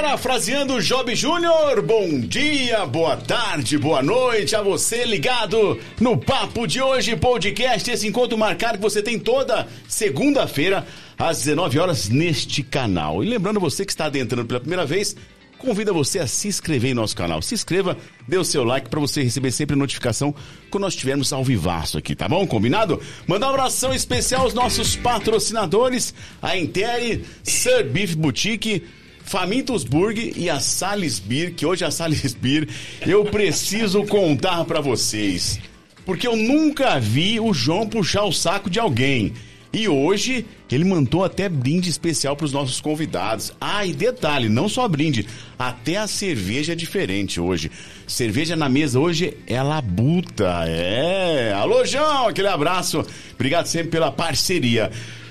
Parafraseando Job Júnior, bom dia, boa tarde, boa noite a você ligado no Papo de Hoje Podcast, esse encontro marcado que você tem toda segunda-feira às 19 horas neste canal. E lembrando você que está adentrando pela primeira vez, convida você a se inscrever em nosso canal. Se inscreva, dê o seu like para você receber sempre notificação quando nós estivermos ao vivaço aqui, tá bom? Combinado? Mandar um abração especial aos nossos patrocinadores, a Intere, Sir Beef Boutique, Famintos Burg e a Salisbir, que hoje é a Salisbir, eu preciso contar para vocês. Porque eu nunca vi o João puxar o saco de alguém. E hoje ele mandou até brinde especial para os nossos convidados. Ah, e detalhe, não só brinde, até a cerveja é diferente hoje. Cerveja na mesa hoje é labuta, é. Alô, João, aquele abraço. Obrigado sempre pela parceria.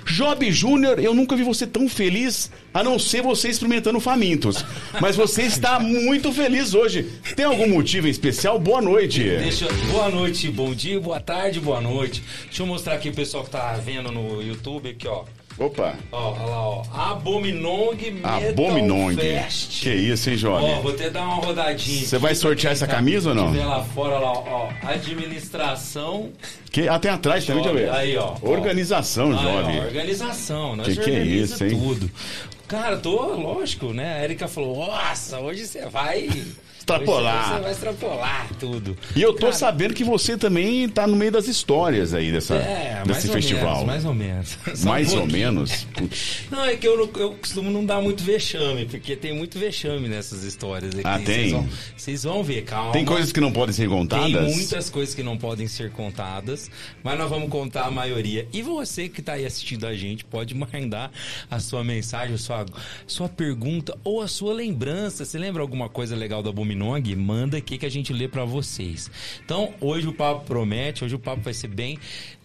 Job Júnior, eu nunca vi você tão feliz, a não ser você experimentando famintos. Mas você está muito feliz hoje. Tem algum motivo em especial? Boa noite. Deixa, boa noite, bom dia, boa tarde, boa noite. Deixa eu mostrar aqui o pessoal que tá vendo no YouTube aqui, ó. Opa. Ó, olha lá, ó. Abominong Metal Abominong. Fest. Que isso, hein, Ó, jovem? vou até dar uma rodadinha. Você vai sortear essa tá- camisa ou não? lá fora, lá, ó. Administração. Que, ah, tem atrás também, deixa eu ver. Aí, ó. Organização, Aí, jovem. ó, organização, nós Que que é isso, hein? tudo. Cara, tô, lógico, né? A Erika falou, nossa, hoje você vai... Extrapolar. Você vai extrapolar tudo. E eu tô Cara, sabendo que você também tá no meio das histórias aí dessa, É, desse ou festival. menos, mais ou menos. Só um Mais ou pouquinho. menos? Não, é que eu, eu costumo não dar muito vexame, porque tem muito vexame nessas histórias aqui. Ah, tem? Vocês vão, vocês vão ver, calma. Tem coisas que não podem ser contadas? Tem muitas coisas que não podem ser contadas, mas nós vamos contar a maioria. E você que está aí assistindo a gente, pode mandar a sua mensagem, a sua, sua pergunta ou a sua lembrança. Você lembra alguma coisa legal da Abominog? Manda aqui que a gente lê para vocês. Então, hoje o papo promete, hoje o papo vai ser bem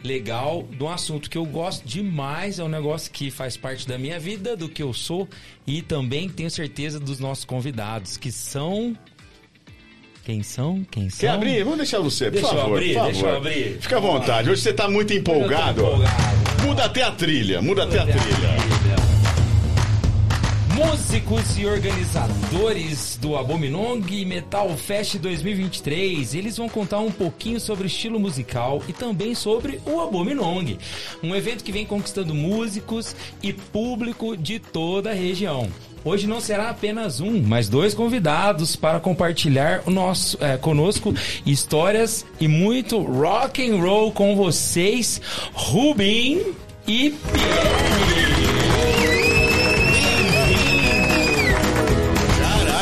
legal, de um assunto que eu gosto demais, é um negócio que faz parte da minha vida, do que eu sou e também tenho certeza dos nossos convidados, que são... Quem são? Quem são? Quer abrir? Vamos deixar você, por Deixa eu favor. abrir, por deixa eu favor. abrir. Fica à vontade. Hoje você tá muito empolgado. Eu empolgado. Muda até a trilha, muda até a trilha. Músicos e organizadores do Abominong Metal Fest 2023, eles vão contar um pouquinho sobre o estilo musical e também sobre o Abominong, um evento que vem conquistando músicos e público de toda a região. Hoje não será apenas um, mas dois convidados para compartilhar o nosso, é, conosco histórias e muito rock and roll com vocês, Rubim e Pierre.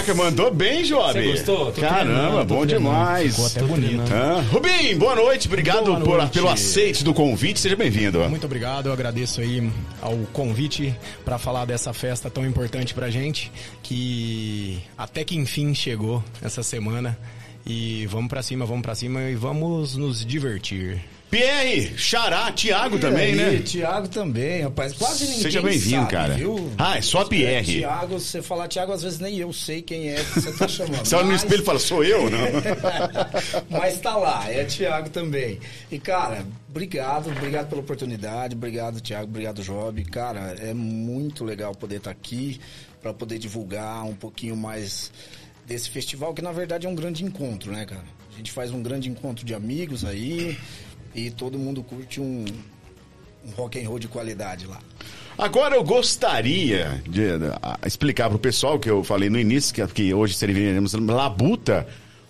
Caraca, mandou bem, jovem. Você gostou? Tô Caramba, bom treinando. demais. Ficou até bonito. Ah, Rubim, boa noite. Obrigado Boa por- noite. pelo aceite do convite. Seja bem-vindo. Muito obrigado, eu agradeço aí ao convite para falar dessa festa tão importante pra gente, que até que enfim chegou essa semana. E vamos pra cima, vamos pra cima e vamos nos divertir. Pierre, Xará, Thiago também, E né? aí, Thiago também, rapaz. Quase ninguém Seja bem-vindo, cara. Viu? Ah, é só Pierre. Thiago, se você falar Thiago, às vezes nem eu sei quem é que você tá chamando. Você olha no Mas- espelho e fala, sou eu, não? Mas tá lá, é Thiago também. E, cara, obrigado, obrigado pela oportunidade, obrigado, Thiago, obrigado, Job. Cara, é muito legal poder estar aqui para poder divulgar um pouquinho mais desse festival, que na verdade é um grande encontro, né, cara? A gente faz um grande encontro de amigos aí e todo mundo curte um, um rock and roll de qualidade lá. Agora eu gostaria de ah, explicar pro pessoal que eu falei no início, que, que hoje serviremos labuta,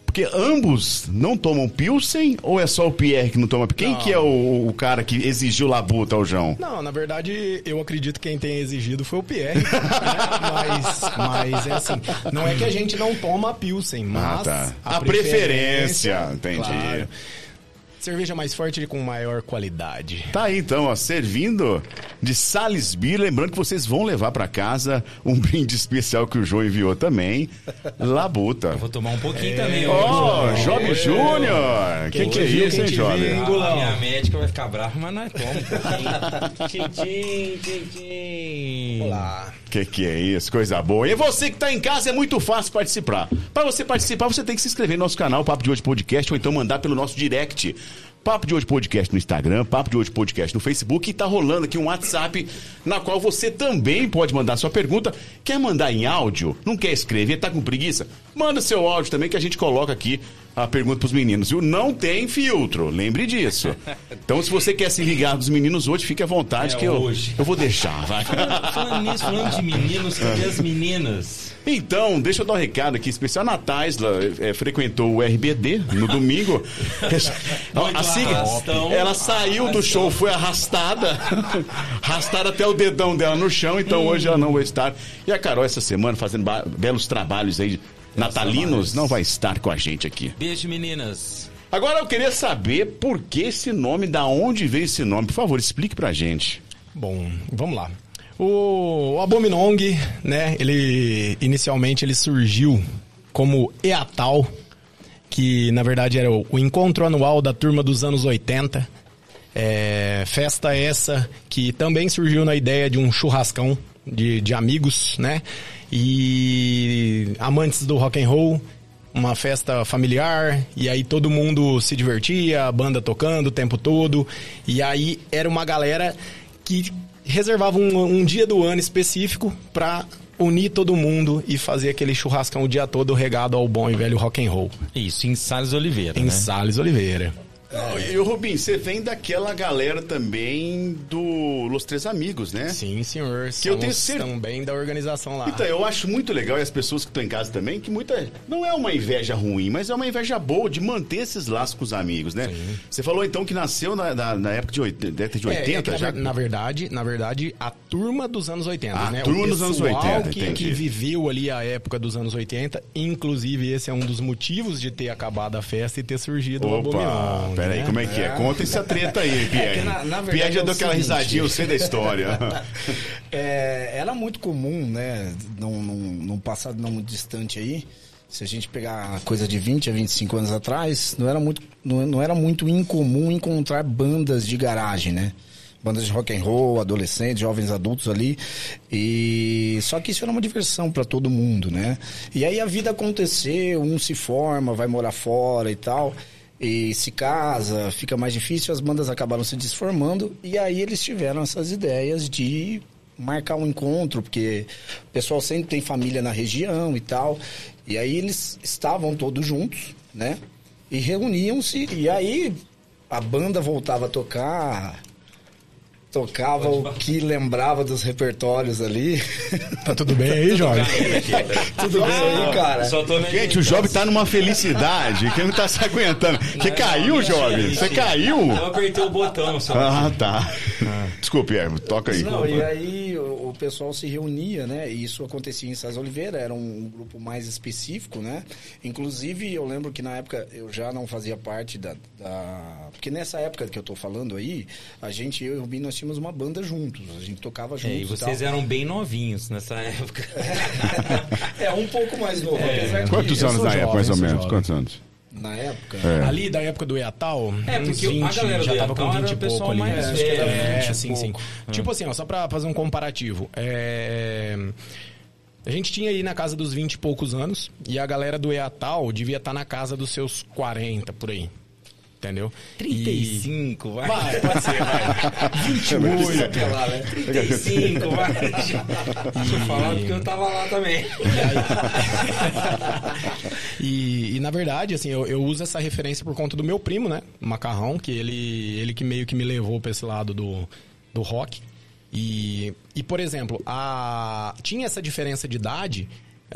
porque ambos não tomam Pilsen ou é só o Pierre que não toma? Quem Não. que é o, o cara que exigiu labuta ao João? Não, na verdade, eu acredito que quem tem exigido foi o Pierre. né? mas, mas é assim, não é que a gente não toma a Pilsen, mas Ah, tá. A preferência, entendi. Cerveja mais forte e com maior qualidade. Tá aí então, ó, servindo de Salisbury. Lembrando que vocês vão levar pra casa um brinde especial que o João enviou também. Labuta. Vou tomar um pouquinho também. Ó, hoje. Job Júnior! Que Quem que é isso, hein, Job? A minha médica vai ficar brava, mas nós tomamos um pouquinho. Tchim, tchim, tchim. Olá. Que que é isso? Coisa boa. E você que tá em casa, é muito fácil participar. Para você participar, você tem que se inscrever no nosso canal Papo de Hoje Podcast ou então mandar pelo nosso direct. Papo de Hoje Podcast no Instagram, Papo de Hoje Podcast no Facebook e tá rolando aqui um WhatsApp na qual você também pode mandar sua pergunta. Quer mandar em áudio? Não quer escrever? Tá com preguiça? Manda seu áudio também que a gente coloca aqui a pergunta pros meninos, viu? Não tem filtro, lembre disso. Então, se você quer se ligar dos meninos hoje, fique à vontade É que eu, hoje. eu vou deixar, vai. Falando nisso, falando de meninos, cadê as meninas? Então, deixa eu dar um recado aqui especial. A Natasla é, frequentou o RBD no domingo. Assim, arrastão. ela saiu do show, foi arrastada. arrastada até o dedão dela no chão, então hoje ela não vai estar. E a Carol, essa semana, fazendo belos trabalhos aí natalinos, não vai estar com a gente aqui. Beijo, meninas. Agora eu queria saber por que esse nome, da onde veio esse nome. Por favor, explique pra gente. Bom, vamos lá. O, o Abominong, né, ele inicialmente ele surgiu como Eatal, que na verdade era o, o encontro anual da turma dos anos 80. É, festa essa que também surgiu na ideia de um churrascão de, de amigos, né? E amantes do rock and roll, uma festa familiar, e aí todo mundo se divertia, a banda tocando o tempo todo, e aí era uma galera que reservava um, um dia do ano específico pra unir todo mundo e fazer aquele churrascão o dia todo regado ao bom e velho rock and roll. Isso, em Salles Oliveira, Em né? Salles Oliveira. Não, E o Rubim, você vem daquela galera também do Los Três Amigos, né? Sim, senhor. Que eu tenho Somos cer- também da organização lá. Então, eu acho muito legal, e as pessoas que estão em casa também, que muita. Não é uma inveja ruim, mas é uma inveja boa de manter esses laços com os amigos, né? Você falou então que nasceu na, na- na época de 80, década de É, 80 é na, já? ver- na verdade, na verdade, a turma dos anos 80, A né? turma o dos anos pessoal 80, que, entendi. que viveu ali a época dos anos 80, inclusive esse é um dos motivos de ter acabado a festa e ter surgido o Opa, Abominong, peraí, né? como é que é? Conta essa treta aí, Pierre. na- na verdade Pierre já é deu aquela seguinte. risadinha, eu sei da história. É, era muito comum, né, num, num, num passado não muito distante aí, se a gente pegar coisa de 20 a 25 anos atrás, não era muito, não, não era muito incomum encontrar bandas de garagem, né? Bandas de rock and roll, adolescentes, jovens adultos ali. E só que isso era uma diversão para todo mundo, né? E aí a vida aconteceu, um se forma, vai morar fora e tal e se casa, fica mais difícil, as bandas acabaram se desformando e aí eles tiveram essas ideias de marcar um encontro, porque o pessoal sempre tem família na região e tal. E aí eles estavam todos juntos, né? E reuniam-se e aí a banda voltava a tocar, tocava o que lembrava dos repertórios ali. Tá tudo bem aí, Jorge? Tudo bem aí, cara? Só tô na Gente, o Job tá numa felicidade que não tá se aguentando. Que caiu, Job? Você caiu? Eu apertei o botão só. Ah, tá. Desculpe, Pierre, toca aí. Não, e aí o, pessoal se reunia, né? E isso acontecia em César Oliveira, era um grupo mais específico, né? Inclusive, eu lembro que na época eu já não fazia parte da. da- Porque nessa época que eu tô falando aí, a gente, eu e o Rubinho, nós tínhamos uma banda juntos, a gente tocava juntos. É, e vocês tal. eram bem novinhos nessa época. É, um pouco mais novo, apesar de Quantos anos na época, mais ou menos? jovem. Quantos anos? na época. É. Ali da época do Eatal, É, porque a 20, galera já tava com Eatal 20 era e pouco ali. mais É, velho, é, 20 e sim, sim. pouco. Tipo assim, ó, só pra fazer um comparativo. É... A gente tinha aí na casa dos 20 e poucos anos e a galera do Eatal devia estar na casa dos seus 40, por aí. Entendeu? E- 35, vai. Vai, pode ser, vai. 28. Sei lá, né? 35, vai. Deixa eu falar porque eu tava lá também. E, e, na verdade, assim, eu, eu uso essa referência por conta do meu primo, né? Macarrão, que ele, ele que meio que me levou pra esse lado do, do rock. E, e, por exemplo, a, tinha essa diferença de idade,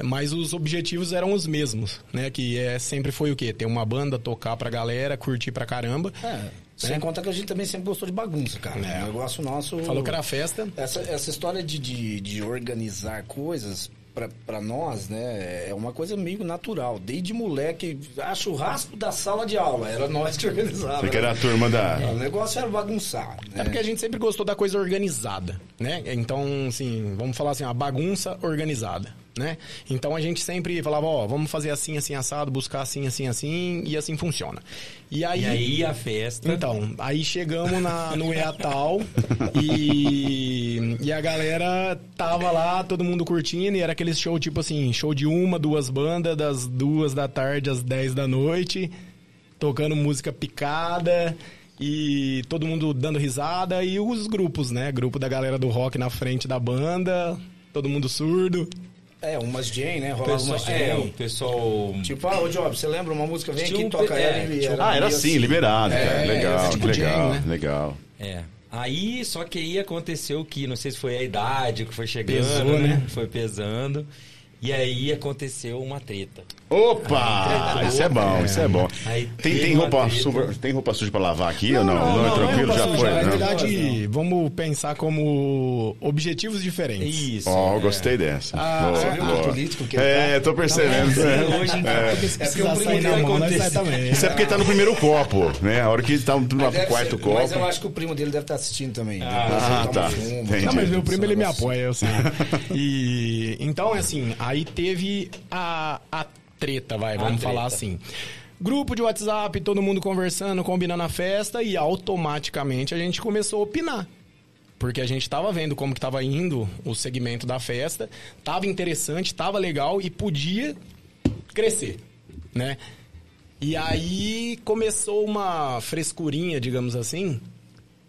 mas os objetivos eram os mesmos, né? Que é, sempre foi o quê? Ter uma banda, tocar pra galera, curtir pra caramba. É, sem É. contar que a gente também sempre gostou de bagunça, cara. É. O negócio nosso. Falou que era festa. Essa, essa história de, de, de organizar coisas pra, pra nós, né, é uma coisa meio natural. Desde moleque, a churrasco da sala de aula, era nós que organizava. Porque era a né? turma da. O negócio era bagunçar. Né? É porque a gente sempre gostou da coisa organizada, né? Então, assim, vamos falar assim, a bagunça organizada, né? Então a gente sempre falava, ó, vamos fazer assim, assim, assado, buscar assim, assim, assim, e assim funciona. E aí... E aí a festa. Então, aí chegamos na, no EATAL e, e a galera tava lá, todo mundo curtindo, e era aquele show tipo assim, show de uma, duas bandas, das duas da tarde às dez da noite, tocando música picada e todo mundo dando risada e os grupos, né? Grupo da galera do rock na frente da banda, todo mundo surdo. É, umas Jane, né? Rolava Pessoal, umas é, o Jane. pessoal. Tipo, ah, ô Job, você lembra uma música? Vem aqui, toca ela é, e tinha um- era Ah, era meio assim, liberado, cara. É, legal, tipo legal, jam, né? legal. É. Aí, só que aí aconteceu que, não sei se foi a idade que foi chegando, Pesou, né? né? Foi pesando. E aí aconteceu uma treta. Opa! Isso é bom, isso é bom. Aí Tem, tem, roupa suja, tem roupa suja pra lavar aqui ou não? não, Não, é não, tranquilo, não é já foi. Na né? verdade, vamos pensar como objetivos diferentes. Isso. Ó, é. gostei dessa. Ah, Boa, você viu boa. o político que É, tô percebendo. Sim, É. hoje em É. precisar sair na mão, nós sai também. Isso é porque tá no primeiro copo, né? A hora que tá no quarto ser- copo. Mas eu acho que o primo dele deve estar assistindo também. Ah, ele ah, tá. Não, mas meu primo ele me apoia, eu sei. E então é assim, aí teve a, a treta, vai, vamos treta. falar assim. Grupo de WhatsApp, todo mundo conversando, combinando a festa e automaticamente a gente começou a opinar. Porque a gente tava vendo como que tava indo o segmento da festa, tava interessante, tava legal e podia crescer, né? E aí começou uma frescurinha, digamos assim,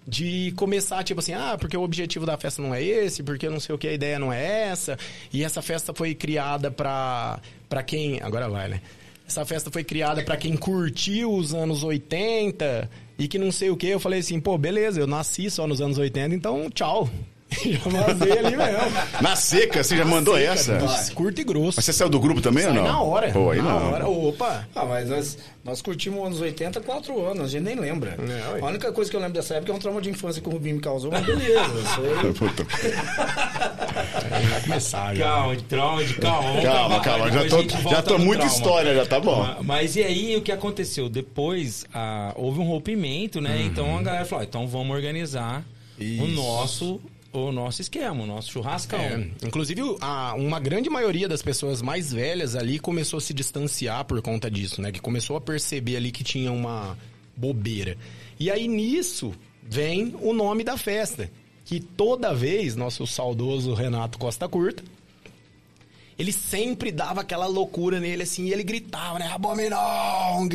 de começar, tipo assim, ah, porque o objetivo da festa não é esse, porque não sei o que, a ideia não é essa, e essa festa foi criada pra, pra quem... Agora vai, né? Essa festa foi criada pra quem curtiu os anos 80 e que não sei o que. Eu falei assim, pô, beleza, eu nasci só nos anos 80, então tchau. Já vazei ali mesmo. Na seca, você já mandou Seca, essa? dos- Curto e grosso. Mas você saiu do grupo também Sai ou não? na hora. Pô, aí na não. hora. Opa. Ah, mas nós, nós curtimos anos 80, quatro anos, a gente nem lembra. É, a única coisa que eu lembro dessa época é um trauma de infância que o Rubinho me causou, mas beleza. Puta. Vai começar já. Calma, de trauma, de calma. Calma, calma, já tô, já tô no muita trauma. história, já tá bom. Ma- Mas e aí o que aconteceu? Depois ah, houve um rompimento, né? Então a galera falou: ah, então vamos organizar o Isso. nosso, o nosso esquema, o nosso churrascão. É, inclusive, a- uma grande maioria das pessoas mais velhas ali começou a se distanciar por conta disso, né? Que começou a perceber ali que tinha uma bobeira. E aí, nisso, vem o nome da festa. Que toda vez, nosso saudoso Renato Costa Curta, ele sempre dava aquela loucura nele, assim, e ele gritava, né? Abominong!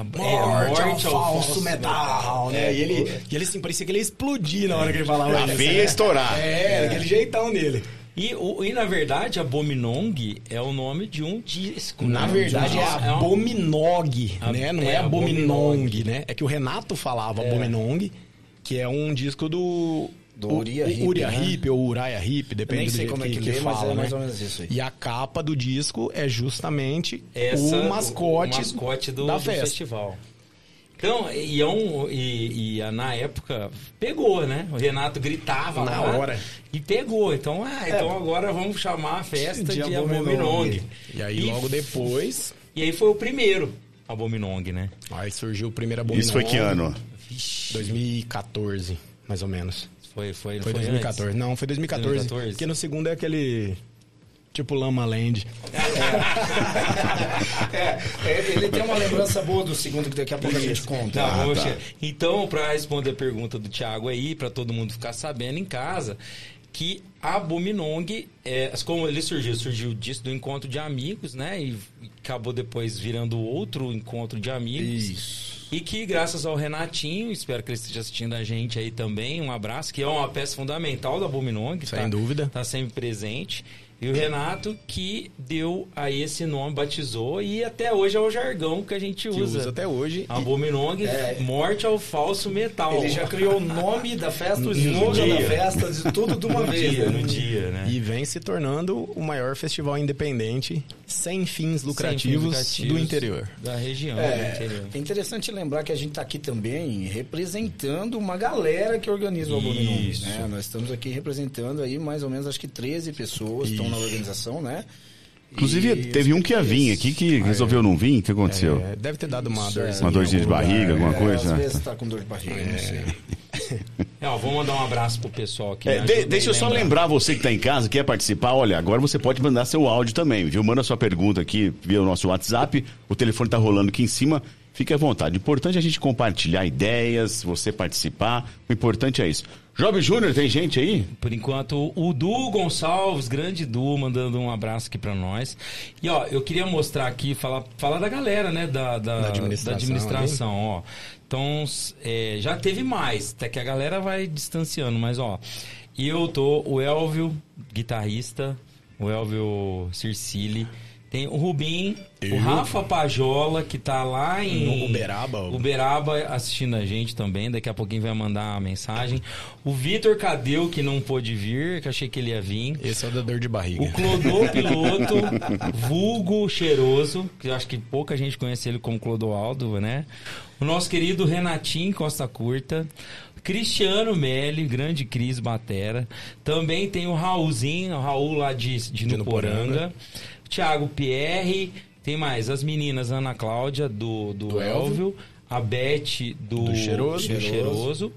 A- é, Morte, ao morte ao falso falso metal, né? E ele, e ele assim, parecia que ele ia explodir na hora que ele falava A isso. feia né? estourar. É, aquele jeitão dele. E, o- e na verdade, Abominong é o nome de um disco. Na né? verdade De é um- um- Abominog, A- né? Não é, é, Abominong, Abominong. né? É que o Renato falava Abominong, que é um disco do... Do o- Uriah o Heep, Uriah né? Ou Uriah Heep, Eu depende nem do sei jeito como é que, que, que lê, mas fala, é mais né? ou menos isso aí. E a capa do disco é justamente essa- o mascote, o mascote do, da do festival. Então, e, é um, e, e a- na época pegou, né? O Renato gritava Na lá hora. e pegou. Então, ah, então agora vamos chamar a festa de, De Abominong. Abominong. E aí logo depois, E aí foi o primeiro Abominong, né? aí surgiu o primeiro Abominong. Isso foi que ano? 2014, mais ou menos. Foi, foi, Foi foi 2014. Não, foi 2014, 2014? Porque no segundo é aquele. Tipo Lama Land. É, é, ele tem uma lembrança boa do segundo que daqui a pouco a gente conta. Tá, Ah, tá. Então, para responder a pergunta do Thiago aí, para todo mundo ficar sabendo em casa, que a Buminong, é, como ele surgiu, surgiu disso do encontro de amigos, né? E acabou depois virando outro encontro de amigos. Isso. E que graças ao Renatinho, espero que ele esteja assistindo a gente aí também, um abraço, que é uma peça fundamental da Buminong. Sem tá, dúvida. Tá sempre presente. E o Renato que deu aí esse nome, batizou, e até hoje é o jargão que a gente Que usa. usa até hoje. A Bominong, morte ao falso metal. Ele já criou o nome da festa, o slogan da festa, de tudo de uma no vez. dia, né? no dia, né? E vem se tornando o maior festival independente sem fins lucrativos, Sem fins lucrativos do interior. Da região do É, interior. é interessante lembrar que a gente está aqui também representando uma galera que organiza o Abominong, Isso. né? Nós estamos aqui representando aí mais ou menos, acho que 13 pessoas estão na organização, né? Inclusive, E- teve um que ia vir aqui que resolveu não vir. O que aconteceu? É, deve ter dado uma dorzinha. Uma dorzinha de barriga, lugar. alguma É, coisa? Às vezes tá com dor de barriga, não sei. É, ó, vou mandar um abraço pro pessoal aqui. É, de- deixa eu só lembrar você que está em casa, quer participar, olha, agora você pode mandar seu áudio também, viu? Manda sua pergunta aqui via o nosso WhatsApp, o telefone está rolando aqui em cima, fique à vontade. O importante é a gente compartilhar ideias, você participar, o importante é isso. Job Júnior, tem gente aí? Por enquanto, o Du Gonçalves, grande Du, mandando um abraço aqui pra nós. E ó, eu queria mostrar aqui, falar, falar da galera, né? Da, da, Da administração, da administração, ó. Então, é, já teve mais, até que a galera vai distanciando, mas ó. E eu tô, o Elvio, guitarrista, o Elvio Circili. Tem o Rubim, o Eu. Rafa Pajola, que tá lá em No Uberaba. Uberaba assistindo a gente também, daqui a pouquinho vai mandar a mensagem. O Vitor Cadeu, que não pôde vir, que achei que ele ia vir. Esse é o da dor de barriga. O Clodô Piloto, vulgo cheiroso, que eu acho que pouca gente conhece ele como Clodoaldo, né? O nosso querido Renatinho Costa Curta. Cristiano Melli, grande Cris Batera. Também tem o Raulzinho, o Raul lá de, de, De Nuporanga. Nuporanga. Thiago Pierre. Tem mais as meninas Ana Cláudia, do, do, Do Elvio. Elvio. A Beth, do, Do Cheiroso. do Cheiroso.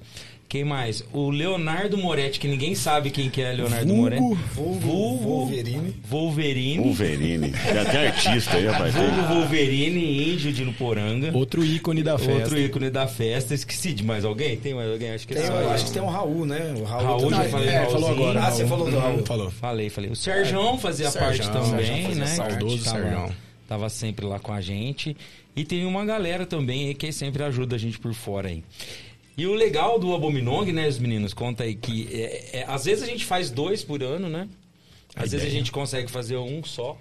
Quem mais? O Leonardo Moretti, que ninguém sabe quem que é Leonardo Vulgo. Moretti. Vulgo Wolverine. Wolverine. Wolverine. Tem até artista aí, rapaz. Vulgo. Wolverine, índio de Nuporanga. Outro ícone da festa. Outro ícone da festa. Esqueci de mais alguém? Tem mais alguém? Acho que é Tem, eu. acho que tem um Raul, né? O Raul, Raul, já falei É, falou agora. Ah, você falou do Raul. Falou. Falei, falei. O Serjão fazia Serjão, parte também, fazia né? saudoso Tava- Serjão. Tava sempre lá com a gente. E tem uma galera também que sempre ajuda a gente por fora aí. E o legal do Abominong, né, os meninos, conta aí que é, é, às vezes a gente faz dois por ano, né? Às A vezes a ideia. gente consegue fazer um só.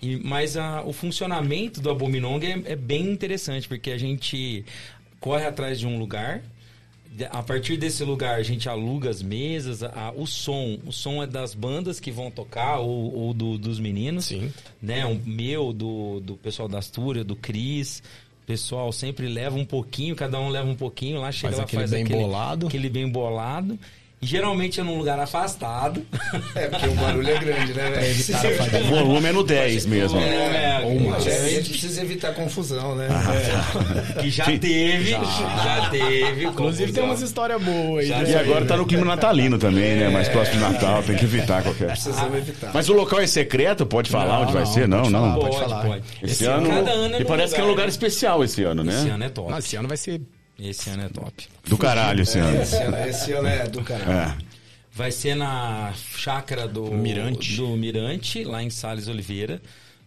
E, mas a- o funcionamento do Abominong é, é bem interessante, porque a gente corre atrás de um lugar. A partir desse lugar, a gente aluga as mesas, a- o som. O som é das bandas que vão tocar ou, ou do- dos meninos. Sim. Né? O meu, do, do pessoal da Astúria, do Cris. Pessoal sempre leva um pouquinho, cada um leva um pouquinho. Lá chega Faz lá, aquele faz bem aquele, bolado. aquele bem bolado. Geralmente é num lugar afastado. É, porque o barulho é grande, né? velho? O volume é no 10 mesmo. É, Ou que- mais. É, a gente precisa evitar confusão, né? que já teve, já, teve. Inclusive tem umas histórias boas aí. Já disso E agora né? tá no clima natalino também, né? Mais próximo do Natal, tem que evitar qualquer. Precisamos evitar. Mas o local é secreto? Pode falar Não, onde vai não, ser? Não, pode não. falar, Pode, pode pode. falar. Esse, ano. Cada ano é e parece que é um lugar né? especial esse ano, né? Esse ano é top. Não, esse ano vai ser Esse ano é top. Do caralho esse ano. Esse ano, esse ano é do caralho. É. Vai ser na chácara do Mirante. do Mirante, lá em Sales Oliveira,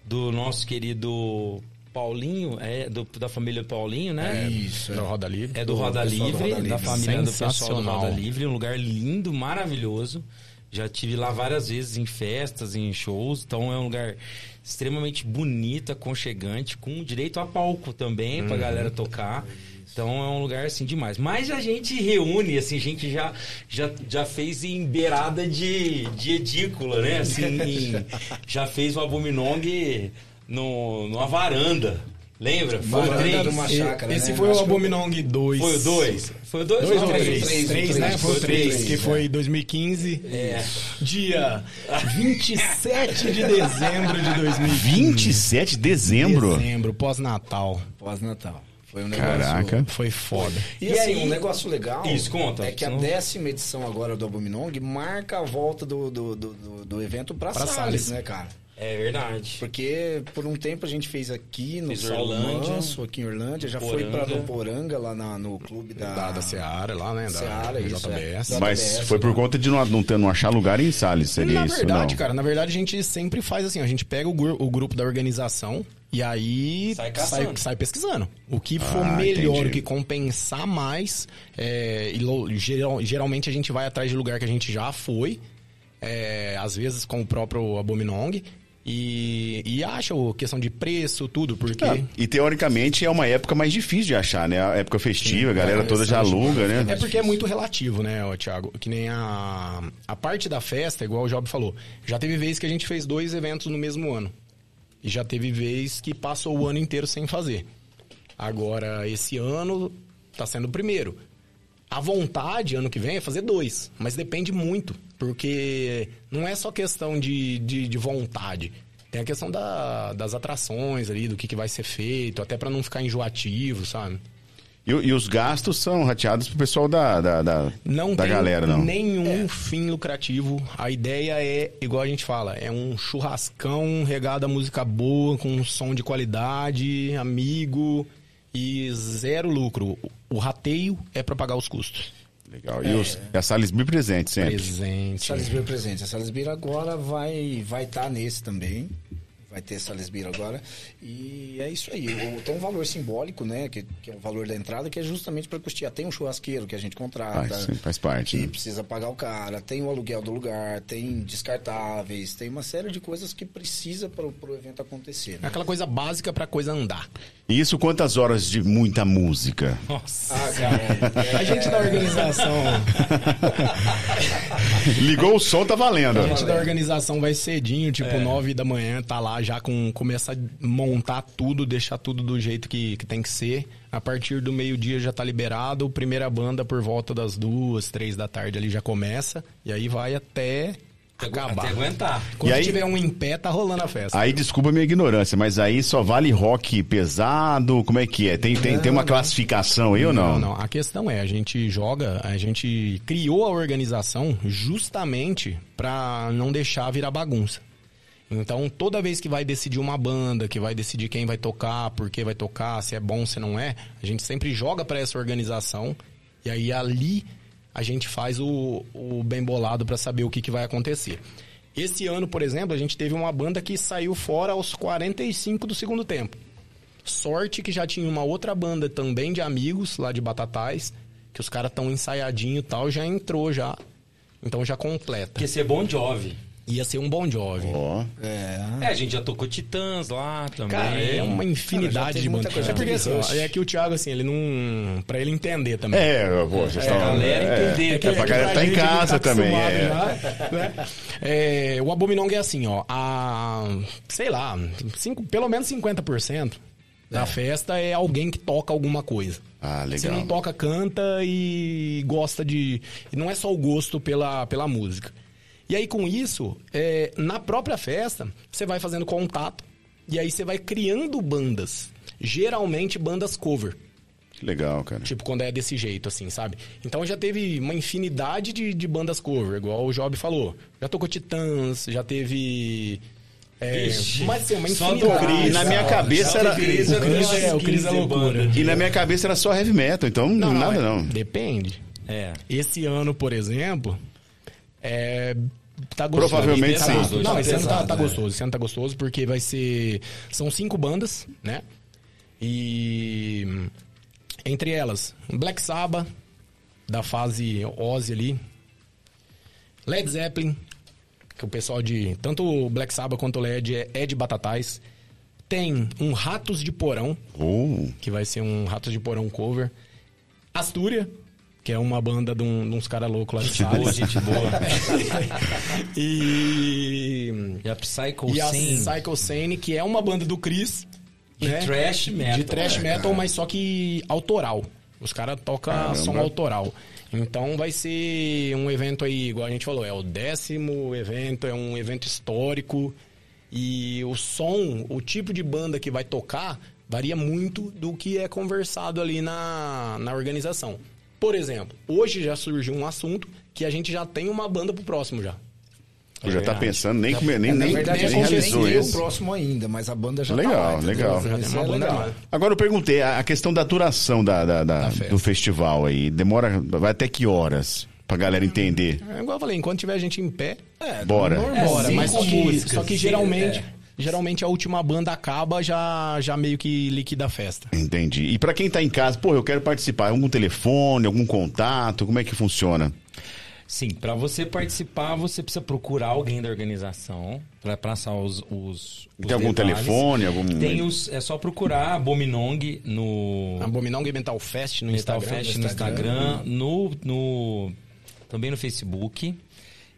do nosso querido Paulinho, é do- da família Paulinho, né? Isso, da Roda Livre. É do Do Roda pessoal do Livre, Roda Livre. da família do pessoal do. Roda Livre, um lugar lindo, maravilhoso. Já tive lá várias vezes em festas, em shows, então é um lugar extremamente bonito, aconchegante, com direito a palco também pra galera tocar. Então é um lugar assim demais. Mas a gente reúne, assim, a gente já, já, já fez em beirada de, de edícula, né? Assim, em- já fez o Abominong no, numa varanda. Lembra? Foi o Varanda três. de uma chácara, Esse né? foi o Acho que- Abominong 2. Foi o 2? Foi o 2 Dois ou ou três? três? Três, Três, três, né? Foi o foi três, três, que é. foi 2015. É. Dia 27 de dezembro de 2020. 27 de dezembro? Dezembro, pós-Natal. Pós-Natal. Foi um negócio... Caraca. Foi foda. E, E assim, aí- um negócio legal Isso, conta, é que a décima edição agora do Abominong marca a volta do, do, do, do- do evento pra, Pra Salles, Salles. né, cara? É verdade. Porque por um tempo a gente fez aqui no Fez Saulo Orlândia, Manso, aqui em Orlândia, já foi pra Poranga. Noporanga, lá na- no clube da... Da, da Seara lá, né? Da Seara, isso, JBS. é. Mas JBS, foi por né? conta de não, não, ter, não achar lugar em Salles, seria na isso? verdade, não? cara, na verdade a gente sempre faz assim, a gente pega o, gru- o grupo da organização e aí Sai sai, sai pesquisando. O que for Ah, melhor, entendi. o que compensar mais, é, e geral- geralmente a gente vai atrás de lugar que a gente já foi, é, às vezes com o próprio Abominong, e, e acha o questão de preço, tudo, porque... Ah, e teoricamente é uma época mais difícil de achar, né? A época festiva, a galera É, toda já aluga, né? É porque é muito relativo, né, Thiago? Que nem a, a parte da festa, igual o Job falou. Já teve vez que a gente fez dois eventos no mesmo ano. E já teve vez que passou o ano inteiro sem fazer. Agora, esse ano tá sendo o primeiro. A vontade, ano que vem, é fazer dois. Mas depende muito. Porque não é só questão de, de, de vontade. Tem a questão da- das atrações ali, do que, que vai ser feito, até pra não ficar enjoativo, sabe? E, e os gastos são rateados pro pessoal da, da, da, Não da tem galera, não. nenhum fim lucrativo. A ideia é, igual a gente fala, é um churrascão regado a música boa, com um som de qualidade, amigo e zero lucro. O rateio é para pagar os custos. Legal. E, os, e a Salisbury presente sempre. Presente. Salisbury presente. A Salisbury agora vai vai estar nesse também. Vai ter Salisbury agora. E é isso aí. O- Tem um valor simbólico, né? Que, que é o valor da entrada, que é justamente para custear. Tem um churrasqueiro que a gente contrata. Faz, sim, faz parte, Que né? precisa pagar o cara. Tem o aluguel do lugar. Tem descartáveis. Tem uma série de coisas que precisa para o evento acontecer. É Né? aquela coisa básica pra coisa andar. E isso quantas horas de muita música? Nossa. Ah, cara. é- A gente da organização, Ligou o som, tá valendo. a gente da organização vai cedinho, tipo É. nove da manhã, tá lá já com começa a montar tudo, deixar tudo do jeito que, que tem que ser. A partir do meio-dia já tá liberado, primeira banda por volta das duas, três da tarde ali já começa e aí vai até acabar. Até aguentar. Quando E aí- tiver um em pé, tá rolando a festa. Aí desculpa a minha ignorância, mas aí só vale rock pesado? Como é que é? Tem, tem, tem uma classificação aí ou não? Não, a questão é, a gente joga, a gente criou a organização justamente pra não deixar virar bagunça. Então, toda vez que vai decidir uma banda, que vai decidir quem vai tocar, por que vai tocar, se é bom, se não é, a gente sempre joga pra essa organização e aí ali a gente faz o, o bem bolado pra saber o que, que vai acontecer. Esse ano, por exemplo, a gente teve uma banda que saiu fora aos 45 do segundo tempo. Sorte que já tinha uma outra banda também de amigos lá de Batatais, que os caras tão ensaiadinho e tal, já entrou já. Então já completa. Porque ser bom Jovi. Ia ser um bom job. Ó. É. É, a gente já tocou Titãs lá também. Cara, é uma Cara, infinidade teve de muita bandas. coisa. É porque assim, é que o Thiago, assim, ele não. Pra ele entender também. É, pô, vocês estão. galera é, entender, é, que- pra que galera tá em casa tá também. É. já, né? É, o Abominong é assim, ó. A, sei lá, cinco, pelo menos 50% da festa é alguém que toca alguma coisa. Ah, Você legal. não toca, canta e gosta de. E não é só o gosto pela, pela música. E aí, com isso, é, na própria festa, você vai fazendo contato e aí você vai criando bandas. Geralmente bandas cover. Que legal, cara. Tipo, quando é desse jeito, assim, sabe? Então já teve uma infinidade de, de bandas cover, igual o Job falou. Já tocou Titãs, já teve. É, Vixe, mas assim, uma só do infinidade. E na minha ó, cabeça era. O Cris é, o Cris é 15 loucura. E na minha cabeça era só heavy metal, então não, nada é- não. Depende. É. Esse ano, por exemplo, é. Tá gostoso. Provavelmente Tá sim. gostoso. Não, Tá esse ano tá, tá né? gostoso. Esse ano tá gostoso porque vai ser. São cinco bandas, né? E. Entre elas, Black Sabbath, da fase Ozzy ali. Led Zeppelin, que o pessoal de. Tanto o Black Sabbath quanto o Led é, é de Batatais. Tem um Ratos de Porão, Oh, que vai ser um Ratos de Porão cover. Astúria, que é uma banda de, um- de uns caras loucos lá de Boa, Salles. gente boa. e. E a Psycho E a. Psycho Sane, que é uma banda do Chris. De né? thrash metal. De thrash É, metal, mas só que autoral. Os caras tocam Caramba. som autoral. Então vai ser um evento aí, igual a gente falou, é o décimo evento, é um evento histórico. E o som, o tipo de banda que vai tocar, Varia muito do que é conversado ali na, na organização. Por exemplo, hoje já surgiu um assunto que a gente já tem uma banda pro próximo já. Já tá pensando, nem, come- nem, É, na nem, verdade, nem a gente nem realizou tem o esse. próximo ainda, mas a banda já tá Legal, lá, entendeu? legal. Isso é banda legal. lá. Agora eu perguntei, a questão da duração da, da- da- do festival aí, demora, vai até que horas? Pra galera entender. É igual eu falei, enquanto tiver gente em pé, É, Bora. normal. bora. cinco Mas só que, músicas, só que geralmente, é. Geralmente a última banda acaba, já, já meio que liquida a festa. Entendi. E pra quem tá em casa, pô, eu quero participar, algum telefone, algum contato, como é que funciona? Sim, para você participar, você precisa procurar alguém da organização para passar os, os, os Tem algum detalhes. telefone, algum... Tem os, é só procurar a Bominong no Abominong Mental Fest no Metal Instagram. Fest no Instagram, no, no também no Facebook.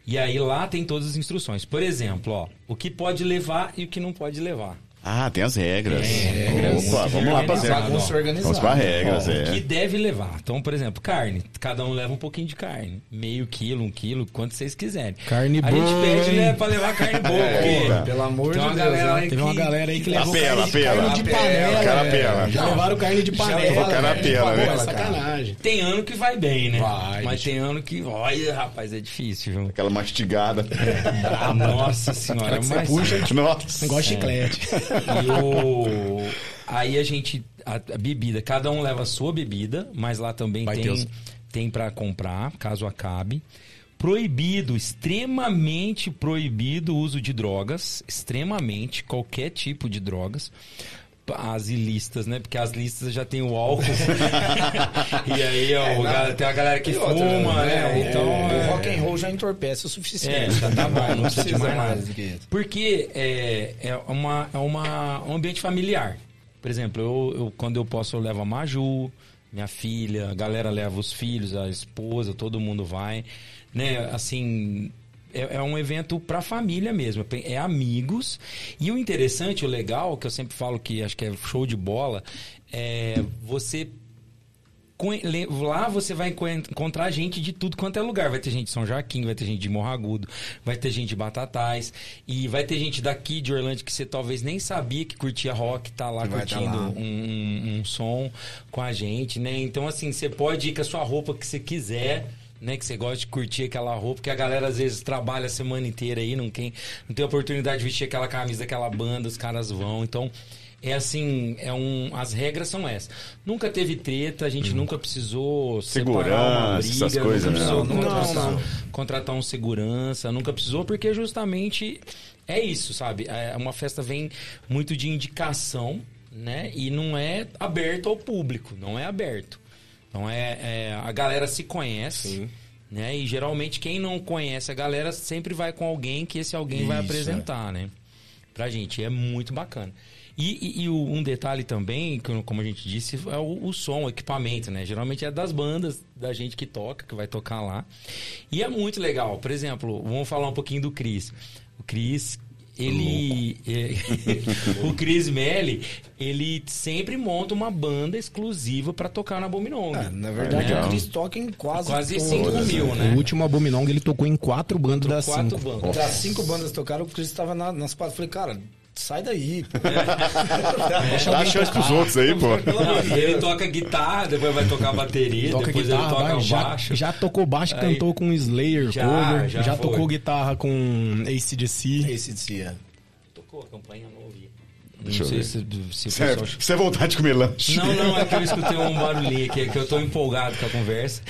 E aí lá tem todas as instruções. Por exemplo, ó, o que pode levar e o que não pode levar. Ah, tem as regras. Tem regras. Opa, vamos lá pra Organizado, regras. Vamos pra regras, é. O que deve levar. Então, por exemplo, carne. Cada um leva um pouquinho de carne. Meio quilo, um quilo, quanto vocês quiserem. Carne A boa, gente pede, né, pra levar carne boa. É, porque pelo amor de Deus, galera né? uma galera aí que levou Apela, carne, de- apela. carne de Apela, panela. apela. Já levaram carne de panela. levaram Cara, carne de né? Panela, é cara. sacanagem. Tem ano que vai bem, né? Vai, Mas tem ano que. Olha, rapaz, é difícil, viu? Aquela mastigada. Ah, nossa senhora, mas. Nossa. Igual chiclete. E o... Aí a gente. A, a bebida, cada um leva a sua bebida, mas lá também Vai tem, tem para comprar, caso acabe. Proibido, extremamente proibido o uso de drogas, extremamente, qualquer tipo de drogas. As ilícitas, né? Porque as listas já tem o álcool. e aí, ó, ga- tem a galera que E outra, fuma, né? Então. o é- rock and roll já entorpece o é, suficiente. já tá bom, não precisa precisa mais nada. do que isso. Porque é, é, uma, é uma, um ambiente familiar. Por exemplo, eu, eu- quando eu posso, eu levo a Maju, minha filha, a galera leva os filhos, a esposa, todo mundo vai. Né? Assim, é, é um evento pra família mesmo, é amigos. E o interessante, o legal, que eu sempre falo que acho que é show de bola, é você Lá você vai enco- encontrar gente de tudo quanto é lugar. Vai ter gente de São Joaquim, vai ter gente de Morro Agudo, vai ter gente de Batatais. E vai ter gente daqui de Orlândia que você talvez nem sabia que curtia rock, tá lá vai tá curtindo lá. Um, um- um som com a gente, né? Então, assim, você pode ir com a sua roupa que você quiser. Né, que você gosta de curtir aquela roupa, porque a galera às vezes trabalha a semana inteira aí, não tem, não tem oportunidade de vestir aquela camisa daquela banda, os caras vão. Então, é assim, é um, as regras são essas. Nunca teve treta, a gente nunca precisou separar uma. Segurança, briga, essas coisas, nunca né? precisou Não, não, contratar, não. contratar um segurança, nunca precisou, porque justamente é isso, sabe? É, uma festa vem muito de indicação, né? E não é aberto ao público, não é aberto. Então é, é- a galera se conhece. Né? E geralmente quem não conhece a galera sempre vai com alguém que esse alguém vai Isso, apresentar, né? Pra gente. É muito bacana. E, e- e um detalhe também, como a gente disse, é o, o som, o equipamento, né? Geralmente é das bandas, da gente que toca, que vai tocar lá. E é muito legal. Por exemplo, vamos falar um pouquinho do Cris. O Cris, ele. é- o Cris Melli, ele sempre monta uma banda exclusiva pra tocar na Bominong. Ah, na verdade, Legal. o Chris toca em quase Quase todas, 5 né? mil, né? O último Abominong, ele tocou em quatro bandas das Quatro cinco. bandas. Das cinco bandas tocaram, o Chris estava na- nas quatro. Eu Falei, cara, sai daí. pô. Dá a chance pros outros aí, pô. Não, ele toca guitarra, depois vai tocar bateria, Toca depois guitarra, ele toca vai, já, baixo. já tocou baixo, Aí- cantou com Slayer, Já, cover, já já, tocou guitarra com ACDC. Esse dia. Tocou a campanha, não ouvi. Deixa não eu sei ver. se, se Sério, pessoal... Você é vontade de comer lanche. Não, não, é que eu escutei um barulhinho aqui, é que eu tô empolgado com a conversa.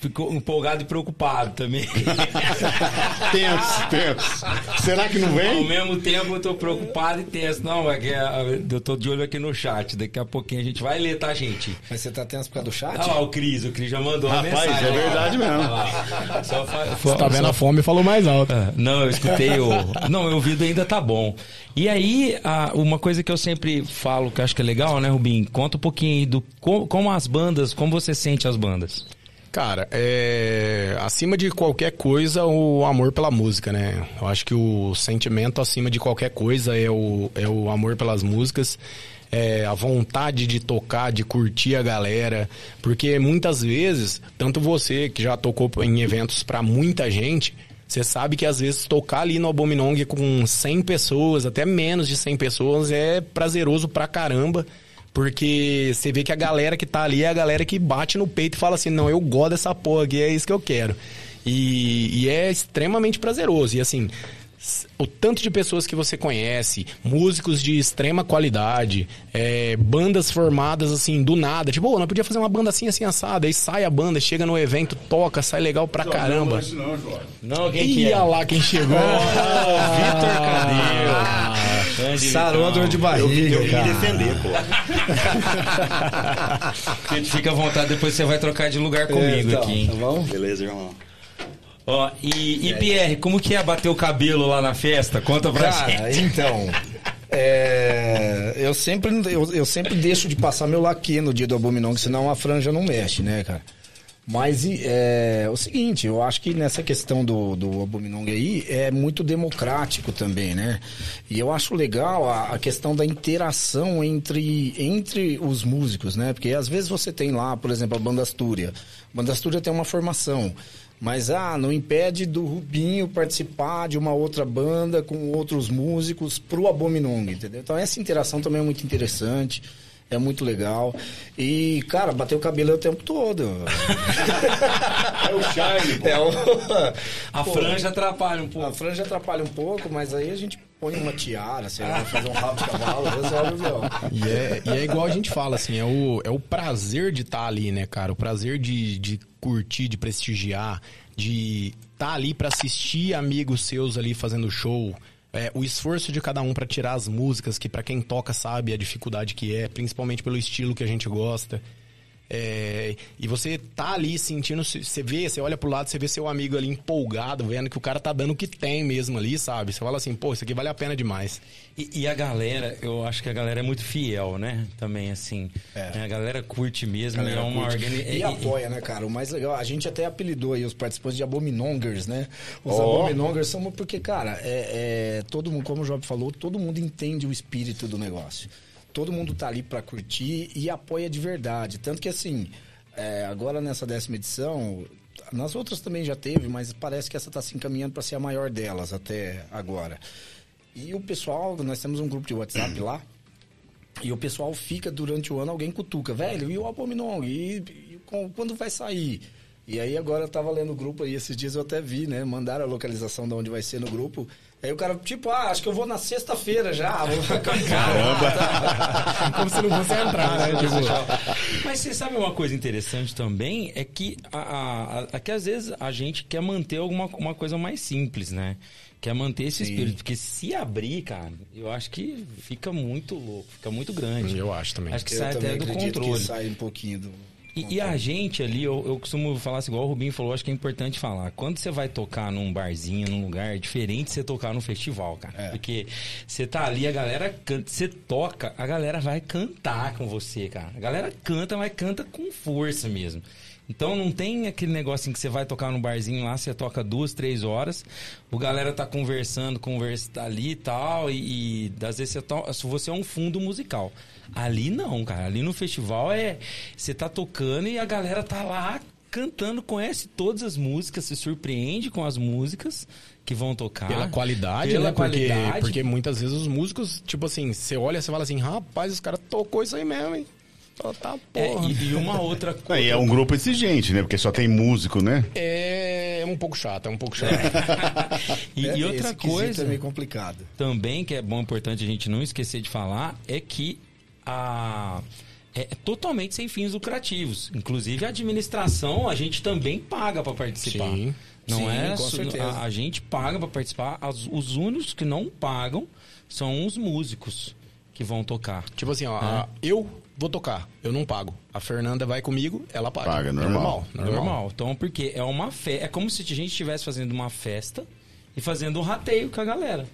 Ficou empolgado e preocupado também. Tenso, tenso. Será que não Ao vem? mesmo tempo eu tô preocupado e tenso. Não, é que ah, eu tô de olho aqui no chat. Daqui a pouquinho a gente vai ler, tá, gente? Mas você tá tenso por causa do chat? Olha lá o Cris, o Cris já mandou uma Rapaz, mensagem. é lá. verdade mesmo. Lá. Só fa- Você tá vendo a fome, falou mais alto. Ah, Não, eu escutei o. Não, meu ouvido ainda tá bom. E aí, uma coisa que eu sempre falo que acho que é legal, né, Rubim? Conta um pouquinho aí do co- como as bandas, como você sente as bandas. Cara, é. Acima de qualquer coisa, o amor pela música, né? Eu acho que o sentimento acima de qualquer coisa é o, é o amor pelas músicas. É a vontade de tocar, de curtir a galera. Porque muitas vezes, tanto você que já tocou em eventos pra muita gente, você sabe que às vezes tocar ali no Abominong com 100 pessoas, até menos de 100 pessoas, é prazeroso pra caramba. Porque você vê que a galera que tá ali é a galera que bate no peito e fala assim: não, eu gosto dessa porra aqui, é isso que eu quero. E, e é extremamente prazeroso. E assim, o tanto de pessoas que você conhece, músicos de extrema qualidade, é, bandas formadas assim, do nada. Tipo, "Ô, nós podia fazer uma banda assim, assim, assada. Aí sai a banda, chega no evento, toca, sai legal pra caramba. Não, Jorge. Não, quem que Ia é? lá quem chegou. Vitor Cadeu. Ah, Sarou a dor de barriga, Eu vim cara. defender, pô. Fica à vontade, depois você vai trocar de lugar comigo Então, aqui, hein? Tá bom? Beleza, irmão. Ó, e, e Pierre, como que é bater o cabelo lá na festa? Conta pra Cara, gente. então. é, eu, sempre, eu, eu sempre deixo de passar meu laque no dia do Abominong, senão a franja não mexe, né, cara? Mas e, é o seguinte, eu acho que nessa questão do, do Abominong aí é muito democrático também, né? E eu acho legal a, a questão da interação entre, entre os músicos, né? Porque às vezes você tem lá, por exemplo, a Banda Astúria. A Banda Astúria tem uma formação. Mas, ah, não impede do Rubinho participar de uma outra banda com outros músicos pro Abominong, entendeu? Então, essa interação também é muito interessante, é muito legal. E, cara, bater o cabelo é o tempo todo. É o Charlie, pô. É o... A Pô, franja atrapalha um pouco. A franja atrapalha um pouco, mas aí a gente põe uma tiara, sei lá, fazer um rabo de cavalo, resolve o. E é, e é igual a gente fala, assim, é o, é o prazer de estar ali, né, cara? O prazer de, de curtir, de prestigiar, de estar ali pra assistir amigos seus ali fazendo show. É, o esforço de cada um pra tirar as músicas, que pra quem toca sabe a dificuldade que é, principalmente pelo estilo que a gente gosta. É, e você tá ali sentindo, você vê, você olha pro lado, você vê seu amigo ali empolgado, vendo que o cara tá dando o que tem mesmo ali, sabe? Você fala assim, pô, isso aqui vale a pena demais. E, e a galera, eu acho que a galera é muito fiel, né? Também, assim. É. A galera curte mesmo, Galera é uma curte. organi... E apoia, né, cara? O mais legal, a gente até apelidou aí os participantes de Abominongers, né? Os Ó. Abominongers são porque, cara, é, é, todo mundo, como o Job falou, todo mundo entende o espírito do negócio. Todo mundo tá ali pra curtir e apoia de verdade. Tanto que, assim, é, agora nessa décima edição, nas outras também já teve, mas parece que essa tá se encaminhando pra ser a maior delas até agora. E o pessoal, nós temos um grupo de WhatsApp lá, e o pessoal fica durante o ano, alguém cutuca, velho, e o Abominong? E, e quando vai sair? E aí agora eu tava lendo o grupo aí, esses dias eu até vi, né? Mandaram a localização de onde vai ser no grupo. Aí o cara, tipo, ah, acho que eu vou na sexta-feira já. Vou... Caramba! Como se não fosse entrar, né? Tipo, Mas você sabe uma coisa interessante também? É que, a, a, a- que às vezes a gente quer manter alguma uma coisa mais simples, né? Quer manter esse Sim. espírito. Porque se abrir, cara, eu acho que fica muito louco, fica muito grande. Eu acho também. Acho que Eu sai até do controle. que sai um pouquinho do... E, e a gente ali, eu, eu costumo falar assim, igual o Rubinho falou, acho que é importante falar. Quando você vai tocar num barzinho, num lugar, é diferente você tocar num festival, cara. É. Porque você tá ali, a galera canta, você toca, a galera vai cantar com você, cara. A galera canta, mas canta com força mesmo. Então não tem aquele negócio em que você vai tocar num barzinho lá, você toca duas, três horas, o galera tá conversando, conversa ali e tal, e, e às vezes você, to, você é um fundo musical. Ali não, cara. Ali no festival é. Você tá tocando e a galera tá lá cantando, conhece todas as músicas, se surpreende com as músicas que vão tocar. Pela qualidade, Pela né? Porque, qualidade. porque muitas vezes os músicos, tipo assim, você olha, você fala assim, rapaz, os caras tocou isso aí mesmo, hein? Tá, tá É, porra. e, e uma outra coisa. é um grupo exigente, né? Porque só tem músico, né? É, um pouco chato, é um pouco chato. E, É, e outra quesito coisa é meio complicado. também que é bom, importante a gente não esquecer de falar é que a é totalmente sem fins lucrativos. Inclusive a administração a gente também paga para participar. Sim. Não Sim, é com certeza. A, a gente paga para participar. As- os únicos que não pagam são os músicos que vão tocar. tipo assim, ó, a- eu vou tocar, eu não pago. A Fernanda vai comigo, ela paga. Paga, normal. Normal. Normal. Então, porque é uma festa. É como se a gente estivesse fazendo uma festa e fazendo um rateio com a galera.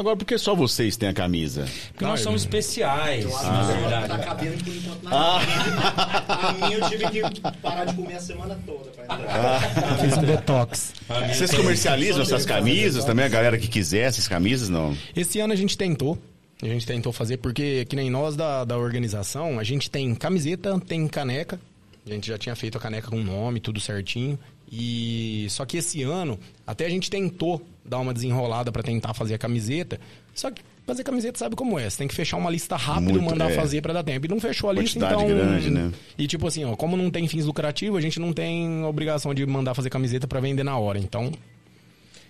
Agora, por que só vocês têm a camisa? Porque nós somos especiais, na Tá verdade. cabendo por enquanto na A minha eu tive que parar de comer a semana toda pra entrar. Fiz um detox. Vocês comercializam essas camisas também? A galera que quiser essas camisas, não? Esse ano a gente tentou. A gente tentou fazer, porque que nem nós da, da organização, a gente tem camiseta, tem caneca. A gente já tinha feito a caneca com nome, tudo certinho. E só que esse ano, até a gente tentou dar uma desenrolada pra tentar fazer a camiseta. Só que fazer camiseta sabe como é? Você tem que fechar uma lista rápido, Muito, mandar é. fazer pra dar tempo. E não fechou a lista, Quantidade então. grande, né? E tipo assim, ó, como não tem fins lucrativos, a gente não tem obrigação de mandar fazer camiseta pra vender na hora. Então,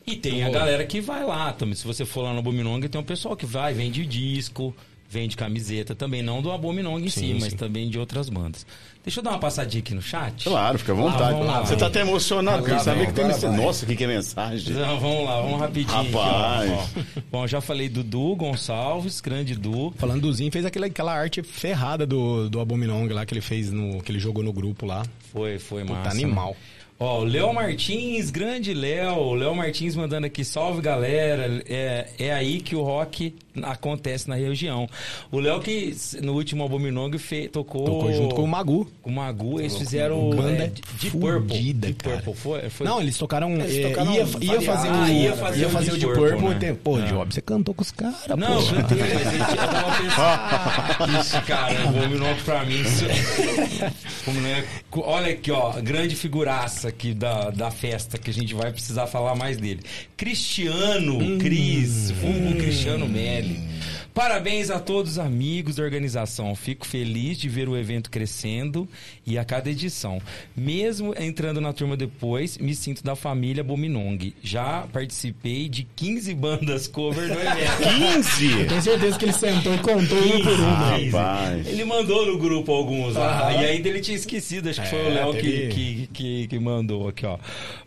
E tem a galera que vai lá também. Se você for lá no Abominong, tem um pessoal que vai, vende disco, vende camiseta também, não do Abominong em si, Sim, mas sim. também de outras bandas. Deixa eu dar uma passadinha aqui no chat. Claro, fica à Ah, vontade. vamos lá, Você tá vamos. até emocionado, porque vai, que tem vai. Nossa, o que, que é mensagem? Não, vamos lá, vamos rapidinho. aqui, ó. Rapaz. Ó. Bom, já falei do Du Gonçalves, grande Du. falando do Zinho, fez aquela, aquela arte ferrada do, do Abominong lá que ele fez no. que ele jogou no grupo lá. Foi, foi Puta, massa. animal. né? Ó, o Léo Martins, grande Léo. Léo Martins mandando aqui, salve galera. É, é aí que o rock acontece na região. O Léo que no último Abominong fe, tocou. Tocou junto com o Magu. Com o Magu, eles fizeram Banda é, Purple. fudida, Deep cara. Purple, foi? foi Não, eles tocaram. Eles é, tocaram ia, ia fazer o, Ah, ia ia fazer fazer, o o de de Purple, Purple. né? tem- Pô, Não. Job, você cantou com os caras, Não, pô. cantei, mas a gente- eu tava pensando. Ixi, cara, o Abominong pra mim. Isso... É- Olha aqui, ó, grande figuraça aqui da, da festa que a gente vai precisar falar mais dele. Cristiano Cris, vulgo Cristiano Melli. Parabéns a todos os amigos da organização. Fico feliz de ver o evento crescendo e a cada edição. Mesmo entrando na turma depois, me sinto da família Bominong. Já participei de 15 bandas cover do evento. 15! Tenho certeza que ele sentou e contou um por um. Rapaz. Ele mandou no grupo alguns lá. E ainda ele tinha esquecido, acho que foi o É, Léo que, que, que, que mandou aqui, ó.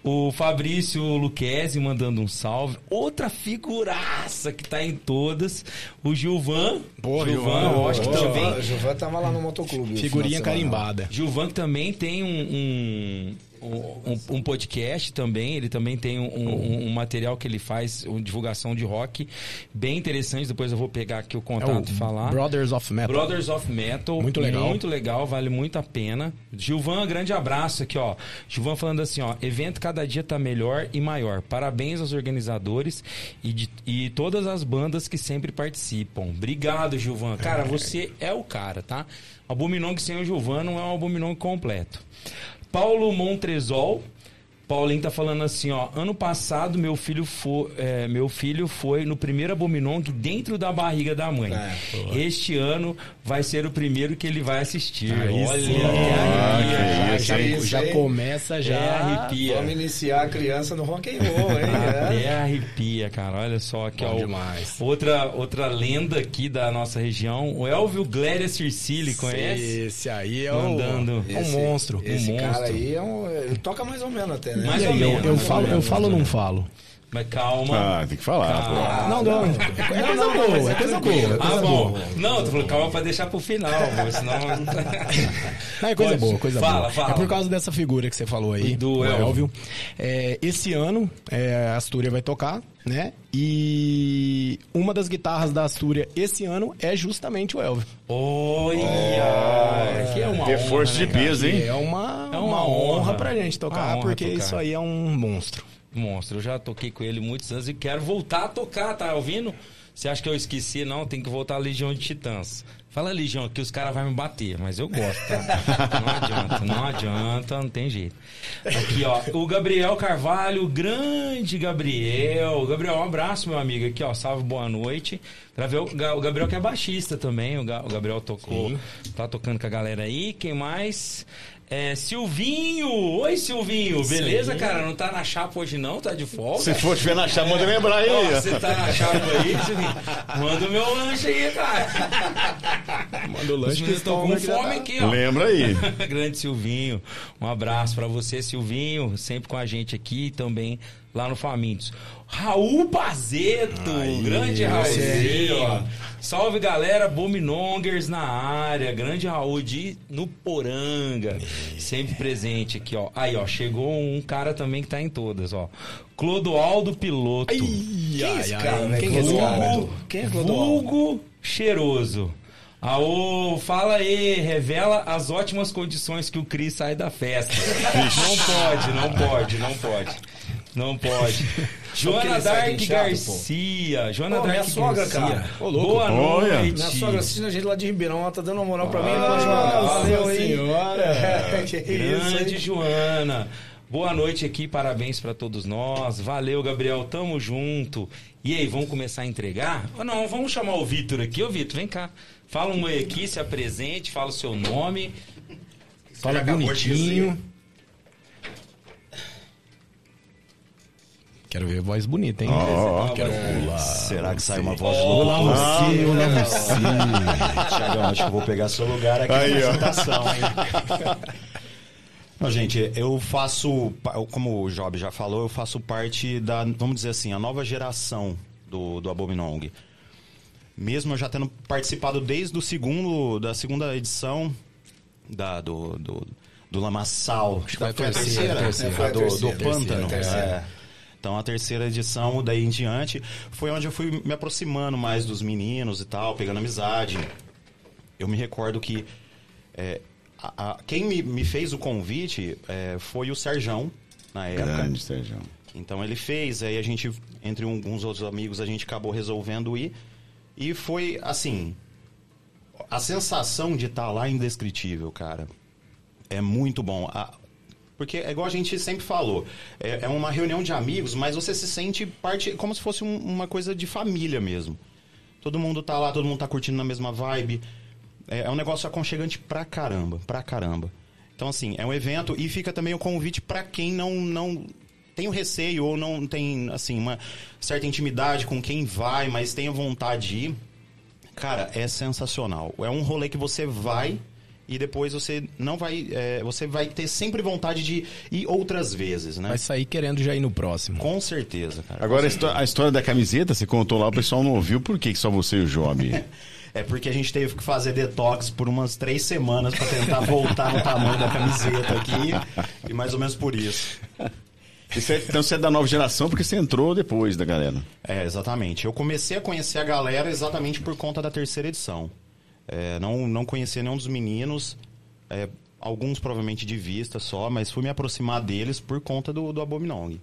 O Fabrício Luquezzi mandando um salve. Outra figuraça que tá em todas. O Gilvan. Pô, Gilvan, eu acho que O também. Gilvan, o tava lá no motoclube. Figurinha carimbada. Gilvan que também tem um, um, um, um podcast também, ele também tem um, um- material que ele faz, uma divulgação de rock, bem interessante, depois eu vou pegar aqui o É contato e falar. Brothers of Metal. Brothers of Metal. Muito legal. Muito legal, vale muito a pena. Gilvan, grande abraço aqui, ó. Gilvan falando assim, ó. Evento cada dia tá melhor e maior. Parabéns aos organizadores e, de- e todas as bandas que sempre participam. Obrigado, Gilvan. Cara, você é o cara, tá? Abominong sem o Gilvan não é um Abominong completo. Paulo Montrezol. Paulinho tá falando assim, ó. Ano passado meu filho foi, é, meu filho foi no primeiro Abominong dentro da barriga da mãe. É, este ano vai ser o primeiro que ele vai assistir. Aí Olha, sim. Ah, já, isso, já, já, já começa já. até arrepia. Vamos iniciar a criança no rock and roll, hein? É. Até arrepia, cara. Olha só aqui, Bom ó. demais. Outra, outra lenda aqui da nossa região. O Elvio Glória Circili, conhece? Esse aí é Mandando. o, é um monstro. Esse Um cara monstro. aí é um, ele toca mais ou menos até, né? Mais ou aí, eu, menos, eu ou falo, eu falo ou não falo? Mas calma. Ah, tem que falar. Ah, não, não. É coisa boa, é coisa boa. É Ah, bom. Não, tu falou calma pra deixar pro final, pô, senão. Não, é coisa Pode. boa, coisa Fala, boa. fala. É por causa dessa figura que você falou aí, Do Elvio. É, esse ano, é, a Astúria vai tocar, né? E uma das guitarras da Astúria esse ano é justamente o Elvio. Olha! que é uma Reforço honra, de né, peso, E hein? é uma, É uma, uma honra, honra. pra gente tocar, Uma honra porque tocar. isso aí é um monstro. Monstro, eu já toquei com ele muitos anos e quero voltar a tocar, tá ouvindo? Você acha que eu esqueci? Não, tem que voltar a Legião de Titãs. Fala Legião, que os caras vão me bater, mas eu gosto, tá? Não adianta, não adianta, não tem jeito. Aqui, ó, o Gabriel Carvalho, grande Gabriel. Gabriel, um abraço, meu amigo. Aqui, ó, salve, boa noite. Pra ver o o Gabriel que é baixista também, o Ga- o Gabriel tocou, tá tocando com a galera aí. Quem mais? É, Silvinho! Oi, Silvinho! Beleza, cara? Não tá na chapa hoje não? Tá de folga? Se for tiver na chama, manda lembrar aí. Ó. Você tá na chapa aí, Silvinho? Manda o meu lanche aí, cara. Manda o lanche que estão com fome aqui, ó. Lembra aí. Grande Silvinho. Um abraço pra você, Silvinho. Sempre com a gente aqui e também lá no Famintos. Raul Pazeto. grande Raulzinho. ó. Salve, galera. Bominongers na área. Grande Raul de no Poranga. Sempre presente aqui, ó. Aí, ó. Chegou um cara também que tá em todas, ó. Clodoaldo Piloto. Quem é esse ai, cara, ai, velho? quem é esse cara? Quem é Clodoaldo? vulgo cheiroso. Aô, fala aí, revela as ótimas condições que o Cris sai da festa. não pode, não pode, não pode. Não pode. Joana Dark Garcia. Joana Pô, Dark minha sogra, Garcia. cara. Ô, louco. Boa Olha. noite. Minha sogra assistindo a gente lá de Ribeirão, ela tá dando uma moral pra mim. Nossa Valeu, hein? senhora. É, que isso, Grande hein? Joana. Boa noite aqui, parabéns pra todos nós. Valeu, Gabriel, tamo junto. E aí, vamos começar a entregar? Ou não, vamos chamar o Vitor aqui. Ô, Vitor, vem cá. Fala um oi aqui, se apresente, fala o seu nome. Fala bonitinho. Quero ver voz bonita, hein? Quero pular. Será que sai uma voz Olá, louca? você, olá, você. Tiagão, acho que eu vou pegar seu lugar aqui Aí, na apresentação, hein? Não, gente, eu faço, como o Job já falou, eu faço parte da, vamos dizer assim, a nova geração do, do Abominong. Mesmo eu já tendo participado desde o segundo, da segunda edição da, do, do, do Lamaçal. Acho que foi a terceira, terceira, terceira. foi a do, do terceira, Pântano. terceira. É. Então a terceira edição, daí em diante, foi onde eu fui me aproximando mais dos meninos e tal, pegando amizade. Eu me recordo que é, a- a- quem me, me fez o convite é, foi o Serjão, na época. Grande, Sérgio. Então ele fez, aí a gente, entre um- uns outros amigos, a gente acabou resolvendo ir. E foi assim. A sensação de estar lá é indescritível, cara. É muito bom. A- porque é igual a gente sempre falou, é, é uma reunião de amigos, mas você se sente parte, como se fosse um- uma coisa de família mesmo. Todo mundo tá lá, todo mundo tá curtindo na mesma vibe. É, é um negócio aconchegante pra caramba, pra caramba. Então, assim, é um evento e fica também o convite pra quem não, não tem o receio ou não tem, assim, uma certa intimidade com quem vai, mas tem a vontade de ir. Cara, é sensacional. É um rolê que você vai e depois você não vai. é, você vai ter sempre vontade de ir outras vezes, né? Vai sair querendo já ir no próximo. Com certeza, cara. Agora, a, histó- a história da camiseta, você contou lá, o pessoal não ouviu. Por que só você e o Job? É porque a gente teve que fazer detox por umas três semanas pra tentar voltar no tamanho da camiseta aqui. E mais ou menos por isso. Isso é- então você é da nova geração porque você entrou depois da galera. É, exatamente. Eu comecei a conhecer a galera exatamente por conta da terceira edição. É, não, não conhecia nenhum dos meninos, é, alguns provavelmente de vista só, mas fui me aproximar deles por conta do, do Abominong.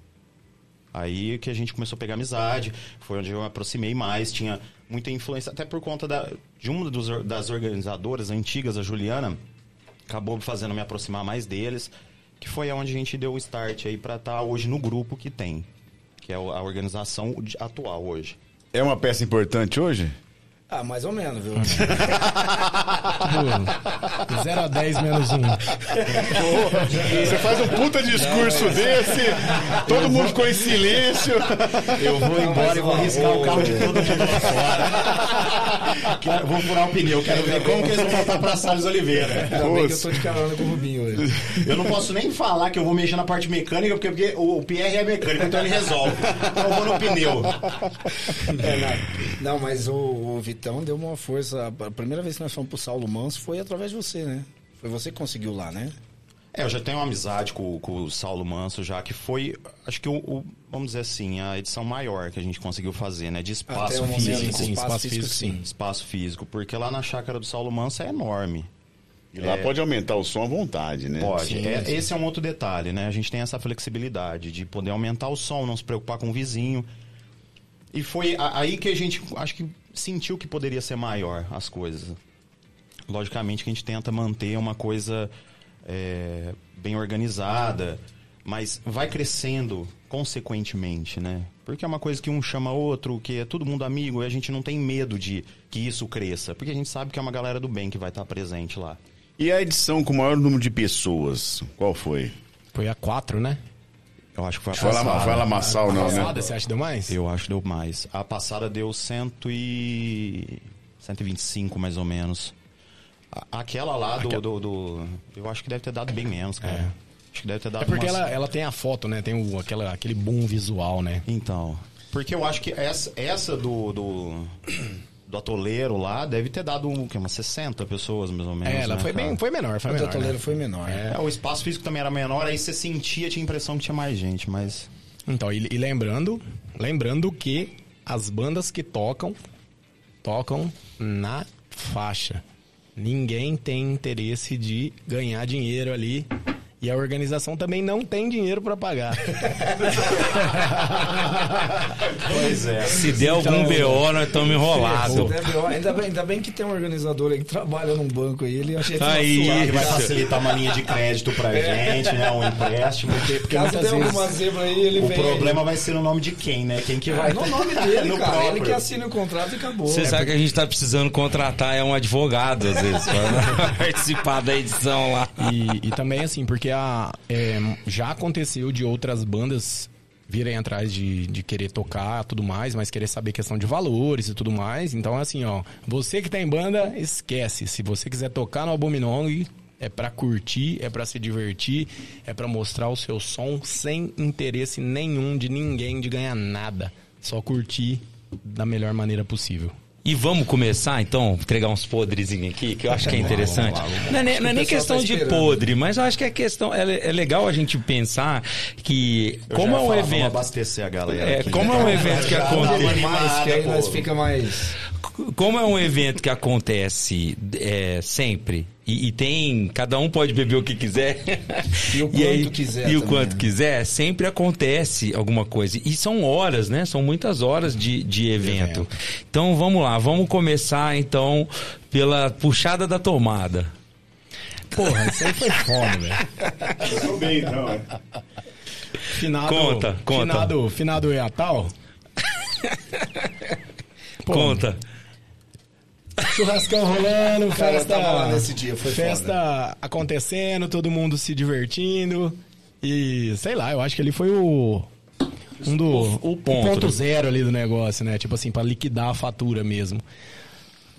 Aí que a gente começou a pegar amizade, foi onde eu me aproximei mais, tinha muita influência, até por conta da, de uma dos das organizadoras antigas, a Juliana, acabou fazendo me aproximar mais deles, que foi aonde a gente deu o start aí pra estar hoje no grupo que tem, que é a organização atual hoje. É uma peça importante hoje? Ah, mais ou menos, viu? 0 a 10 menos 1. Você faz um puta discurso desse, todo mundo ficou em silêncio. Eu vou embora e vou riscar o carro de todo mundo fora. Quero- vou furar o pneu, quero ver como que eles vão voltar pra Salles Oliveira. Ainda bem que eu tô de carona com o Rubinho hoje. Eu não posso nem falar que eu vou mexer na parte mecânica, porque, porque o, o Pierre é mecânico, então ele resolve. Então eu vou no pneu. É, não, não, mas o, o Vitão deu uma força. A primeira vez que nós fomos pro Saulo Manso foi através de você, né? Foi você que conseguiu lá, né? É, eu já tenho uma amizade com, com o Saulo Manso já, que foi, acho que o, o- vamos dizer assim, a edição maior que a gente conseguiu fazer, né? De espaço Até o momento, físico. sim, espaço, espaço físico, físico, sim. Espaço físico, porque lá na chácara do Saulo Manso é enorme. E lá pode aumentar o som à vontade, né? Pode. Sim, É- sim. Esse é um outro detalhe, né? A gente tem essa flexibilidade de poder aumentar o som, não se preocupar com o vizinho. E foi aí que a gente, acho que sentiu que poderia ser maior as coisas. Logicamente que a gente tenta manter uma coisa é, bem organizada, mas vai crescendo consequentemente, né? Porque é uma coisa que um chama outro, que é todo mundo amigo, e a gente não tem medo de que isso cresça, porque a gente sabe que é uma galera do bem que vai estar presente lá. E a edição com o maior número de pessoas, qual foi? Foi a 4, né? Eu acho que foi a Foi passada. foi não, né? Passada, você acha que deu mais? Eu acho que deu mais. A passada deu cento e... 125, mais ou menos. A- Aquela lá do, do, do- Eu acho que deve ter dado bem menos, cara. Acho que deve ter dado É porque umas- ela, ela tem a foto, né? Tem o, aquela, aquele boom visual, né? Então... Porque eu acho que essa, essa do, do... Do atoleiro lá deve ter dado o quê? umas 60 pessoas, mais ou menos. É, ela né, foi cara? bem, foi menor, foi O menor. toleiro né? foi menor. É, o espaço físico também era menor, aí você sentia, tinha a impressão que tinha mais gente, mas... Então, e, e lembrando, lembrando que as bandas que tocam, tocam na faixa. Ninguém tem interesse de ganhar dinheiro ali E a organização também não tem dinheiro para pagar. Pois é. Se der algum BO, nós estamos enrolados. Ainda, bem, ainda bem que tem um organizador aí que trabalha num banco aí, ele acha que tá Aí, suave. Que vai facilitar uma linha de crédito pra gente, né? Um empréstimo. Porque, porque Caso tenha alguma zebra aí, ele o vem. problema vai ser no nome de quem, né? Quem que vai. No nome dele, no cara. próprio. Ele que assina o contrato e acabou. Você sabe que a gente tá precisando contratar é um advogado, às vezes, pra participar da edição lá. E, e também assim, porque a, é, já aconteceu de outras bandas virem atrás de, de querer tocar tudo mais, mas querer saber questão de valores e tudo mais. Então, assim, ó, você que tá em banda, esquece. Se você quiser tocar no Abominong, é pra curtir, é pra se divertir, é pra mostrar o seu som sem interesse nenhum de ninguém de ganhar nada. Só curtir da melhor maneira possível. E vamos começar, então, entregar uns podrezinhos aqui, que eu acho que é interessante. Não é, nem- não é nem O pessoal questão tá de podre, mas eu acho que é questão. É, é legal a gente pensar que, Eu como já é um falar, Vamos evento. abastecer a galera. É, aqui, como né? é um evento que acontece. mais, que aí pô. nós fica mais. Como é um evento que acontece é, sempre e, e tem cada um pode beber o que quiser E o quanto quiser e o também, quanto né? quiser sempre acontece alguma coisa e são horas né são muitas horas de, de evento então vamos lá vamos começar então pela puxada da tomada Porra, isso aí foi foda, velho. Tô bem, então. é. Finado, Conta, conta. Finado, finado Eatal. Pô, conta Churrascão rolando, Cara, eu festa. tava lá nesse dia, foi Festa acontecendo, todo mundo se divertindo. E sei lá, eu acho que ele foi o. Um do. O- o ponto, né? zero ali do negócio, né? Tipo assim, pra liquidar a fatura mesmo.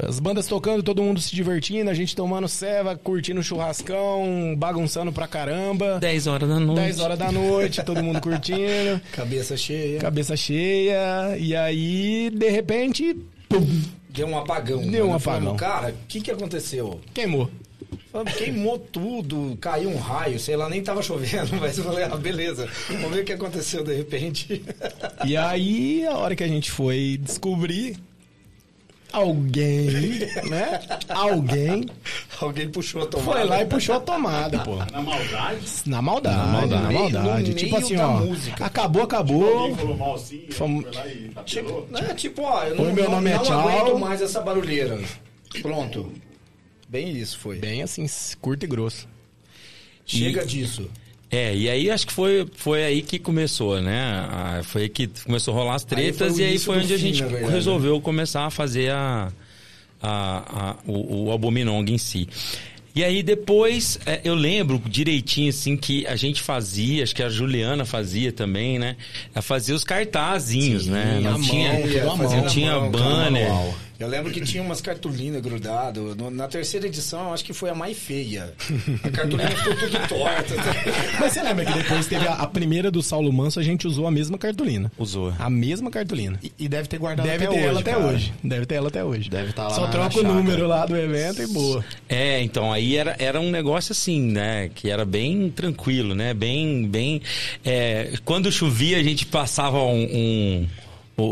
As bandas tocando, todo mundo se divertindo, a gente tomando ceva, curtindo churrascão, bagunçando pra caramba. 10 horas da noite 10 horas da noite, todo mundo curtindo. Cabeça cheia. cabeça cheia, e aí, de repente, pum, Deu um apagão. Deu um apagão. Cara, o que, que aconteceu? queimou. Queimou tudo, caiu um raio, sei lá, nem tava chovendo, mas eu falei, ah, beleza, vamos ver o que aconteceu de repente. E aí, a hora que a gente foi descobrir, alguém, né? Alguém Alguém puxou a tomada. foi lá e puxou a tomada, pô. Na maldade, Na maldade, na maldade. maldade. No meio- no tipo assim, da ó. música. Acabou, acabou. alguém falou mal assim, aí Fomos- foi lá e. Tipo, né, tipo, ó, eu não, Oi, meu não, nome é não tchau. aguento mais essa barulheira. Pronto. Bem isso foi. Bem assim, curto e grosso. Chega disso. É, e aí acho que foi, foi aí que começou, né? Foi aí que começou a rolar as Aí tretas o e aí foi onde a fim, gente na verdade, resolveu começar a fazer a, a, a- o, o Abominong em si. E aí depois, é, eu lembro direitinho assim que a gente fazia, acho que a Juliana fazia também, né? Ela fazia os cartazinhos, né? à Não mão, tinha, mão. não tinha mão, banner. Eu lembro que tinha umas cartolinas grudadas. Na terceira edição, eu acho que foi a mais feia. A cartolina ficou tudo torta. Mas você lembra que depois teve a, a primeira do Saulo Manso, a gente usou a mesma cartolina. Usou. A mesma cartolina. E, e deve ter guardado Deve até ter hoje. ela até cara. hoje. Deve ter ela até hoje. Deve tá lá Só na- troca na o número lá do evento e boa. É, então aí era, era um negócio assim, né? Que era bem tranquilo, né? Bem, bem. é, quando chovia a gente passava um, um- o,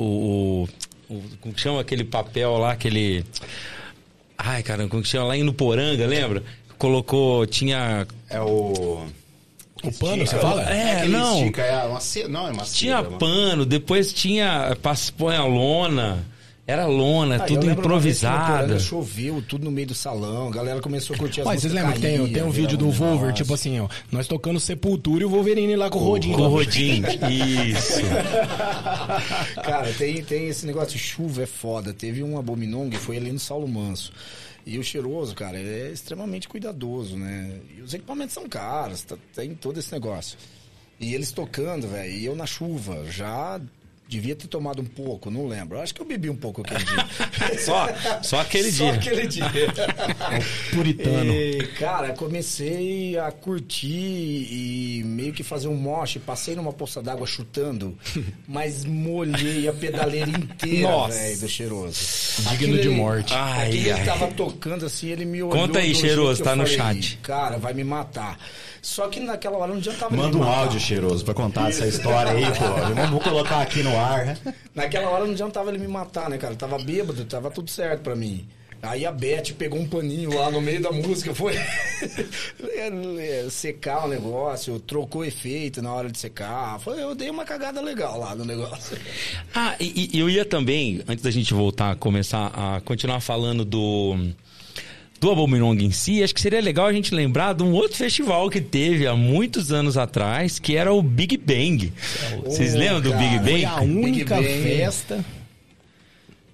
o, o- como que chama aquele papel lá, aquele. Ai, caramba, como que chama lá em Nuporanga, lembra? Colocou, tinha É o. O pano, você fala? É, aquele não. estica, é uma ce- Não, é uma tinha cera, mano. pano, depois tinha põe a lona, era lona, Ah, tudo. Poranga Choveu tudo no meio do salão. A galera começou a curtir as Mas vocês lembram que tem, tem um vídeo do um Volver, negócio. tipo assim, ó. Nós tocando Sepultura e o Wolverine lá com o Rodinho. Com o Rodinho, isso. Cara, tem, tem esse negócio de chuva, é foda. Teve um abominong, foi ali no Saulo Manso. E o cheiroso, cara, é extremamente cuidadoso, né? E os equipamentos são caros, tá- tem todo esse negócio. E eles tocando, velho, e eu na chuva, já devia ter tomado um pouco, não lembro. Acho que eu bebi um pouco aquele dia. Só, só aquele Só dia. aquele dia. Puritano. E, cara, comecei a curtir e meio que fazer um moche. Passei numa poça d'água chutando, mas molhei a pedaleira inteira, Nossa. velho, do cheiroso. Digno de morte. Ai, aquele ai. ele tava tocando assim, ele me olhou. Conta aí, cheiroso, tá no falei, chat. Cara, vai me matar. Só que naquela hora não adiantava Manda nem um matar. áudio cheiroso pra contar essa história aí, pô. Vamos colocar aqui no ar. Naquela hora não adiantava ele me matar, né, cara? Eu tava bêbado, tava tudo certo pra mim. Aí a Beth pegou um paninho lá no meio da música, foi secar o negócio, trocou efeito na hora de secar. Foi, eu dei uma cagada legal lá no negócio. Ah, e, e eu ia também, antes da gente voltar a começar a continuar falando do do Abominong em si, acho que seria legal a gente lembrar de um outro festival que teve há muitos anos atrás, que era o Big Bang. Vocês lembram do Big Bang? Foi a única Bang. festa.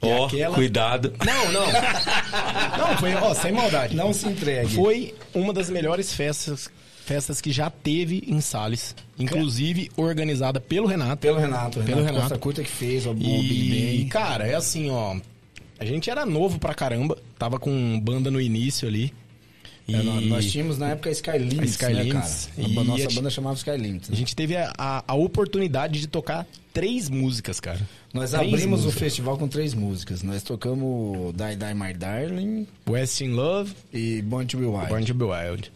Ó, aquela- cuidado. Não, não. Não, foi, ó, sem maldade. Não se entregue. Foi uma das melhores festas, festas que já teve em Salles. Inclusive organizada pelo Renato. Pelo Renato, Pelo Renato Renato. Costa Curta que fez o, o E, Big Bang. cara, é assim, ó. A gente era novo pra caramba. Tava com banda no início ali. E É, nós, tínhamos na época a Sky Limits, Sky né, Limits. cara? A E nossa a gente- banda chamava Sky Limits. né? a gente teve a, a- a oportunidade de tocar três músicas, cara. Nós Três abrimos o músicas. festival com três músicas. Nós tocamos Die Die My Darling West in Love, e Born to Be Wild. Born to be Wild.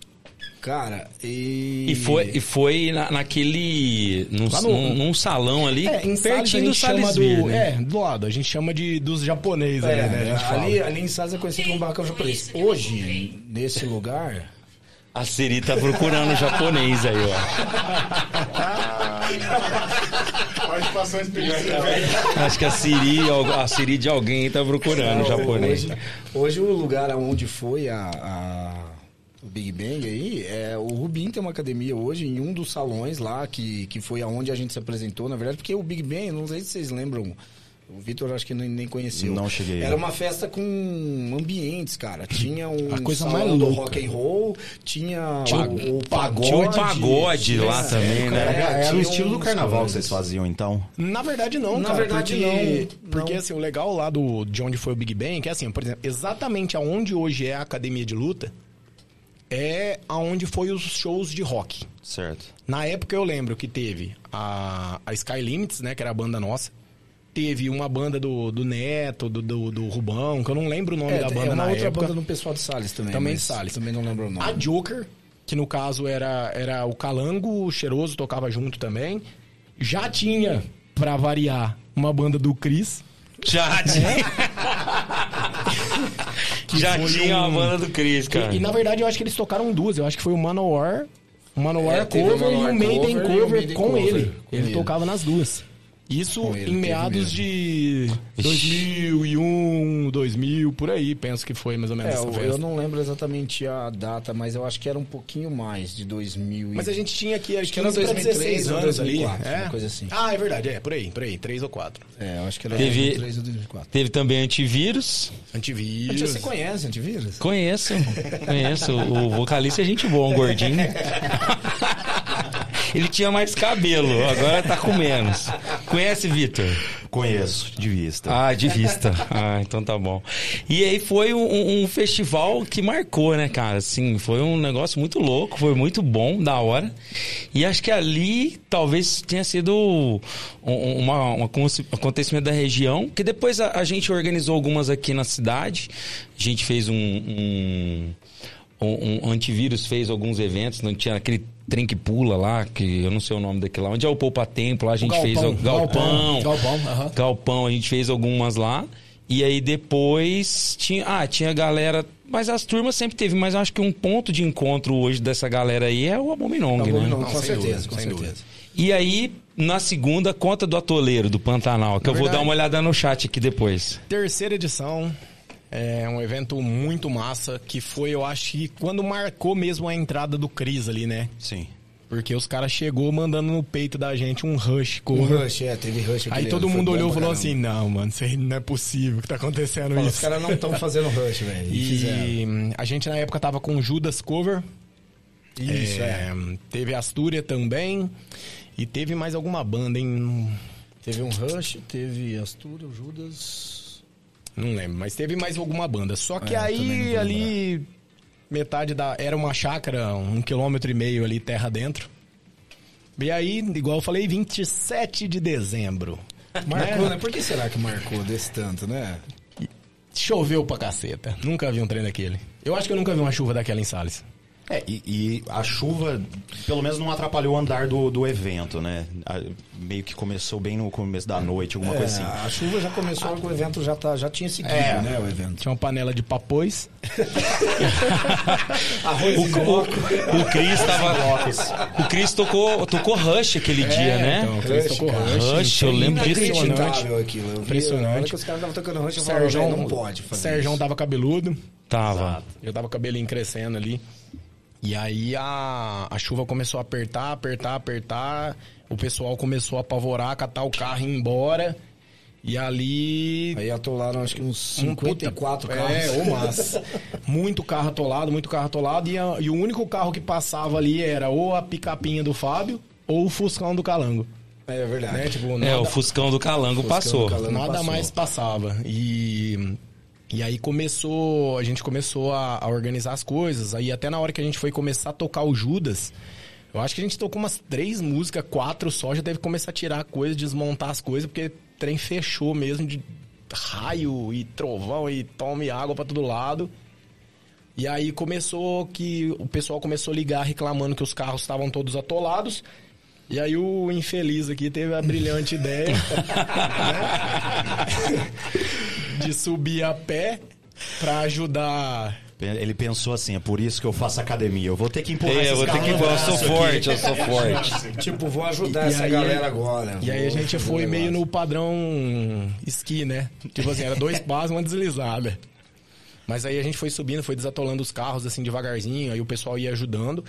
Cara, e... E foi, e foi na- naquele. Num, no- num- num salão ali, É, em Salles a pertinho do gente chama Salles do... Beer, né? É, do lado. A gente chama de dos japoneses É, ali, né? A gente fala. ali, ali em Salles é conhecido como Barracão Japonês. Hoje, nesse lugar... A Siri tá procurando japonês aí, ó. Participação. Acho que a Siri, a Siri de alguém tá procurando japonês. Hoje, hoje o lugar onde foi a, a- o Big Bang aí, é, o Rubim tem uma academia hoje em um dos salões lá, que, que foi aonde a gente se apresentou, na verdade, porque o Big Bang, não sei se vocês lembram, o Vitor acho que nem, nem conheceu. Não cheguei. Era uma festa com ambientes, cara. Tinha um A coisa salão mais do rock and roll, tinha Tinha o, o pagode. Tinha um pagode lá tinha- também, né? é, Era, era o tinha estilo do carnaval que vocês faziam, então? Na verdade, não, Na cara. verdade, porque, não, Porque, não. assim, o legal lá do, de onde foi o Big Bang, que é assim, por exemplo, exatamente aonde hoje é a academia de luta, é aonde foi os shows de rock. Certo. Na época eu lembro que teve a, a Sky Limits, né, que era a banda nossa. Teve uma banda do, do Neto, do, do, do Rubão, que eu não lembro o nome É, da é banda uma na outra época. banda no pessoal de Salles também. Também de Salles. Também não lembro o nome. A Joker, que no caso era, era o Calango, o Cheiroso tocava junto também. Já tinha, pra variar, uma banda do Chris. Já tinha. Já foi tinha um- a banda do Chris, cara. E, e, na verdade eu acho que eles tocaram duas. Eu acho que foi o Manowar, o Manowar É, teve o cover e Manowar o Maiden cover cover, com cover ele. com ele ele. tocava nas duas. Isso ele, em meados de 2001, 2000, por aí. Penso que foi mais ou menos É, essa eu, festa. eu não lembro exatamente a data, mas eu acho que era um pouquinho mais de 2000. e- Mas a gente tinha aqui, acho que era 2003 ou anos 2004, ali. uma coisa assim. Ah, é verdade, é, por aí, por aí, três ou quatro. É, eu acho que era Teve- 2003 ou 2004. Teve também antivírus. Antivírus. Você conhece antivírus? Conheço, conheço. O vocalista é gente boa, um gordinho. Ele tinha mais cabelo, agora tá com menos. Conhece, Vitor? Conheço, de vista. Ah, de vista. Ah, então tá bom. E aí foi um, um festival que marcou, né, cara? Assim, foi um negócio muito louco, foi muito bom, da hora. E acho que ali talvez tenha sido um, uma, um aconte- acontecimento da região, que depois a, a gente organizou algumas aqui na cidade. A gente fez um, um, um- um antivírus, fez alguns eventos, não tinha aquele trem que pula lá, que eu não sei o nome daquele lá. Onde é o Poupa Tempo? Lá a gente fez o galpão. Galpão, aham. Galpão, a gente fez algumas lá. E aí depois tinha. Ah, tinha galera. Mas as turmas sempre teve, mas eu acho que um ponto de encontro hoje dessa galera aí é o Abominong, né? Com sem certeza, dúvida, com certeza. dúvida. E aí, na segunda, conta do atoleiro do Pantanal, que eu vou verdade. dar uma olhada no chat aqui depois. Terceira edição. É um evento muito massa, que foi, eu acho que quando marcou mesmo a entrada do Cris ali, né? Sim. Porque os caras chegou mandando no peito da gente um rush O cover. Rush, é, teve Rush Aí todo mundo olhou e falou assim, não, mano, isso aí não é possível que tá acontecendo Fala, isso. Os caras não estão fazendo Rush, velho. E fizeram. A gente na época tava com Judas Cover. Isso, é. Teve Astúria também. E teve mais alguma banda, hein? Teve um Rush, teve Astura, o Judas. Não lembro, mas teve mais alguma banda. Só que É, aí ali metade da era uma chácara, um quilômetro e meio ali terra dentro. E aí, igual eu falei, 27 de dezembro. Marcou, né? Por que será que marcou desse tanto, né? Choveu pra caceta. Nunca vi um trem daquele. Eu acho que eu nunca vi uma chuva daquela em Salles. É, e, e a chuva, pelo menos não atrapalhou o andar do, do evento, né? A- meio que começou bem no começo da noite, alguma É, coisa assim. a chuva já começou, o evento já, tá, já tinha seguido, né, o evento. Tinha uma panela de papões. Arroz e coco. O Cris tava. O Cris tocou, tocou Rush aquele dia, né? Então, o Cris tocou. Rush. Rush, eu lembro disso. Inacreditável aquilo. Vi, Impressionante. Os caras estavam tocando rush, eu falava, Sérgio "Velho, não pode fazer Sérgio isso." tava cabeludo. Tava. Eu tava com o cabelinho crescendo ali. E aí a, a chuva começou a apertar, apertar, apertar. O pessoal começou a apavorar, catar o carro e ir embora. E ali. Aí atolaram acho que uns um 54 puta- carros. É, ou mais. muito carro atolado, muito carro atolado. E, a- e o único carro que passava ali era ou a picapinha do Fábio ou o Fuscão do Calango. É verdade. Né? Tipo, É, nada- o Fuscão do Calango passou. do Calango. Nada passou. mais passava. E, e aí começou, a gente começou a, a organizar as coisas. Aí até na hora que a gente foi começar a tocar o Judas, eu acho que a gente tocou umas três músicas, quatro só, já teve que começar a tirar coisas, desmontar as coisas, porque o trem fechou mesmo de raio e trovão e tome água pra todo lado. E aí começou que o pessoal começou a ligar reclamando que os carros estavam todos atolados. E aí o infeliz aqui teve a brilhante ideia né? De subir a pé pra ajudar. Ele pensou assim, é por isso que eu faço academia. Eu vou ter que empurrar É, esses eu vou ter carros que. no Eu sou aqui. forte, eu sou forte. Tipo, vou ajudar E essa aí- galera agora. E aí a gente foi meio negócio. no padrão esqui, né? Tipo assim, era dois passos uma deslizada. Mas aí a gente foi subindo, foi desatolando os carros assim devagarzinho, aí o pessoal ia ajudando.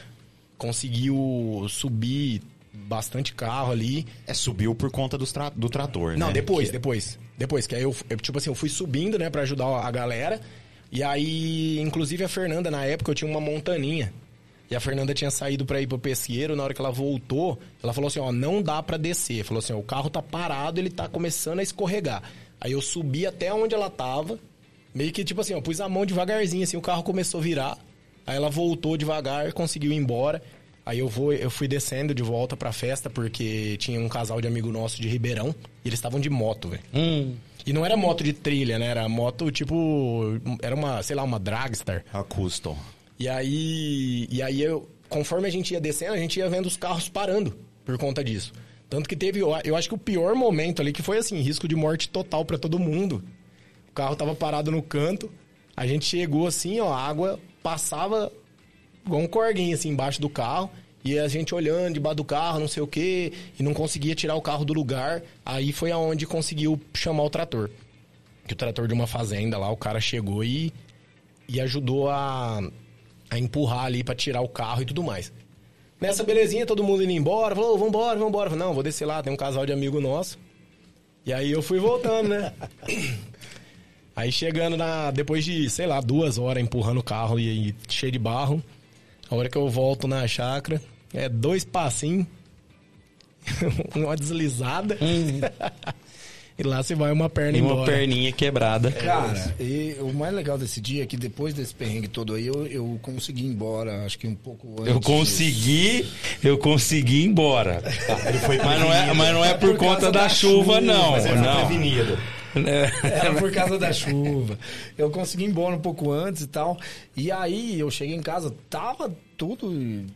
Conseguiu subir bastante carro ali. É, subiu por conta dos tra- do trator, Não, né? depois, Que- depois. Depois, que aí eu, eu, tipo assim, eu fui subindo, né, pra ajudar a galera. E aí, inclusive a Fernanda, na época, eu tinha uma montaninha. E a Fernanda tinha saído pra ir pro pesqueiro, na hora que ela voltou, ela falou assim, ó, não dá pra descer. Falou assim, ó, o carro tá parado, ele tá começando a escorregar. Aí eu subi até onde ela tava, meio que tipo assim, ó, pus a mão devagarzinho, assim, o carro começou a virar. Aí ela voltou devagar, conseguiu ir embora. Aí eu, vou, eu fui descendo de volta pra festa, porque tinha um casal de amigo nosso de Ribeirão, e eles estavam de moto, velho. Hum, E não era moto de trilha, né? Era moto tipo. Era uma, sei lá, uma Dragstar. A custom. E aí. E aí eu. Conforme a gente ia descendo, a gente ia vendo os carros parando por conta disso. Tanto que teve. Eu acho que o pior momento ali, que foi assim, risco de morte total pra todo mundo. O carro tava parado no canto. A gente chegou assim, ó, a água passava igual um corguinho assim embaixo do carro. E a gente olhando debaixo do carro, não sei o quê, e não conseguia tirar o carro do lugar. Aí foi aonde conseguiu chamar o trator. Que o trator de uma fazenda lá, o cara chegou e, e ajudou a, a empurrar ali pra tirar o carro e tudo mais. Nessa belezinha, todo mundo indo embora, falou, "Ô, vambora, vambora. Não, vou descer lá, tem um casal de amigo nosso. E aí eu fui voltando, né? Aí chegando na. Depois de, sei lá, duas horas empurrando o carro e, e cheio de barro. A hora que eu volto na chácara, é dois passinhos, uma deslizada. e lá se vai uma perna e uma embora. perninha quebrada. Cara, e o mais legal desse dia é que depois desse perrengue todo aí, eu, eu consegui ir embora, acho que um pouco antes. Eu consegui, eu consegui ir embora. foi mas, não é, mas não é por, por conta da, da chuva, chuva, não. Mas ele foi não. prevenido. Era por causa da chuva. Eu consegui ir embora um pouco antes e tal. E aí eu cheguei em casa, tava tudo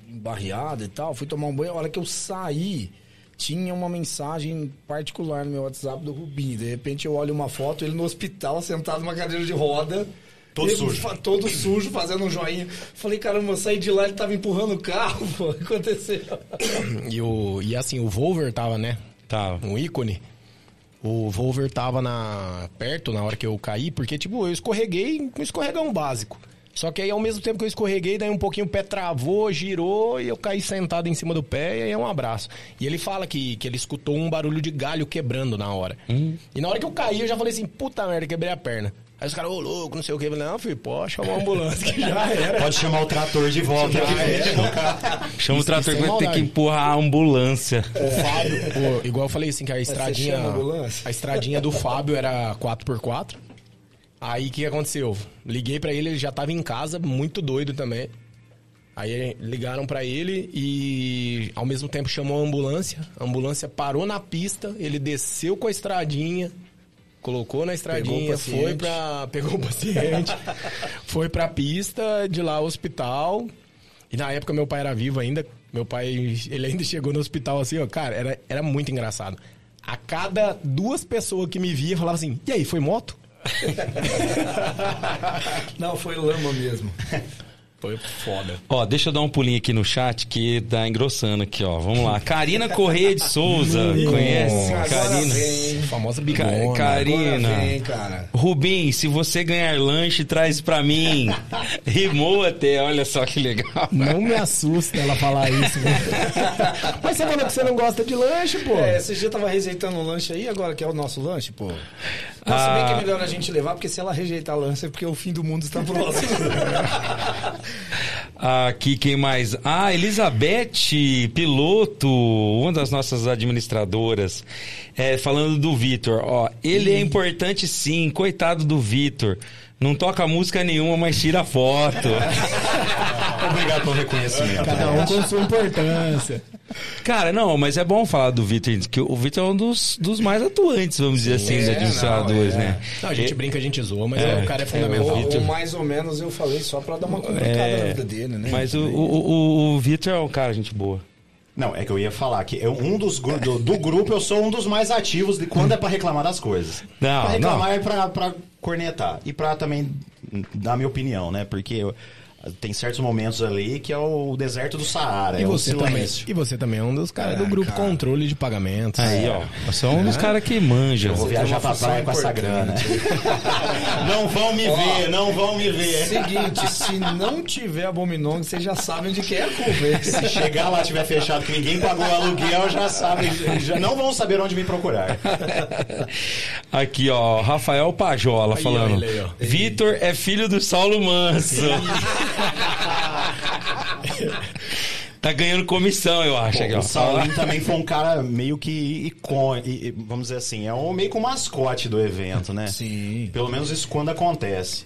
embarreado e tal. Fui tomar um banho. A hora que eu saí, tinha uma mensagem particular no meu WhatsApp do Rubinho. De repente eu olho uma foto, ele no hospital, sentado numa cadeira de roda. Todo ele sujo. Todo sujo, fazendo um joinha. Falei, caramba, eu saí de lá, ele tava empurrando o carro, pô. O que aconteceu? E, o, e assim, o Volver tava, né? Tá. Um ícone. O Volver tava na, perto na hora que eu caí, porque, tipo, eu escorreguei, um escorregão básico. Só que aí, ao mesmo tempo que eu escorreguei, daí um pouquinho o pé travou, girou e eu caí sentado em cima do pé e aí é um abraço. E ele fala que, que ele escutou um barulho de galho quebrando na hora. E na hora que eu caí, eu já falei assim, puta merda, quebrei a perna. Aí os caras, ô louco, não sei o que. Eu falei, não, filho, pode chamar uma ambulância que já era. Pode chamar o trator de volta. Já era. Chama o trator que é vai ter que empurrar a ambulância. O Fábio, pô, igual eu falei assim, que a estradinha. a estradinha do Fábio era 4x4. Aí o que aconteceu? Liguei pra ele, ele já tava em casa, muito doido também. Aí ligaram pra ele e ao mesmo tempo chamou a ambulância. A ambulância parou na pista, ele desceu com a estradinha, colocou na estradinha, foi pra. pegou o paciente, foi pra pista, de lá ao hospital. E na época meu pai era vivo ainda. Meu pai, ele ainda chegou no hospital assim, ó. Cara, era, era muito engraçado. A cada duas pessoas que me via, falava assim: E aí, foi moto? Não, foi lama mesmo. Foi foda. Ó, deixa eu dar um pulinho aqui no chat que tá engrossando aqui, ó. Vamos lá. Karina Correia de Souza. Conhece? Agora Karina. vem. Famosa Ca- bigona. Karina. Agora vem, cara. Rubim, se você ganhar lanche, traz pra mim. Rimou até, olha só que legal. Não me assusta ela falar isso. velho. Mas você falou que você não gosta de lanche, pô. É, esse dia tava rejeitando um lanche aí, agora que é o nosso lanche, pô. Não, se bem que é melhor a gente levar, porque se ela rejeitar lanche é porque o fim do mundo está próximo. Aqui, quem mais? Ah, Elizabeth Piloto, uma das nossas administradoras, é, falando do Vitor. Ó, ele é importante sim, coitado do Vitor. Não toca música nenhuma, mas tira foto. Obrigado pelo reconhecimento. Cada um com sua importância. Cara, não, mas é bom falar do Vitor, que o Vitor é um dos, dos mais atuantes, vamos dizer assim, dos administradores, não, é. né? Não, a gente brinca, a gente zoa, mas É, o cara é é, fundamental. ou, ou mais ou menos eu falei só pra dar uma complicada É, na vida dele, né? Mas o, o, o, o Vitor é um cara, gente boa. Não, é que eu ia falar que eu, um dos gru- do, do grupo eu sou um dos mais ativos de quando é pra reclamar das coisas. Não, pra reclamar é pra, pra cornetar. E pra também dar minha opinião, né? Porque eu- tem certos momentos ali que é o deserto do Saara. E é você, também, e você também é um dos caras do grupo controle de pagamentos. Aí, ó. Você é um dos caras que manja. Eu vou viajar pra praia com essa grana. não vão me ver, não vão me ver. Seguinte, se não tiver abominong, vocês já sabem de quem é a culpa. Se chegar lá tiver fechado que ninguém pagou o aluguel, já sabem, já não vão saber onde me procurar. Aqui, ó, Rafael Pajola Aí, falando. ó, ó. Vitor é filho do Saulo Manso. tá ganhando comissão, eu acho. aqui, ó. o Saulinho também foi um cara meio que icônico, vamos dizer assim, é um meio que um mascote do evento, né? Sim. Pelo menos isso quando acontece.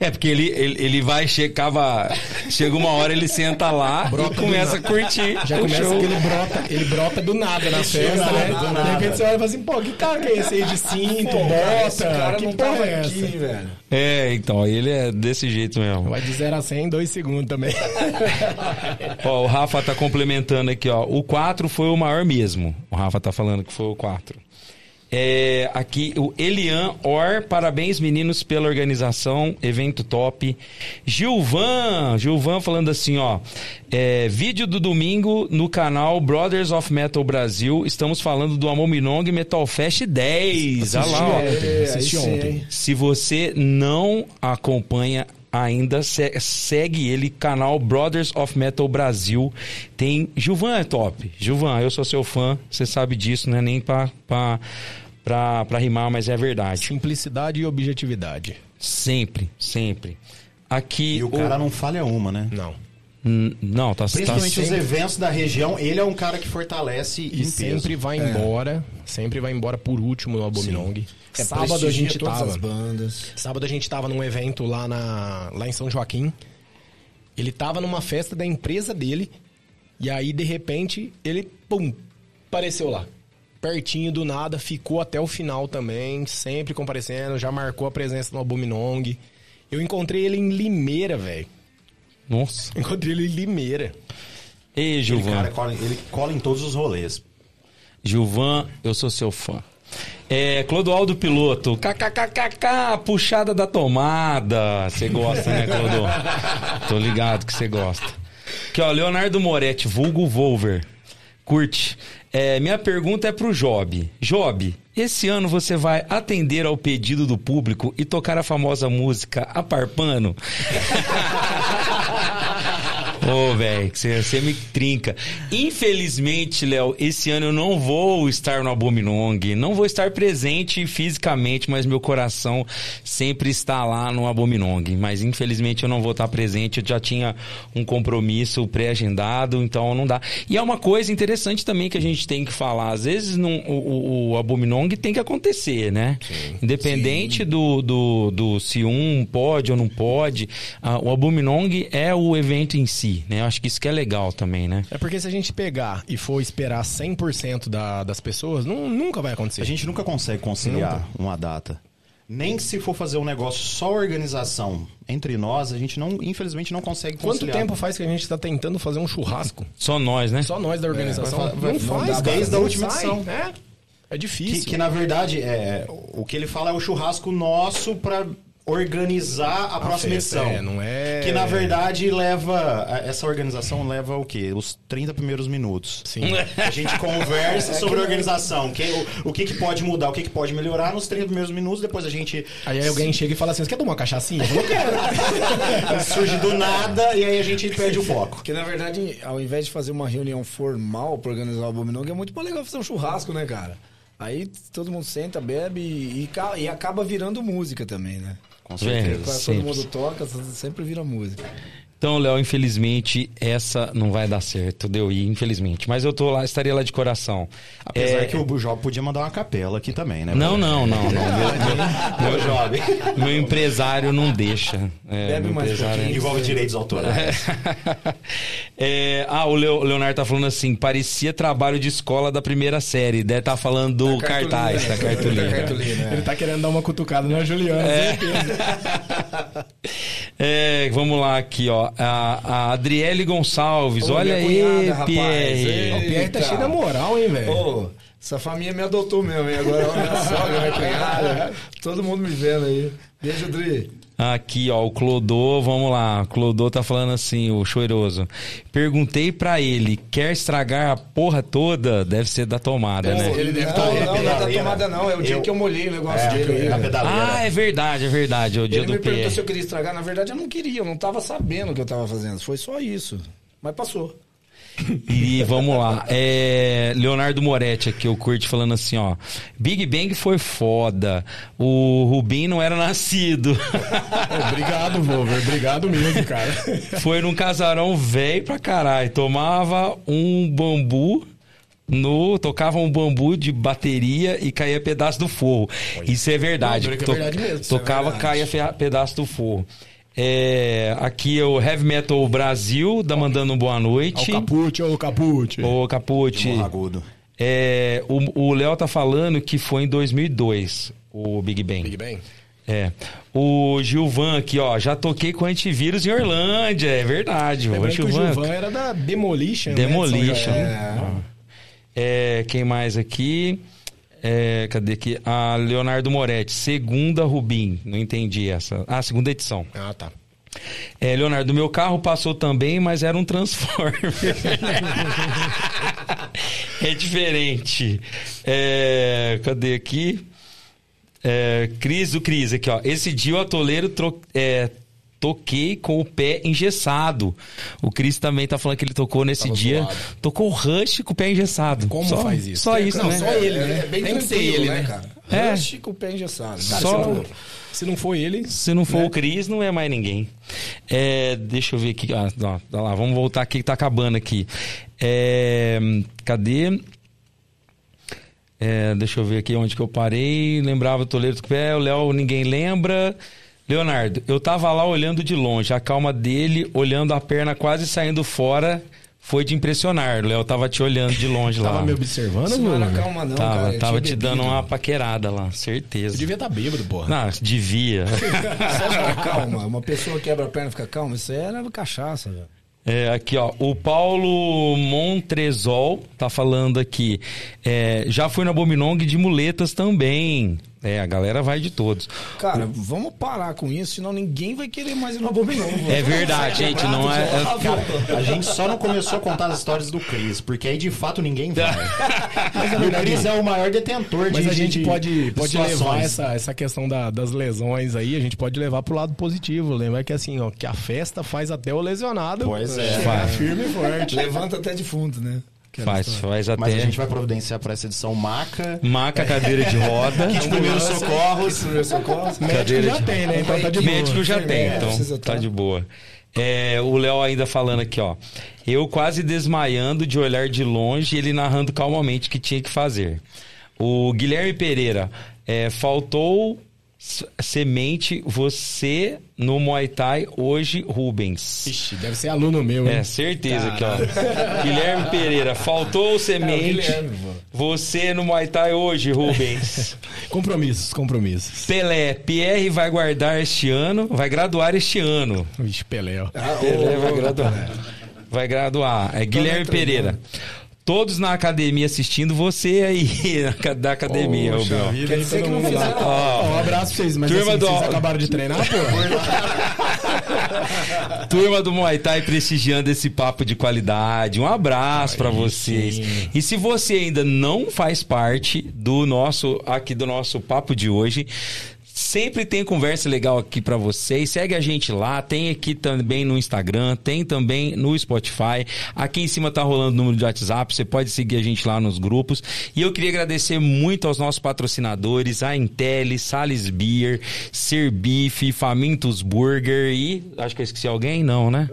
É, porque ele, ele, ele vai, chegava. Chega uma hora, ele senta lá e começa a curtir. Já o começa show. que ele brota, ele brota do nada na festa, nada, né? do De nada. repente você olha e fala assim, pô, que cara que é esse aí de cinto, Pô, bota? cara que não porra tava é essa? aqui, velho. É, então, ele é desse jeito mesmo. Vai de 0 a 100 em 2 segundos também. Ó, o Rafa tá complementando aqui, ó. O 4 foi o maior mesmo. O Rafa tá falando que foi o 4. É, aqui, o Elian Or, parabéns meninos pela organização, evento top. Gilvan, Gilvan falando assim, ó. é, vídeo do domingo no canal Brothers of Metal Brasil. Estamos falando do Amor Minong Metal Fest 10. Olha lá, ó. ontem, assisti sim, ontem. Se você não acompanha ainda, se- segue ele, canal Brothers of Metal Brasil. Tem. Gilvan é top. Gilvan, eu sou seu fã, você sabe disso, não é nem pra, pra, pra, pra rimar, mas é verdade. Simplicidade e objetividade. Sempre, sempre. Aqui. E o cara não falha uma, né? Não. N- Não, tá, tá Principalmente os sempre- eventos da região, ele é um cara que fortalece E em sempre peso. vai embora, sempre vai embora por último no Abominong. É, Sábado a gente tava. Sábado a gente tava num evento lá, na, lá em São Joaquim. Ele tava numa festa da empresa dele. E aí, de repente, ele, pum, apareceu lá. Pertinho do nada, ficou até o final também, sempre comparecendo, já marcou a presença no Abominong. Eu encontrei ele em Limeira, velho. Nossa. Encontrei ele em Limeira. Ei, Ele, Gilvan. cara, cola, ele cola em todos os rolês. Gilvan, eu sou seu fã. É, Clodoaldo Piloto, kkkk, puxada da tomada. Você gosta, né, Clodo? Tô ligado que você gosta. Aqui, ó, Leonardo Moretti, vulgo Volver. Curte. É, minha pergunta é pro Job. Job, esse ano você vai atender ao pedido do público e tocar a famosa música Aparpano? Ô, velho, você me trinca. Infelizmente, Léo, esse ano eu não vou estar no Abominong. Não vou estar presente fisicamente, mas meu coração sempre está lá no Abominong. Mas infelizmente eu não vou estar presente. Eu já tinha um compromisso pré-agendado, então não dá. E é uma coisa interessante também que a gente tem que falar. Às vezes não, o, o, o Abominong tem que acontecer, né? Independente Do, do, do se um pode ou não pode, ah, o Abominong é o evento em si, né? Eu acho que isso que é legal também, né? É porque se a gente pegar e for esperar 100% da, das pessoas, não, nunca vai acontecer. A gente nunca consegue conciliar uma data. nem que se for fazer um negócio só organização entre nós, a gente não, infelizmente, não consegue Quanto conciliar. tempo faz que a gente tá tentando fazer um churrasco? Só nós, né? Só nós da organização. vai- vai- não não faz, cara. desde a não última sai. edição. É, é difícil. Que, que, na verdade é o que ele fala é o churrasco nosso pra organizar a, próxima festa, edição. é, não é- Que na verdade leva a- essa organização leva o quê? Os 30 primeiros minutos. Sim. A gente conversa sobre a organização, que, o, o que, que pode mudar, o que, que pode melhorar nos 30 primeiros minutos, depois a gente Aí alguém chega e fala assim: você quer tomar uma cachaçinha? Eu quero. surge do nada e aí a gente perde o foco. Porque, na verdade, ao invés de fazer uma reunião formal pra organizar o Abominong, é muito mais legal fazer um churrasco, né, cara? Aí todo mundo senta, bebe e, e e acaba virando música também, né? Com É, certeza. Todo simples. mundo toca, sempre vira música. Então, Léo, infelizmente, essa não vai dar certo, deu ir, infelizmente. Mas eu tô lá, estaria lá de coração. Apesar É, que o Bujob podia mandar uma capela aqui também, né? Não, não, não, não. Meu, meu, jovem. meu empresário não deixa. É, Bebe mais empresário pouquinho. Envolve direitos autorais. É, ah, o Leo- Leonardo tá falando assim, parecia trabalho de escola da primeira série. Deve estar falando do cartaz, da cartolina. Da cartolina, Ele tá querendo dar uma cutucada na Juliana, certeza. É, vamos lá aqui, ó. A, a Adriele Gonçalves, Ô, olha aí, cunhada, rapaz. Pierre. Ei. O Pierre tá cheio da moral, hein, velho? Ô, essa família me adotou mesmo, hein? Agora minha sogra, minha cunhada, todo mundo me vendo aí. Beijo, Dri. Aqui, ó, o Clodô, vamos lá. O Clodô tá falando assim, o choroso. Perguntei pra ele, quer estragar a porra toda? Deve ser da tomada, né? Ele deve Não, não, não, não, é da tomada não, é o dia Eu- que eu molhei o negócio É, dele. pedaleira. Ah, é verdade, é verdade. É o dia Ele do me perguntou Pierre. se eu queria estragar. Na verdade, eu não queria, eu não tava sabendo o que eu tava fazendo. Foi só isso. Mas passou. E vamos lá. É, Leonardo Moretti aqui, o Curte falando assim, ó. Big Bang foi foda. O Rubim não era nascido. Obrigado, Volver. Obrigado mesmo, cara. foi num casarão velho pra caralho. Tomava um bambu. No, tocava um bambu de bateria e caía pedaço do forro. Isso é verdade. Não, é verdade mesmo, é tocava, verdade. caía pedaço do forro. É, aqui é o Heavy Metal Brasil, tá mandando um boa Ó o noite. Capute, o Capute. Ô, Capute. Morro Agudo. É, o o Léo tá falando que foi em 2002, o Big Bang. Big Bang. É. O Gilvan aqui, ó, já toquei com antivírus em Orlândia, é verdade. O Lembrando que o Gilvan. Gilvan era da Demolition. Demolition. Né, de São João. É, quem mais aqui? É, cadê aqui? A Leonardo Moretti, segunda Rubim. Não entendi essa. Ah, segunda edição. Ah, tá. É, Leonardo, meu carro passou também, mas era um Transformer. é diferente. É, cadê aqui? É, Cris do Cris, aqui, ó. Esse dia o atoleiro tro- é, toquei com o pé engessado. O Cris também tá falando que ele tocou nesse Tava dia. zoado. Tocou o rush com o pé engessado. Como só, faz isso? Só isso, Não, né? só ele, né? É bem Tem que ser ele, né, né? cara? É. Rush com o pé engessado. Cara, Só- se, não, se não for ele, Se não for o Cris, não é mais ninguém. É, deixa eu ver aqui. Ah, ó, tá lá, vamos voltar aqui que tá acabando aqui. É, cadê? É, deixa eu ver aqui onde que eu parei. Lembrava do Toledo com o pé. O Léo, ninguém lembra. Leonardo, eu tava lá olhando de longe. A calma dele, olhando a perna quase saindo fora, foi de impressionar. O Léo tava te olhando de longe lá. tava me observando, Isso não era mano. calma, não, tava cara. eu tava te dando bebido. uma paquerada lá, certeza. Eu devia estar bêbado, porra. Não, devia. É calma? Uma pessoa quebra a perna e fica calma? Isso aí era cachaça, velho. É, aqui, ó. O Paulo Montrezol tá falando aqui. É, já fui na Bominong de muletas também. É, a galera vai de todos. Cara, vamos parar com isso, senão ninguém vai querer mais ir no Abominão. É verdade, gente. Não é. é- Cara, a gente só não começou a contar as histórias do Cris, porque aí de fato ninguém vai. o Cris é o maior detentor de Mas a gente de- pode, de pode situações. levar essa, essa questão da- das lesões aí, a gente pode levar pro lado positivo. Lembra que assim, ó, que a festa faz até o lesionado. Pois é. chegar Faz. firme e forte. Levanta até defunto, né? Faz, faz até. Mas a gente vai providenciar para essa edição maca. Maca cadeira de roda. Kit primeiros socorros. Médico já tem, né? Então tá de boa. Médico já tem, É, então tá tá. de boa. É, o Léo ainda falando aqui, ó. Eu quase desmaiando de olhar de longe e ele narrando calmamente o que tinha que fazer. O Guilherme Pereira, é, faltou Semente, você no Muay Thai hoje, Rubens. Ixi, deve ser aluno meu, hein? É, certeza aqui, ó. Guilherme Pereira, faltou o semente. Guilherme, pô. você no Muay Thai hoje, Rubens. Compromissos, compromissos. Pelé, Pierre vai guardar este ano, vai graduar este ano. Vixe, Pelé, ó. Pelé vai graduar. Vai graduar. É Guilherme Pereira. Todos na academia assistindo, você aí da academia, Poxa Rubão. vida, aí todo mundo lá. Ó, Ó, um abraço pra vocês, mas Turma assim, do- vocês acabaram de treinar, pô? Turma do Muay Thai prestigiando esse papo de qualidade. Um abraço pra vocês. sim. E se você ainda não faz parte do nosso aqui do nosso papo de hoje, Sempre tem conversa legal aqui pra vocês. Segue a gente lá, tem aqui também no Instagram, tem também no Spotify. Aqui em cima tá rolando o número de WhatsApp, você pode seguir a gente lá nos grupos. E eu queria agradecer muito aos nossos patrocinadores, a Intel, Sales Beer, Serbife, Famintos Burger e acho que eu esqueci alguém, não, né?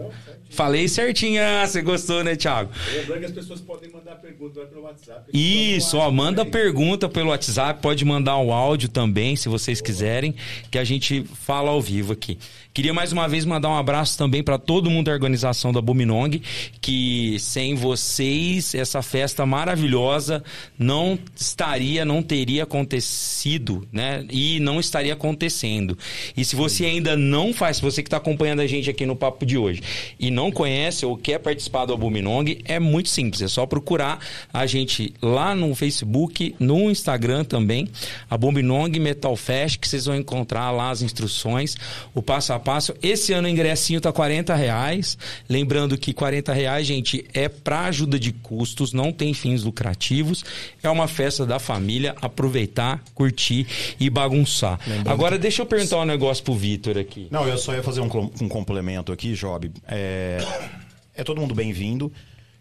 Falei certinho, ah, você gostou, né, Thiago? Lembrando que as pessoas podem mandar perguntas lá pelo WhatsApp. Isso, ó, manda pergunta pelo WhatsApp, pode mandar um áudio também, se vocês quiserem, que a gente fala ao vivo aqui. Queria mais uma vez mandar um abraço também para todo mundo da organização da Buminong, que sem vocês essa festa maravilhosa não estaria, não teria acontecido, né? E não estaria acontecendo. E se você ainda não faz, se você que está acompanhando a gente aqui no papo de hoje e não conhece ou quer participar do Abuminong, é muito simples, é só procurar a gente lá no Facebook, no Instagram também, Abuminong Metal Fest, que vocês vão encontrar lá as instruções, o passo a passo. Esse ano o ingressinho tá 40 reais, lembrando que 40 reais, gente, é para ajuda de custos, não tem fins lucrativos, é uma festa da família, aproveitar, curtir e bagunçar. Agora deixa eu perguntar um negócio pro Vitor aqui. Não, eu só ia fazer um, um complemento aqui, Job. É, é todo mundo bem-vindo.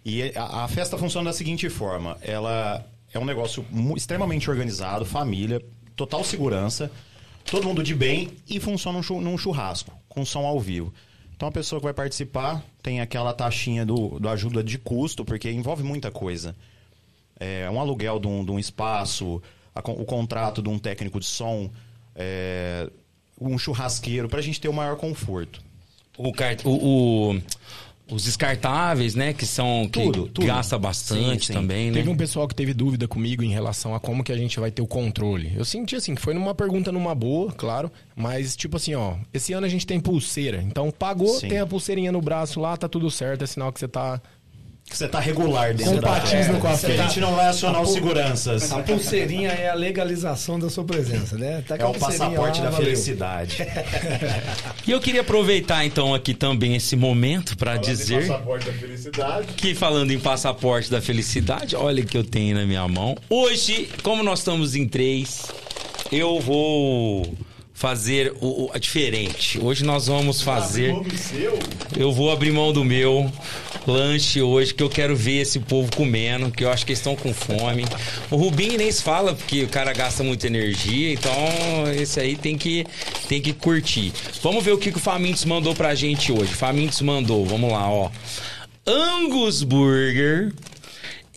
E a, a festa funciona da seguinte forma: ela é um negócio extremamente organizado, família, total segurança, todo mundo de bem e funciona num chu- num churrasco, com som ao vivo. Então a pessoa que vai participar tem aquela taxinha do, do ajuda de custo, porque envolve muita coisa. É, um aluguel de um, de um espaço, a o contrato de um técnico de som, é, um churrasqueiro, para a gente ter o maior conforto. O, o- o- os descartáveis, né? Que são. Que Tudo, tudo. gasta bastante Sim, sim. também, né? Teve um pessoal que teve dúvida comigo em relação a como que a gente vai ter o controle. Eu senti assim, que foi numa pergunta numa boa, claro, mas tipo assim, ó, esse ano a gente tem pulseira. Então pagou, Sim. tem a pulseirinha no braço lá, tá tudo certo, é sinal que você tá você tá regular dentro da Compatível com a A festa. gente não vai acionar os seguranças. A pulseirinha é a legalização da sua presença, né? Tá É a o passaporte lá, da valeu. felicidade. E eu queria aproveitar então aqui também esse momento para dizer Passaporte da felicidade. que falando em passaporte da felicidade, olha o que eu tenho na minha mão. Hoje, como nós estamos em três, eu vou fazer o, o- diferente. Hoje nós vamos fazer. Eu vou abrir mão do meu lanche hoje, que eu quero ver esse povo comendo, que eu acho que eles estão com fome. O Rubinho nem se fala, porque o cara gasta muita energia, então esse aí tem que, tem que curtir. Vamos ver o que, que o Famintos mandou pra gente hoje. Famintos mandou, vamos lá, ó. Angus Burger.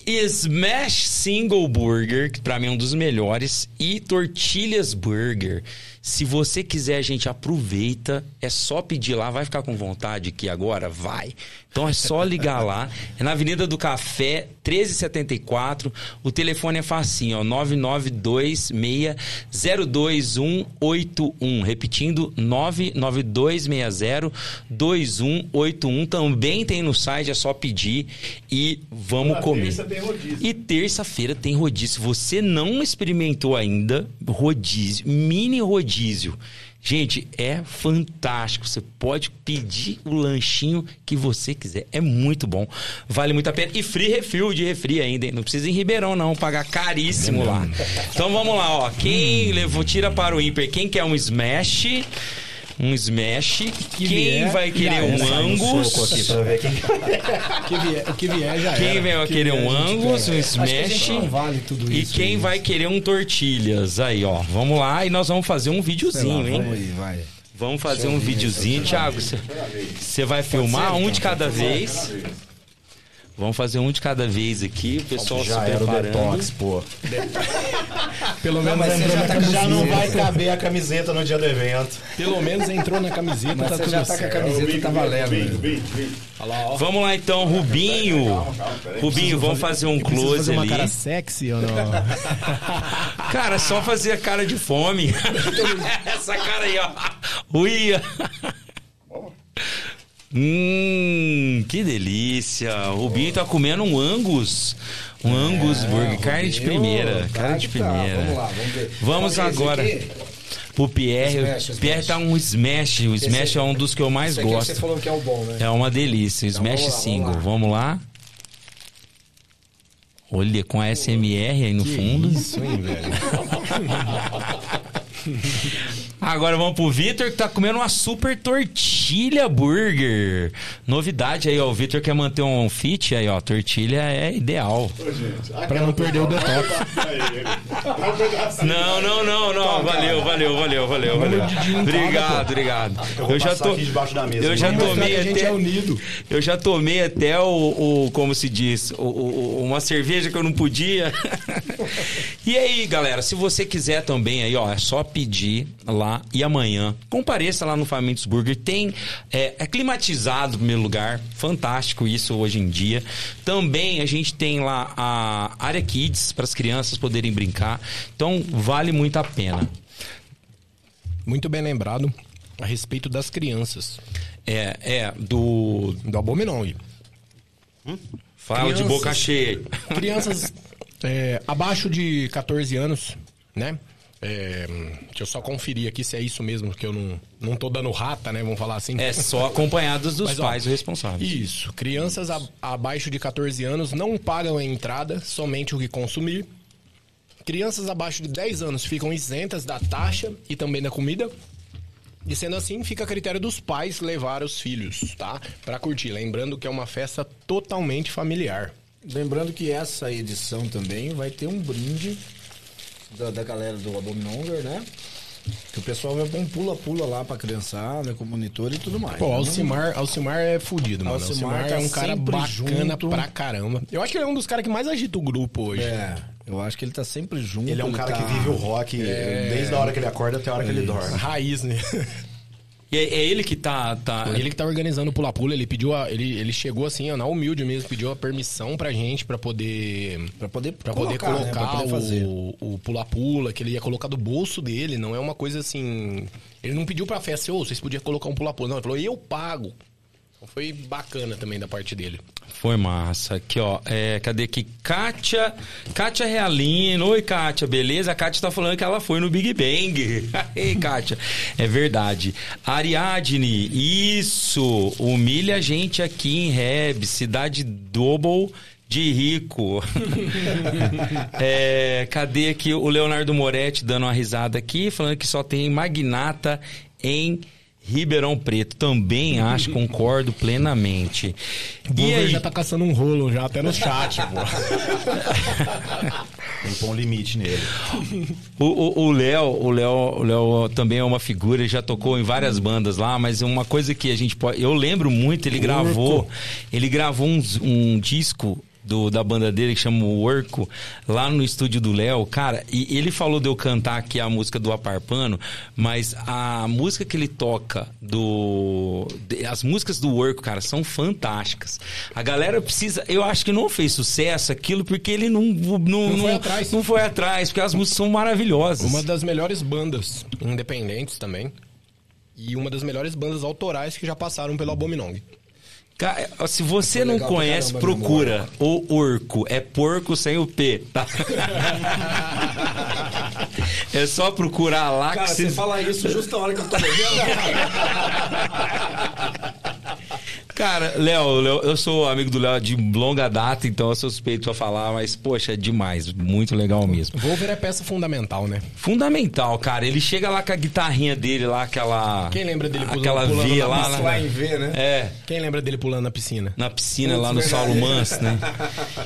Smash Single Burger, que pra mim é um dos melhores, e Tortilhas Burger. Se você quiser, a gente aproveita, é só pedir lá, vai ficar com vontade aqui agora? Vai. Então é só ligar lá. É na Avenida do Café, 1374. O telefone é facinho, ó, 992602181. Repetindo, 992602181. Também tem no site, é só pedir e vamos comer. terça tem rodízio. E terça-feira tem rodízio. Se você não experimentou ainda, rodízio, mini rodízio. Gente, é fantástico. Você pode pedir o lanchinho que você quiser. É muito bom. Vale muito a pena. E free refill de refri ainda. hein? Não precisa ir em Ribeirão, não. Pagar caríssimo lá. Então vamos lá, ó. Quem levou, tira para o ímper. Quem quer um smash? Um smash. Quem vier, vai querer um é. No angus? O que vier, que já Quem era. vai que querer vier, um angus, um que smash? não vale tudo E isso. quem aí. vai querer um tortilhas? Aí, ó. Vamos lá e nós vamos fazer um Sei lá, videozinho, hein? Vamos aí, vai. Vamos fazer um videozinho. Thiago, você vai filmar um de cada vez. Vamos fazer um de cada vez aqui, o pessoal Já se era o preparando. detox, pô. Pelo Não, menos você entrou já, na tá, camiseta. já não vai caber a camiseta no dia do evento. Pelo menos entrou na camiseta, Mas tá você tudo já tá com a certo. camiseta, tá valendo. lá. Vamos lá então, Rubinho. Rubinho, vamos fazer um close fazer uma ali. cara sexy ou não? Cara, só fazer a cara de fome. Essa cara aí, ó. Uia. Hum, que delícia. O Rubinho tá comendo um Angus. Um Angus burger, carne de primeira. Tá Carne de que tá. primeira. Vamos lá, vamos ver. Vamos que é esse agora. Pro Pierre. Smash, o Pierre tá um smash. O smash é um dos que eu mais Esse aqui gosto. Você falou que é o bom, né? É uma delícia. Então, Smash vamos lá, single. vamos Vamos lá. Olha, com a SMR aí no fundo. Isso, hein, velho? Agora vamos pro Vitor que tá comendo uma super tortilha burger. Novidade aí, ó. O Vitor quer manter um fit aí, ó. Tortilha é ideal. Pra não perder o detox. Não, não, não, não. Valeu, valeu, valeu, valeu, valeu. Obrigado, obrigado. Eu já tô. Eu já tomei até. é. Eu já tomei até o, o- como se diz, o- o- uma cerveja que eu não podia. e aí, galera, se você quiser também aí, ó, é só pedir lá e amanhã compareça lá no Famintos Burger. Tem é, é climatizado no primeiro lugar, fantástico isso hoje em dia. Também a gente tem lá a área kids para as crianças poderem brincar. Então vale muito a pena. Muito bem lembrado a respeito das crianças. É, é do Do Abominon. fala de Crianças. boca cheia. Crianças é, abaixo de 14 anos, né? É, deixa eu só conferir aqui se é isso mesmo, que eu não, não tô dando rata, né? Vamos falar assim. É só acompanhados dos Mas, ó, pais responsáveis. Isso. Crianças a- abaixo de 14 anos não pagam a entrada, somente o que consumir. Crianças abaixo de 10 anos ficam isentas da taxa e também da comida. E sendo assim, fica a critério dos pais levar os filhos, tá? Pra curtir. Lembrando que é uma festa totalmente familiar. Lembrando que essa edição também vai ter um brinde da, da galera do Abominanger, né? Que o pessoal vai pôr um pula-pula lá pra criançada, com monitor e tudo mais. Pô, Então, Alcimar, Alcimar é fudido, mano. Alcimar Alcimar tá é um cara bacana junto. pra caramba. Eu acho que ele é um dos caras que mais agita o grupo hoje. É, eu acho que ele tá sempre junto. Ele é um cara tá- que vive o rock desde a hora que ele acorda até a hora que ele dorme. Raiz, né? E é, é ele que tá. tá... Ele que tá organizando o pula-pula, ele pediu a, ele, ele chegou assim, ó, na humilde mesmo, pediu a permissão pra gente pra poder Pra poder Pra poder colocar, né? colocar Pra poder fazer. o o pula-pula, que ele ia colocar do bolso dele, não é uma coisa assim. Ele não pediu pra festa, ô, vocês podiam colocar um pula-pula. Não, ele falou, eu pago. Então foi bacana também da parte dele. Foi massa. Aqui, ó. É, cadê aqui? Kátia. Kátia Realino. Oi, Kátia, beleza? A Kátia tá falando que ela foi no Big Bang. Ei, Kátia. É verdade. Ariadne, isso. Humilha a gente aqui em Reb, cidade double de rico. É, cadê aqui o Leonardo Moretti dando uma risada aqui, falando que só tem magnata em Ribeirão Preto. Também acho, concordo plenamente. O E Bover aí? já tá caçando um rolo já, até no chat, pô. Tem que pôr um limite nele. O- Léo, o Léo, o Léo também é uma figura, ele já tocou em várias bandas lá, mas uma coisa que a gente pode, eu lembro muito, ele gravou, ele gravou um, um disco do, da banda dele que chama o Orco, lá no estúdio do Léo, cara, e ele falou de eu cantar aqui a música do Aparpano, mas a música que ele toca do de- as músicas do Orco, cara, são fantásticas. A galera precisa, eu acho que não fez sucesso aquilo porque ele não não, foi atrás. não foi atrás, porque as músicas são maravilhosas. Uma das melhores bandas independentes também. E uma das melhores bandas autorais que já passaram pelo Abominong. Ca- Se você não conhece, caramba, procura o Orco. É porco sem o P, tá? é só procurar lá Cara, que você você... fala isso justo na hora que eu tô bebendo. Cara, Léo, Léo, eu sou amigo do Léo de longa data, então eu sou suspeito pra falar, mas, poxa, é demais. Muito legal mesmo. Volver é peça fundamental, né? Fundamental, cara. Ele chega lá com a guitarrinha dele lá, aquela... Quem lembra dele pulando- Aquela pulando V na lá, piscina? né? Lá em V, né? É, Quem lembra dele pulando na piscina? na piscina Putz, lá no. Saulo Manso, né?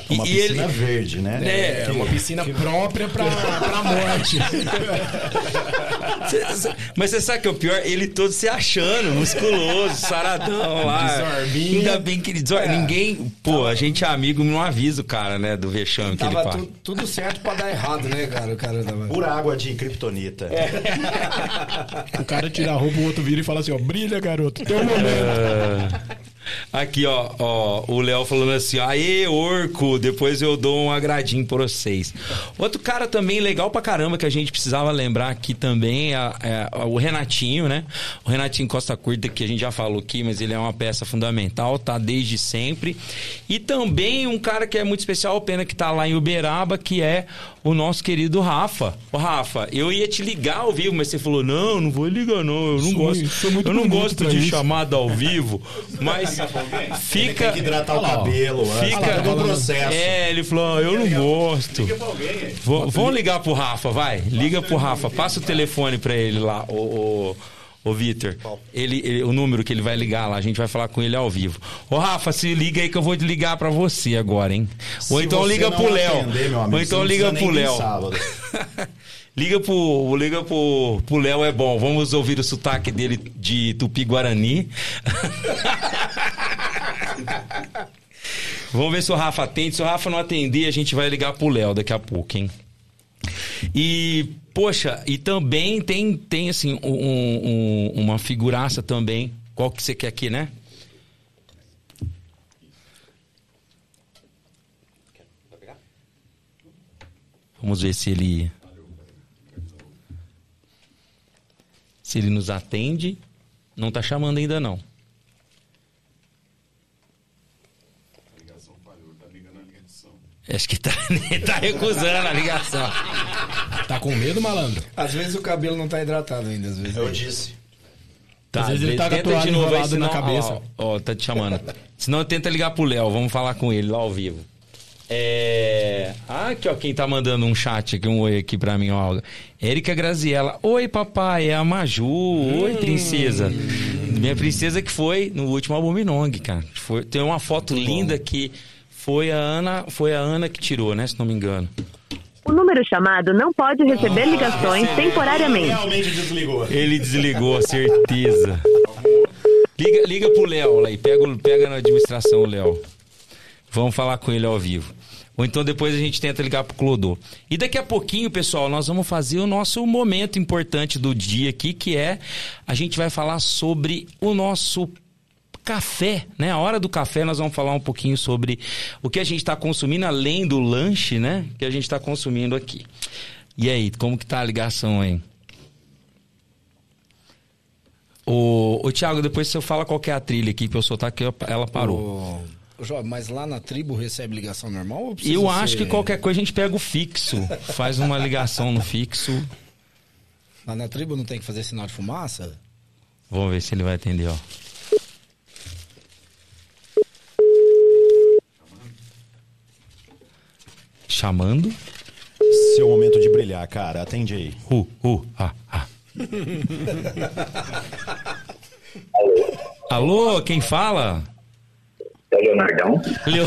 E, Uma e ele... piscina verde, né? É, É uma piscina própria pra, pra morte. Mas você sabe que é o pior? Ele todo se achando, musculoso, saradão lá. Desorbinha. Ainda bem que ele desor... Ninguém. Pô, a gente é amigo, não avisa o cara, né? Do vexame que ele passa. tu- tudo certo pra dar errado, né, cara? O cara tava... Pura água de kryptonita. O cara tira a roupa, o outro vira e fala assim, ó, brilha, garoto. Tem um momento. Aqui, ó, ó, o Léo falando assim, aê, orco, depois eu dou um agradinho pra vocês. Outro cara também legal pra caramba que a gente precisava lembrar aqui também é, é o Renatinho, né? O Renatinho Costa Curta, que a gente já falou aqui, mas ele é uma peça fundamental, tá desde sempre. E também um cara que é muito especial, pena que tá lá em Uberaba, que é o nosso querido Rafa. Ô, Rafa, eu ia te ligar ao vivo, mas você falou, não, não vou ligar não, eu não Sou- gosto. sou muito eu não gosto de isso." chamada ao vivo, mas fica... Tem que hidratar o cabelo. é. Fica Tá processo. É, ele falou, eu não gosto. Vou- Vamos ligar pro Rafa, vai. Liga pro Rafa. Passa o telefone pra ele lá, o, o Vitor. Ele, ele- o número que ele vai ligar lá, a gente vai falar com ele ao vivo. Ô Rafa, se liga aí que eu vou ligar pra você agora, hein? Ou Se então liga pro Léo. Ou então liga pro Léo. Liga pro, liga pro, pro Léo é bom. Vamos ouvir o sotaque dele de Tupi-Guarani. Vamos ver se o Rafa atende. Se o Rafa não atender, a gente vai ligar pro Léo daqui a pouco, hein? E, poxa, e também tem, tem assim, um- um- uma figuraça também. Qual que você quer aqui, né? Vamos ver se ele. Se ele nos atende. Não tá chamando ainda não. Acho que tá, tá recusando a ligação. Tá com medo, malandro? Às vezes o cabelo não tá hidratado ainda, às vezes. Eu disse. Tá, Às vezes ele tá com a toalha de novo aí, enrolada na cabeça. Ó, ó, tá te chamando. senão tenta ligar pro Léo, vamos falar com ele lá ao vivo. É... Ah, aqui, ó, quem tá mandando um chat aqui, um oi aqui pra mim, ó. Érica Graziella. Oi, papai, é a Maju. Oi, princesa. Minha princesa que foi no último álbum Minong, cara. Foi, tem uma foto linda que foi a Ana, foi a Ana que tirou, né, se não me engano. O número chamado não pode receber ligações temporariamente. Realmente desligou. Ele desligou, certeza. Liga, liga pro Léo aí, pega, o- pega na administração o Léo. Vamos falar com ele ao vivo. Ou então depois a gente tenta ligar pro Clodô. E daqui a pouquinho, pessoal, nós vamos fazer o nosso momento importante do dia aqui, que é a gente vai falar sobre o nosso café, né? A hora do café nós vamos falar um pouquinho sobre o que a gente está consumindo além do lanche, né? Que a gente está consumindo aqui. E aí, como que tá a ligação aí? Ô, ô Thiago, depois você fala qual é a trilha aqui, que eu soltar que ela parou. Jó, mas lá na tribo recebe ligação normal? Eu acho ser- que qualquer coisa a gente pega o fixo, faz uma ligação no fixo. Lá na tribo não tem que fazer sinal de fumaça? Vamos ver se ele vai atender, ó. Chamando? Seu momento de brilhar, cara. Atende aí. Uh, uh, ah, ah. Alô, quem fala? É o Leonardão? Leo...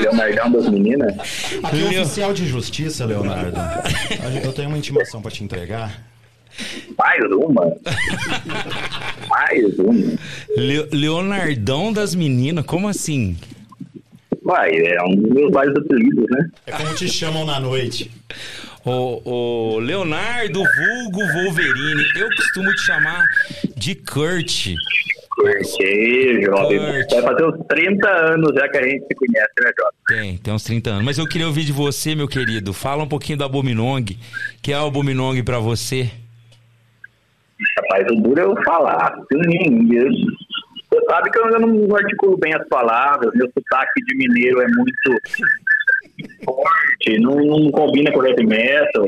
Leonardão das meninas? Aqui é Leo- oficial de justiça, Leonardo. Eu tenho uma intimação pra te entregar. Mais uma? Mais uma? Le- Leonardão das meninas, como assim? Vai, é um dos meus vários apelidos, né? É como te chamam na noite. O, o Leonardo Vulgo Wolverine, eu costumo te chamar de Kurt. Kurt. Vai fazer uns 30 anos já que a gente se conhece, né, jovem? Tem, tem uns 30 anos. Mas eu queria ouvir de você, meu querido. Fala um pouquinho da Abominong. Que é o Abominong pra você? Rapaz, o duro é eu falar. Você sabe que eu ainda não articulo bem as palavras, meu sotaque de mineiro é muito forte, não, não combina com o heavy metal.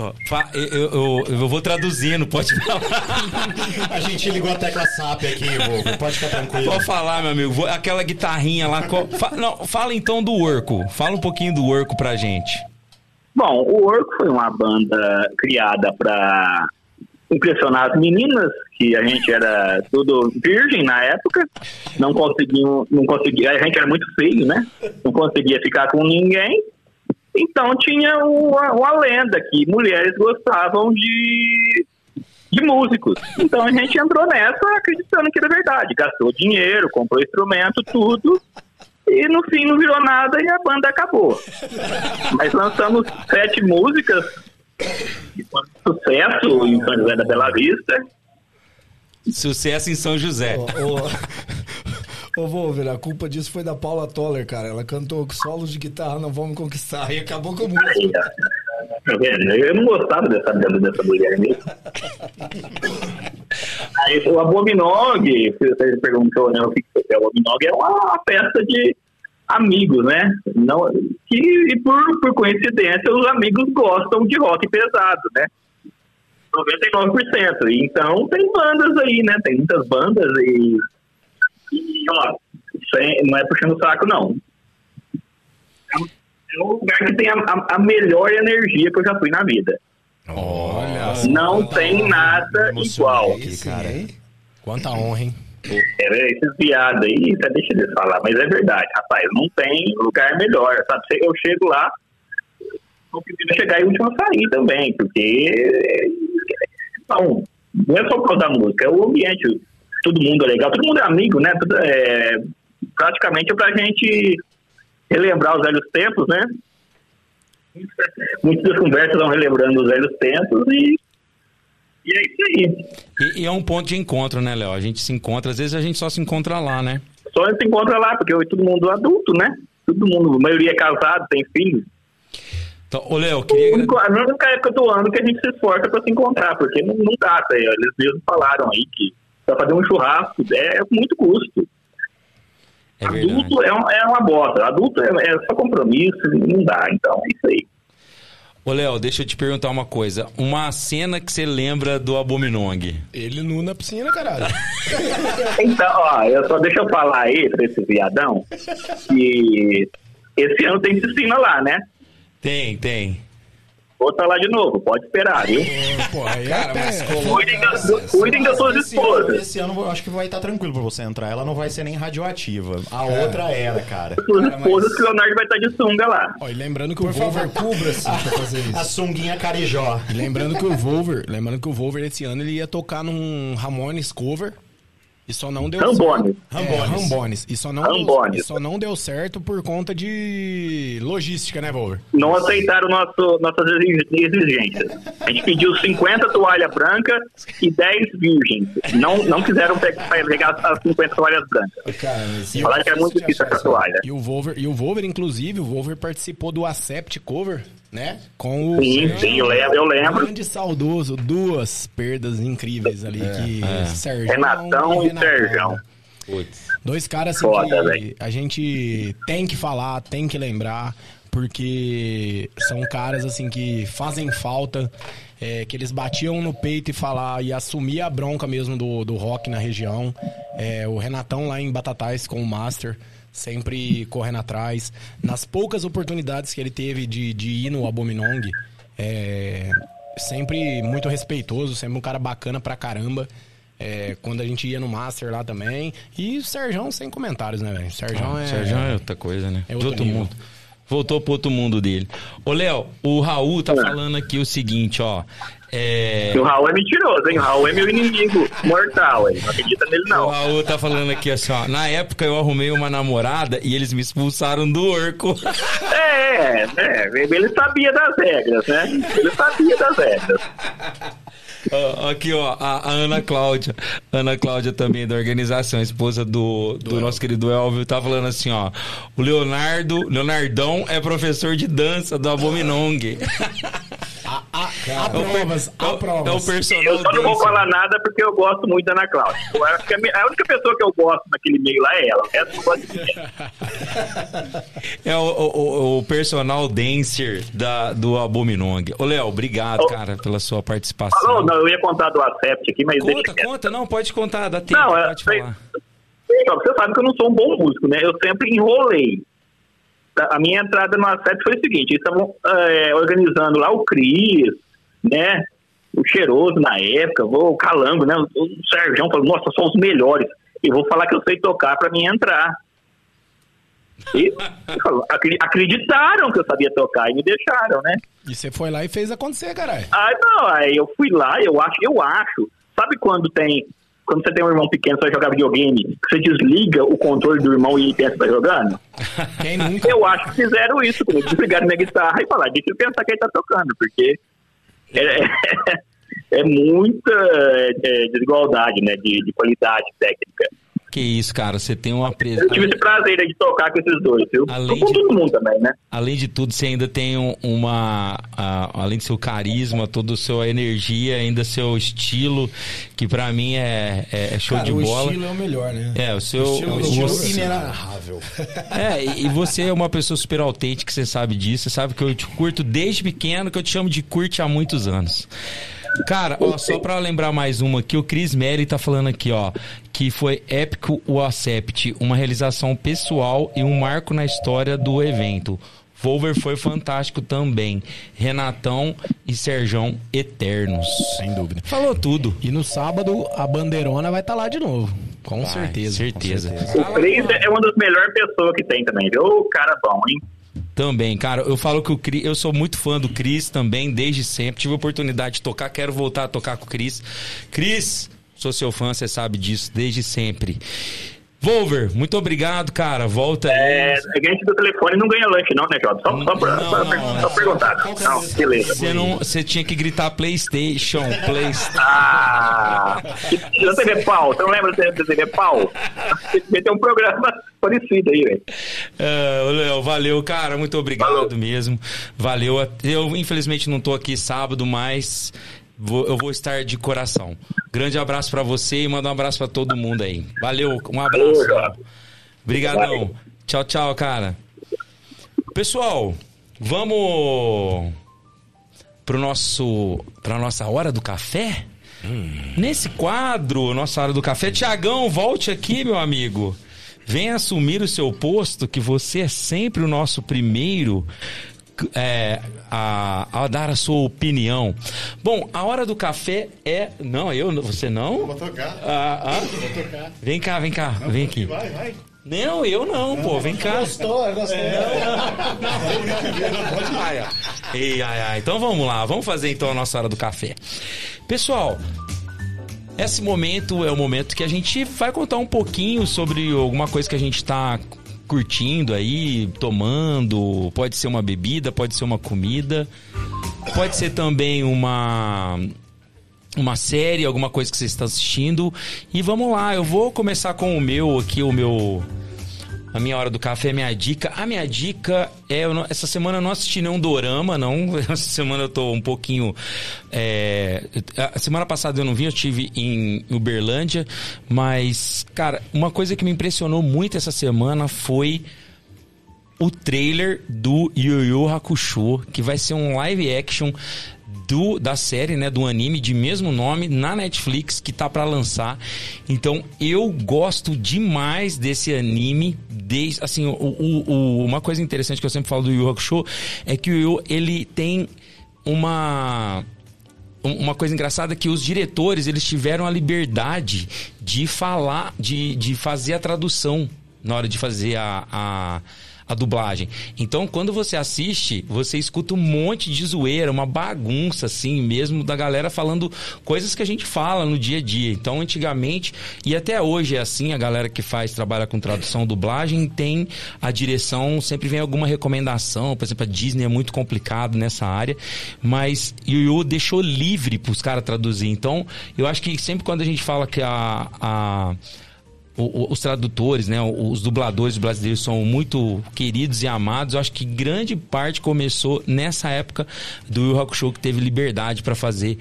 Ó, fa- eu, eu- eu vou traduzindo, pode falar. A gente ligou a tecla SAP aqui, Vogo. Pode ficar tranquilo. Pode falar, meu amigo. Vou- Aquela guitarrinha lá. fa- não, fala então do Orco. Fala um pouquinho do Orco pra gente. Bom, o Orco foi uma banda criada para impressionar as meninas, que a gente era tudo virgem na época, não conseguiam, não conseguia, a gente era muito feio, né? Não conseguia ficar com ninguém. Então tinha uma, uma lenda que mulheres gostavam de, de músicos. Então a gente entrou nessa acreditando que era verdade. Gastou dinheiro, comprou instrumento, tudo. E no fim não virou nada e a banda acabou. Mas lançamos sete músicas, sucesso em São José da Bela Vista. Sucesso em São José. Ô, Wolver, a culpa disso foi da Paula Toller, cara. Ela cantou solos de guitarra, não vamos conquistar. E acabou com a música. Eu não gostava dessa, dessa mulher mesmo. Aí, o Abominog, você perguntou né, o que é o Abominog, é uma festa de amigos, né? Não, que, por, por coincidência, os amigos gostam de rock pesado, né? 99%. Então, tem bandas aí, né? Tem muitas bandas e, e ó, sem, não é puxando o saco, não. É um lugar que tem a, a, a melhor energia que eu já fui na vida. Olha, Não tem nada igual. Aqui, cara. Quanta honra, hein? É, esses viados aí, você deixa eles falar, mas é verdade, rapaz, não tem lugar melhor, sabe? Eu chego lá, não precisa chegar e o último a sair também, porque não, não é só por causa da música, é o ambiente, todo mundo é legal, todo mundo é amigo, né? Tudo é, praticamente é pra gente relembrar os velhos tempos, né? Muitas das conversas vão relembrando os velhos tempos e, e é isso aí. E, e é um ponto de encontro, né, Léo? A gente se encontra, às vezes a gente só se encontra lá, né? Só se encontra lá, porque hoje todo mundo é adulto, né? Todo mundo, a maioria é casado, tem filhos. Então, ô, Léo, queria. A única- a única época do ano que a gente se esforça para se encontrar, porque não, não dá, tá? eles mesmos falaram aí que para fazer um churrasco é muito custo. É verdade. Adulto é, um- é uma bosta, adulto é, é só compromisso, não dá, então é isso aí. Ô, Léo, deixa eu te perguntar uma coisa. Uma cena que você lembra do Abominong. Ele nu na piscina, caralho. Então, ó, eu só deixa eu falar aí pra esse viadão que esse ano tem piscina lá, né? Tem, tem. Vou estar lá de novo, pode esperar, viu? Pô, aí Cara, até- mas Cuidem das, cuidem das suas Esse esposas. ano, esse ano eu acho que vai estar tranquilo pra você entrar. Ela não vai ser nem radioativa. A outra era, cara. Suas esposas que o Leonardo vai estar de sunga lá. Ó, e lembrando que o Por favor, Volver... cubra-se pra fazer A isso. sunguinha carijó. E lembrando que o Volver, lembrando que o Volver esse ano ele ia tocar num Ramones cover e só não deu Rambones. certo. É, Rambones. E só não Rambones. Deu, e só não deu certo por conta de logística, né, Volver? Não aceitaram nosso, nossas exig- exigências. A gente pediu 50 toalhas brancas e 10 virgens. Não, não quiseram pe- pegar as 50 toalhas brancas. Cara, Falaram que é muito difícil essa toalha. E o Volver, e o Volver inclusive, o Volver participou do Acept cover, né? Com o Sim, sim, eu lembro, eu lembro. grande saudoso, duas perdas incríveis ali que Sérgio Renatão e Serjão. Putz. Dois caras assim Foda, que velho. a gente tem que falar, tem que lembrar, porque são caras assim que fazem falta, é, que eles batiam no peito e falar e assumir a bronca mesmo do, do rock na região. É, o Renatão lá em Batatais com o Master, sempre correndo atrás. Nas poucas oportunidades que ele teve de, de ir no Abominong, é, sempre muito respeitoso, sempre um cara bacana pra caramba. É, quando a gente ia no Master lá também. E o Serjão sem comentários, né, velho? O Serjão é. Sérgio é outra coisa, né? É outro outro mundo. Voltou pro outro mundo dele. Ô, Léo, o Raul tá falando aqui o seguinte, ó. É. O Raul é mentiroso, hein? O Raul é meu inimigo mortal, hein? Não acredita nele, O não. Raul tá falando aqui assim, ó. Na época eu arrumei uma namorada e eles me expulsaram do orco. É, é, ele sabia das regras, né? Ele sabia das regras. Aqui, ó, a, a Ana Cláudia. Ana Cláudia também, da organização, esposa do, do nosso querido Elvio, tá falando assim, ó. O Leonardo, Leonardão é professor de dança do Abominong. Há, há provas, É há é provas. Eu só não vou falar nada porque eu gosto muito da Ana Cláudia. Eu acho que a única pessoa que eu gosto naquele meio lá é ela. O resto eu gosto de ninguém. É o, o- o- personal dancer da, do Abominong. Ô, Léo, obrigado, cara, pela sua participação. Falou, não, eu ia contar do Acept aqui, mas Conta, conta, não, pode contar, dá tempo, Não, é, pode sei- falar. Você sabe que eu não sou um bom músico, né? Eu sempre enrolei. A a minha entrada no Acept foi o seguinte: eles estavam é, organizando lá o Cris, né? O Cheiroso na época, o Calango, né? O, o Sérgio falou: Nossa, são os melhores. E vou falar que eu sei tocar pra mim entrar. E acri- acreditaram que eu sabia tocar e me deixaram, né? E você foi lá e fez acontecer, caralho. Ah, não, aí eu fui lá, eu acho, eu acho. Sabe quando tem. Quando você tem um irmão pequeno que vai jogar videogame, você desliga o controle do irmão e ele pensa que tá jogando? Quem nunca? Eu acho que fizeram isso comigo. Desligaram minha guitarra e falaram, deixa eu pensar que ele tá tocando, porque é, é muita é, desigualdade, né? De, de qualidade técnica. Que isso, cara, você tem uma Eu presença. tive esse prazer de tocar com esses dois, viu? Além com de- todo mundo também, né? Além de tudo, você ainda tem um- uma. a- além do seu carisma, toda a sua energia, ainda seu estilo, que pra mim é, é- é show Cara, de o bola. estilo é o melhor, né? É, o seu. O estilo, o- o estilo você- inenarrável. É, e e você é uma pessoa super autêntica, você sabe disso. Você sabe que eu te curto desde pequeno, que eu te chamo de curte há muitos anos. Cara, ó, só pra lembrar mais uma aqui, o Chris Melly tá falando aqui, ó, que foi épico o Acept, uma realização pessoal e um marco na história do evento. Volver foi fantástico também. Renatão e Serjão eternos. Sem dúvida. Falou tudo. E no sábado a bandeirona vai estar lá de novo. Com Vai, certeza. certeza. Com certeza. O Cris é uma das melhores pessoas que tem também, viu? Ô, cara bom, hein? Também, cara, eu falo que o Cris, eu sou muito fã do Cris também, desde sempre. Tive a oportunidade de tocar, quero voltar a tocar com o Cris. Cris, sou seu fã, você sabe disso, desde sempre. Volver, muito obrigado, cara. Volta aí. É, a gente do telefone não ganha lanche, não, né, Jota? Só, só, pra, Não, só, não, só perguntar. Não, beleza. Você não, você tinha que gritar PlayStation, PlayStation. Ah, da TV Pau, você não lembra da TV Pau? Tem um programa parecido aí, velho. É, ô, Léo, valeu, cara. Muito obrigado mesmo. Valeu. Eu, infelizmente, não tô aqui sábado, mas vou- eu vou estar de coração. Grande abraço pra você e manda um abraço pra todo mundo aí. Valeu, um abraço. Obrigadão. Tchau, tchau, cara. Pessoal, vamos pro nosso pra nossa hora do café? Nesse quadro, nossa hora do café, Tiagão, volte aqui, meu amigo. Venha assumir o seu posto, que você é sempre o nosso primeiro é, a, a dar a sua opinião. Bom, a hora do café é. Não, eu, você não? Vou tocar. Ah, ah. Vou tocar. Vem cá, vem cá, vem aqui. Vai, vai. Não, eu não, pô, vem cá. Gostou, gostou. Ai, ai. Ei, ai, ai. Então vamos lá, vamos fazer então a nossa hora do café. Pessoal, esse momento é o momento que a gente vai contar um pouquinho sobre alguma coisa que a gente tá curtindo aí, tomando. Pode ser uma bebida, pode ser uma comida, pode ser também uma uma série, alguma coisa que você está assistindo. E vamos lá, eu vou começar com o meu aqui, o meu a minha hora do café, a minha dica. A minha dica é. não- essa semana eu não assisti nenhum dorama, não. Essa semana eu tô um pouquinho. é, a semana passada eu não vi, eu estive em Uberlândia. Mas, cara, uma coisa que me impressionou muito essa semana foi o trailer do Yu Yu Hakusho, que vai ser um live action do, da série, né, do anime de mesmo nome na Netflix que tá pra lançar. Então, eu gosto demais desse anime, desde assim, o, o- o- uma coisa interessante que eu sempre falo do Yu Hakusho é que o Yu ele tem uma um- uma coisa engraçada é que os diretores eles tiveram a liberdade de falar, de, de fazer a tradução na hora de fazer a, a, a dublagem. Então, quando você assiste, você escuta um monte de zoeira, uma bagunça, assim, mesmo da galera falando coisas que a gente fala no dia a dia. Então, antigamente, e até hoje é assim, a galera que faz, trabalha com tradução, dublagem, tem a direção, sempre vem alguma recomendação. Por exemplo, a Disney é muito complicado nessa área, mas Yu deixou livre para os caras traduzir. Então, eu acho que sempre quando a gente fala que a- a os tradutores, né, os dubladores brasileiros são muito queridos e amados. Eu acho que grande parte começou nessa época do Yu Hakusho que teve liberdade para fazer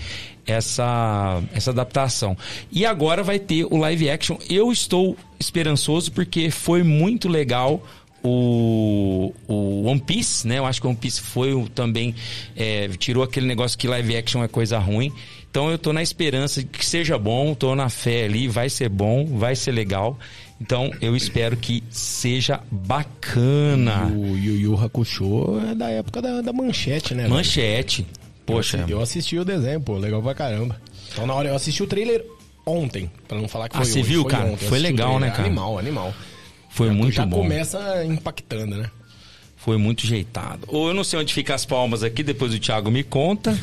essa, essa adaptação. E agora vai ter o live action. Eu estou esperançoso porque foi muito legal o, o One Piece, né? Eu acho que o One Piece foi o- também é, tirou aquele negócio que live action é coisa ruim. Então eu tô na esperança de que seja bom, tô na fé ali, vai ser bom, vai ser legal. Então eu espero que seja bacana. O Yu Yu Hakusho é da época da, da manchete, né? velho? Manchete. Poxa. Eu assisti o desenho, pô, legal pra caramba. Então na hora eu assisti o trailer ontem, pra não falar que Ah, foi você hoje, viu, foi cara? ontem, Foi legal, né, cara? Animal, animal. Foi muito Já bom. começa impactando, né? Foi muito jeitado. Ou eu não sei onde fica as palmas aqui, depois o Thiago me conta.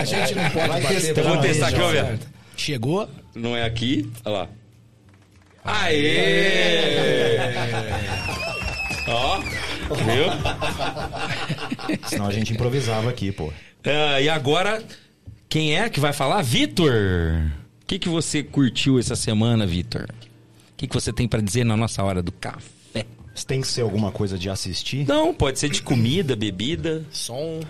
A gente não pode bater testando Eu vou testar aqui, ó, já. ver. Chegou? Não é aqui? Olha lá. Aê! Ó, viu? Senão a gente improvisava aqui, pô. Ah, e agora, quem é que vai falar? Vitor! O que, que você curtiu essa semana, Vitor? O que, que você tem pra dizer na nossa hora do café? Tem que ser alguma coisa de assistir Não, pode ser de comida, bebida. Som.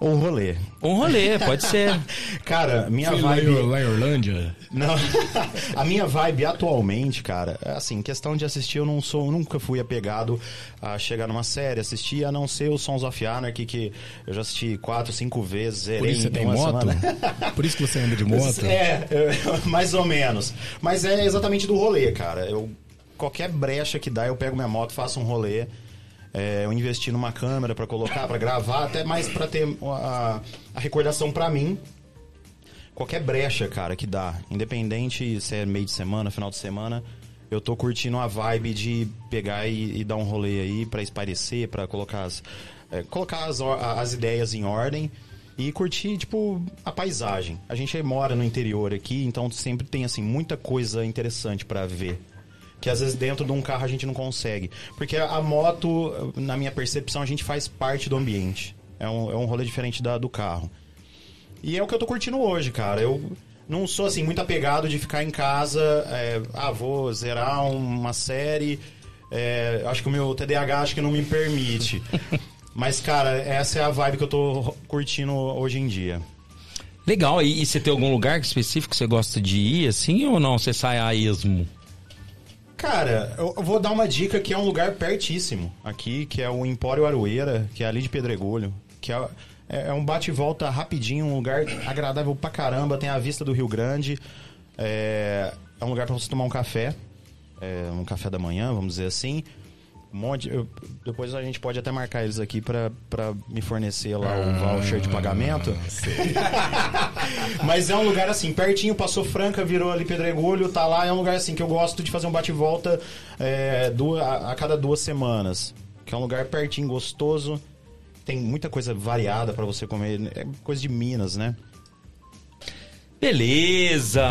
Ou rolê. Um rolê, pode ser. Cara, minha Fui vibe... lá em Orlândia. Não, a minha vibe atualmente, cara, é assim, questão de assistir, eu não sou, nunca fui apegado a chegar numa série, assistir, a não ser o Sons of Anarchy, que eu já assisti quatro, cinco vezes, zerei Por isso você em tem moto? semana. Por isso que você anda de moto? É, é, mais ou menos. Mas é exatamente do rolê, cara. Eu, qualquer brecha que dá, eu pego minha moto, faço um rolê. É, eu investi numa câmera pra colocar, pra gravar, até mais pra ter a, a recordação pra mim. Qualquer brecha, cara, que dá. Independente se é meio de semana, final de semana, eu tô curtindo a vibe de pegar e, e dar um rolê aí pra esparecer, pra colocar as, é, colocar as, as ideias em ordem e curtir, tipo, a paisagem. A gente mora no interior aqui, então sempre tem, assim, muita coisa interessante pra ver. Que às vezes dentro de um carro a gente não consegue. Porque a moto, na minha percepção, a gente faz parte do ambiente. É um, é um rolê diferente da, do carro. E é o que eu tô curtindo hoje, cara. Eu não sou, assim, muito apegado de ficar em casa. é, ah, vou zerar uma série. é, acho que o meu TDAH acho que não me permite. Mas, cara, essa é a vibe que eu tô curtindo hoje em dia. Legal, e, e você tem algum lugar específico que você gosta de ir, assim, ou não? Você sai a esmo? Cara, eu vou dar uma dica que é um lugar pertíssimo aqui, que é o Empório Aroeira, que é ali de Pedregulho, que é, é um bate volta rapidinho, um lugar agradável pra caramba, tem a vista do Rio Grande, é, é um lugar pra você tomar um café, é, um café da manhã, vamos dizer assim. Um monte, eu- depois a gente pode até marcar eles aqui pra, pra me fornecer lá o voucher de pagamento. Mas é um lugar assim, pertinho, passou Franca, virou ali Pedregulho, tá lá. É um lugar assim que eu gosto de fazer um bate-volta é, a, a cada duas semanas. Que é um lugar pertinho, gostoso. Tem muita coisa variada pra você comer. É coisa de Minas, né? Beleza!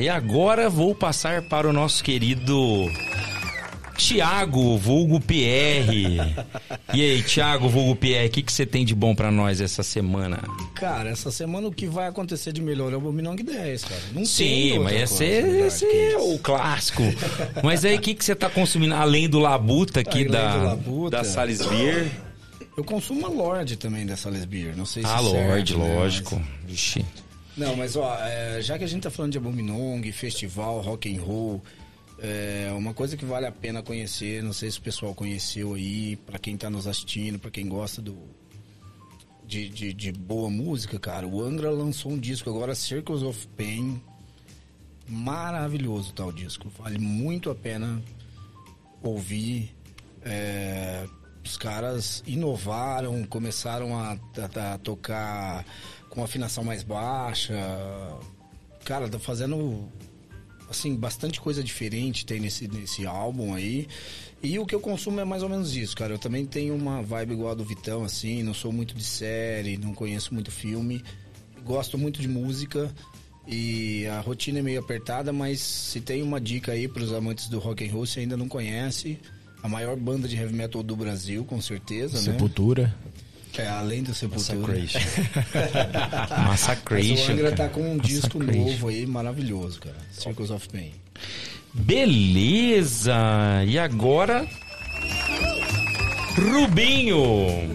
E agora vou passar para o nosso querido Tiago, vulgo PR. E aí, Tiago, vulgo PR, o que, que você tem de bom pra nós essa semana? Cara, essa semana o que vai acontecer de melhor é o Bominong 10, cara. Não Sim, mas esse, é- esse é o clássico. Mas aí, o que, que você tá consumindo além do Labuta aqui Além da, do Labuta. da Beer? Eu consumo a Lorde também dessa Lesbier, não sei se Ah, Lorde, né, lógico. Vixe. mas- Não, mas ó, é, já que a gente tá falando de Abominong, festival, rock and roll, é uma coisa que vale a pena conhecer, não sei se o pessoal conheceu aí, pra quem tá nos assistindo, pra quem gosta do de, de, de boa música, cara, o Angra lançou um disco agora, Circles of Pain, maravilhoso tal disco, vale muito a pena ouvir. É, os caras inovaram, começaram a, a- a tocar com afinação mais baixa. Cara, tá fazendo assim bastante coisa diferente tem nesse, nesse álbum aí. E o que eu consumo é mais ou menos isso, cara. Eu também tenho uma vibe igual a do Vitão, assim, não sou muito de série, não conheço muito filme. Gosto muito de música e a rotina é meio apertada, mas se tem uma dica aí para os amantes do rock and roll, se ainda não conhece, a maior banda de heavy metal do Brasil, com certeza, né? Sepultura. É, além do Sepultura. Massacration. Mas Massacration. o Angra cara. tá com um disco novo aí, maravilhoso, cara. Circles of Pain. Beleza! E agora. Rubinho!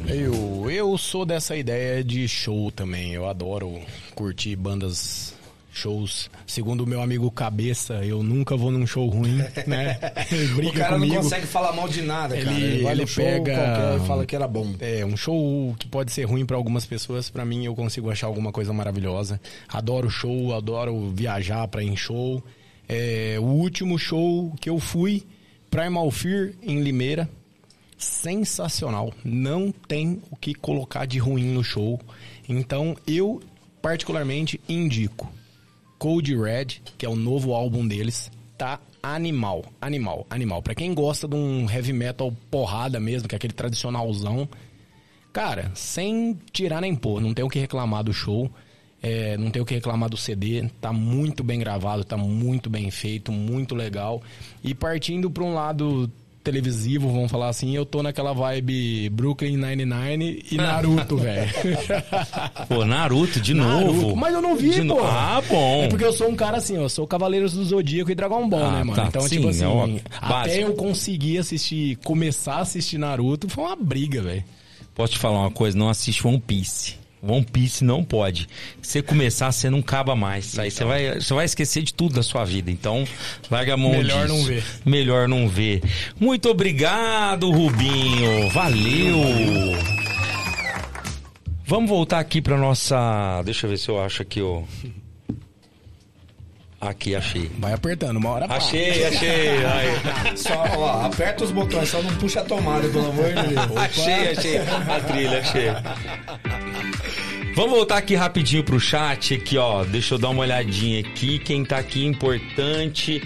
Eu, eu sou dessa ideia de show também. Eu adoro curtir bandas, shows. Segundo o meu amigo Cabeça, eu nunca vou num show ruim, né? Ele o cara comigo. não consegue falar mal de nada, cara. Ele- Ele, vai ele pega- e fala que era bom. É, um show que pode ser ruim pra algumas pessoas, pra mim eu consigo achar alguma coisa maravilhosa. Adoro show, adoro viajar pra ir em show. É, o último show que eu fui, Primal Fear em Limeira, sensacional. Não tem o que colocar de ruim no show. Então eu particularmente indico Cold Red, que é o novo álbum deles. tá animal, animal, animal. Pra quem gosta de um heavy metal porrada mesmo, que é aquele tradicionalzão, cara, sem tirar nem pôr, não tem o que reclamar do show. É, não tem o que reclamar do CD, tá muito bem gravado, tá muito bem feito, muito legal. E partindo para um lado televisivo, vamos falar assim, eu tô naquela vibe Brooklyn Nine-Nine e Naruto, velho. Pô, Naruto de novo. Naruto, Mas eu não vi, De pô. no- Ah, bom. É porque eu sou um cara assim, eu sou Cavaleiros do Zodíaco e Dragon Ball, Ah, né, mano? tá. Então, Sim, tipo assim, é até eu conseguir assistir, começar a assistir Naruto, foi uma briga, velho. Posso te falar uma coisa? Não assiste One Piece. One Piece não pode. Se você começar, você não acaba mais. Aí você vai, você vai esquecer de tudo da sua vida. Então, larga a mão Melhor disso. não ver. Melhor não ver. Muito obrigado, Rubinho. Valeu. Vamos voltar aqui pra nossa... Deixa eu ver se eu acho aqui, ó. Aqui, achei. Vai apertando, uma hora. Achei, achei. Aí. Só, ó, aperta os botões, só não puxa a tomada, pelo amor de Deus. Achei, achei. A trilha, achei. Vamos voltar aqui rapidinho pro chat aqui, ó. Deixa eu dar uma olhadinha aqui. Quem tá aqui importante.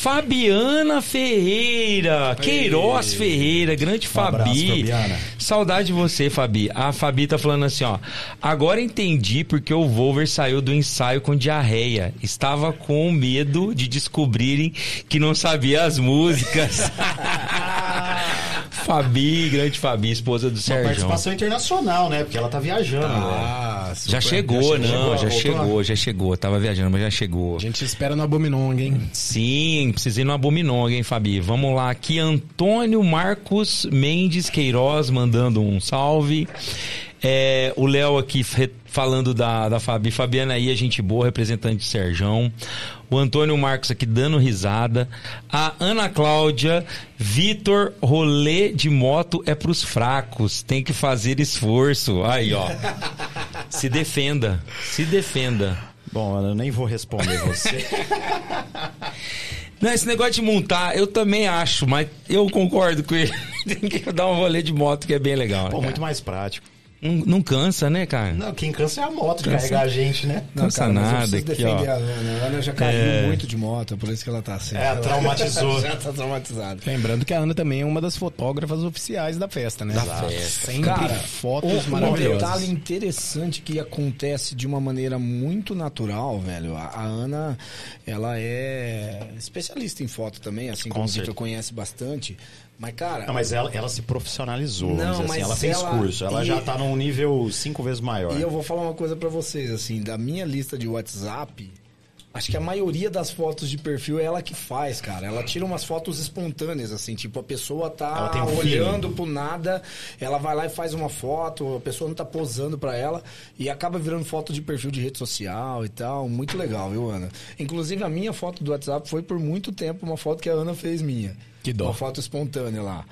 Fabiana Ferreira, Queiroz Ferreira, grande Fabi. abraço, Fabiana. Saudade de você, Fabi. A Fabi tá falando assim, ó. Agora entendi porque o Volver saiu do ensaio com diarreia. Estava com medo de descobrirem que não sabia as músicas. Fabi, grande Fabi, esposa do Uma Sérgio. participação internacional, né? Porque ela tá viajando. né? Ah, Já super. chegou, não, já voltou? chegou, já chegou. Tava viajando, mas já chegou. A gente espera no Abominong, hein? Sim, precisei no Abominog, hein, Fabi? Vamos lá, aqui Antônio Marcos Mendes Queiroz mandando um salve. É, o Léo aqui falando da, da Fabi. Fabiana aí, a gente boa, representante de Serjão. O Antônio Marcos aqui dando risada. A Ana Cláudia, Vitor, rolê de moto é pros fracos, tem que fazer esforço. Aí, ó. Se defenda, se defenda. Bom, eu nem vou responder você. Não, esse negócio de montar, eu também acho, mas eu concordo com ele. Tem que dar um rolê de moto que é bem legal. né, Pô, muito mais prático. Não, não cansa, né, cara? Não, quem cansa é a moto de Cansa. carregar a gente, né? Não, Cansa cara, nada aqui, defender ó. a Ana. A Ana já caiu É. muito de moto, é por isso que ela tá assim. É, traumatizou. já tá traumatizada. Lembrando que a Ana também é uma das fotógrafas oficiais da festa, né? Da festa. Sempre Cara, fotos Um maravilhosas. detalhe interessante que acontece de uma maneira muito natural, velho. A, a Ana, ela é especialista em foto também, assim como o Vitor conhece bastante. Mas, cara, Não, mas ela, ela se profissionalizou, Não, assim. Ela fez ela- curso. Ela e- já tá num nível cinco vezes maior. E eu vou falar uma coisa pra vocês, assim, da minha lista de WhatsApp, acho que a maioria das fotos de perfil é ela que faz, cara. Ela tira umas fotos espontâneas, assim, tipo, a pessoa tá um olhando pro nada, ela vai lá e faz uma foto, a pessoa não tá posando pra ela e acaba virando foto de perfil de rede social e tal. Muito legal, viu, Ana? Inclusive, a minha foto do WhatsApp foi por muito tempo uma foto que a Ana fez minha. Que dó. Uma foto espontânea lá.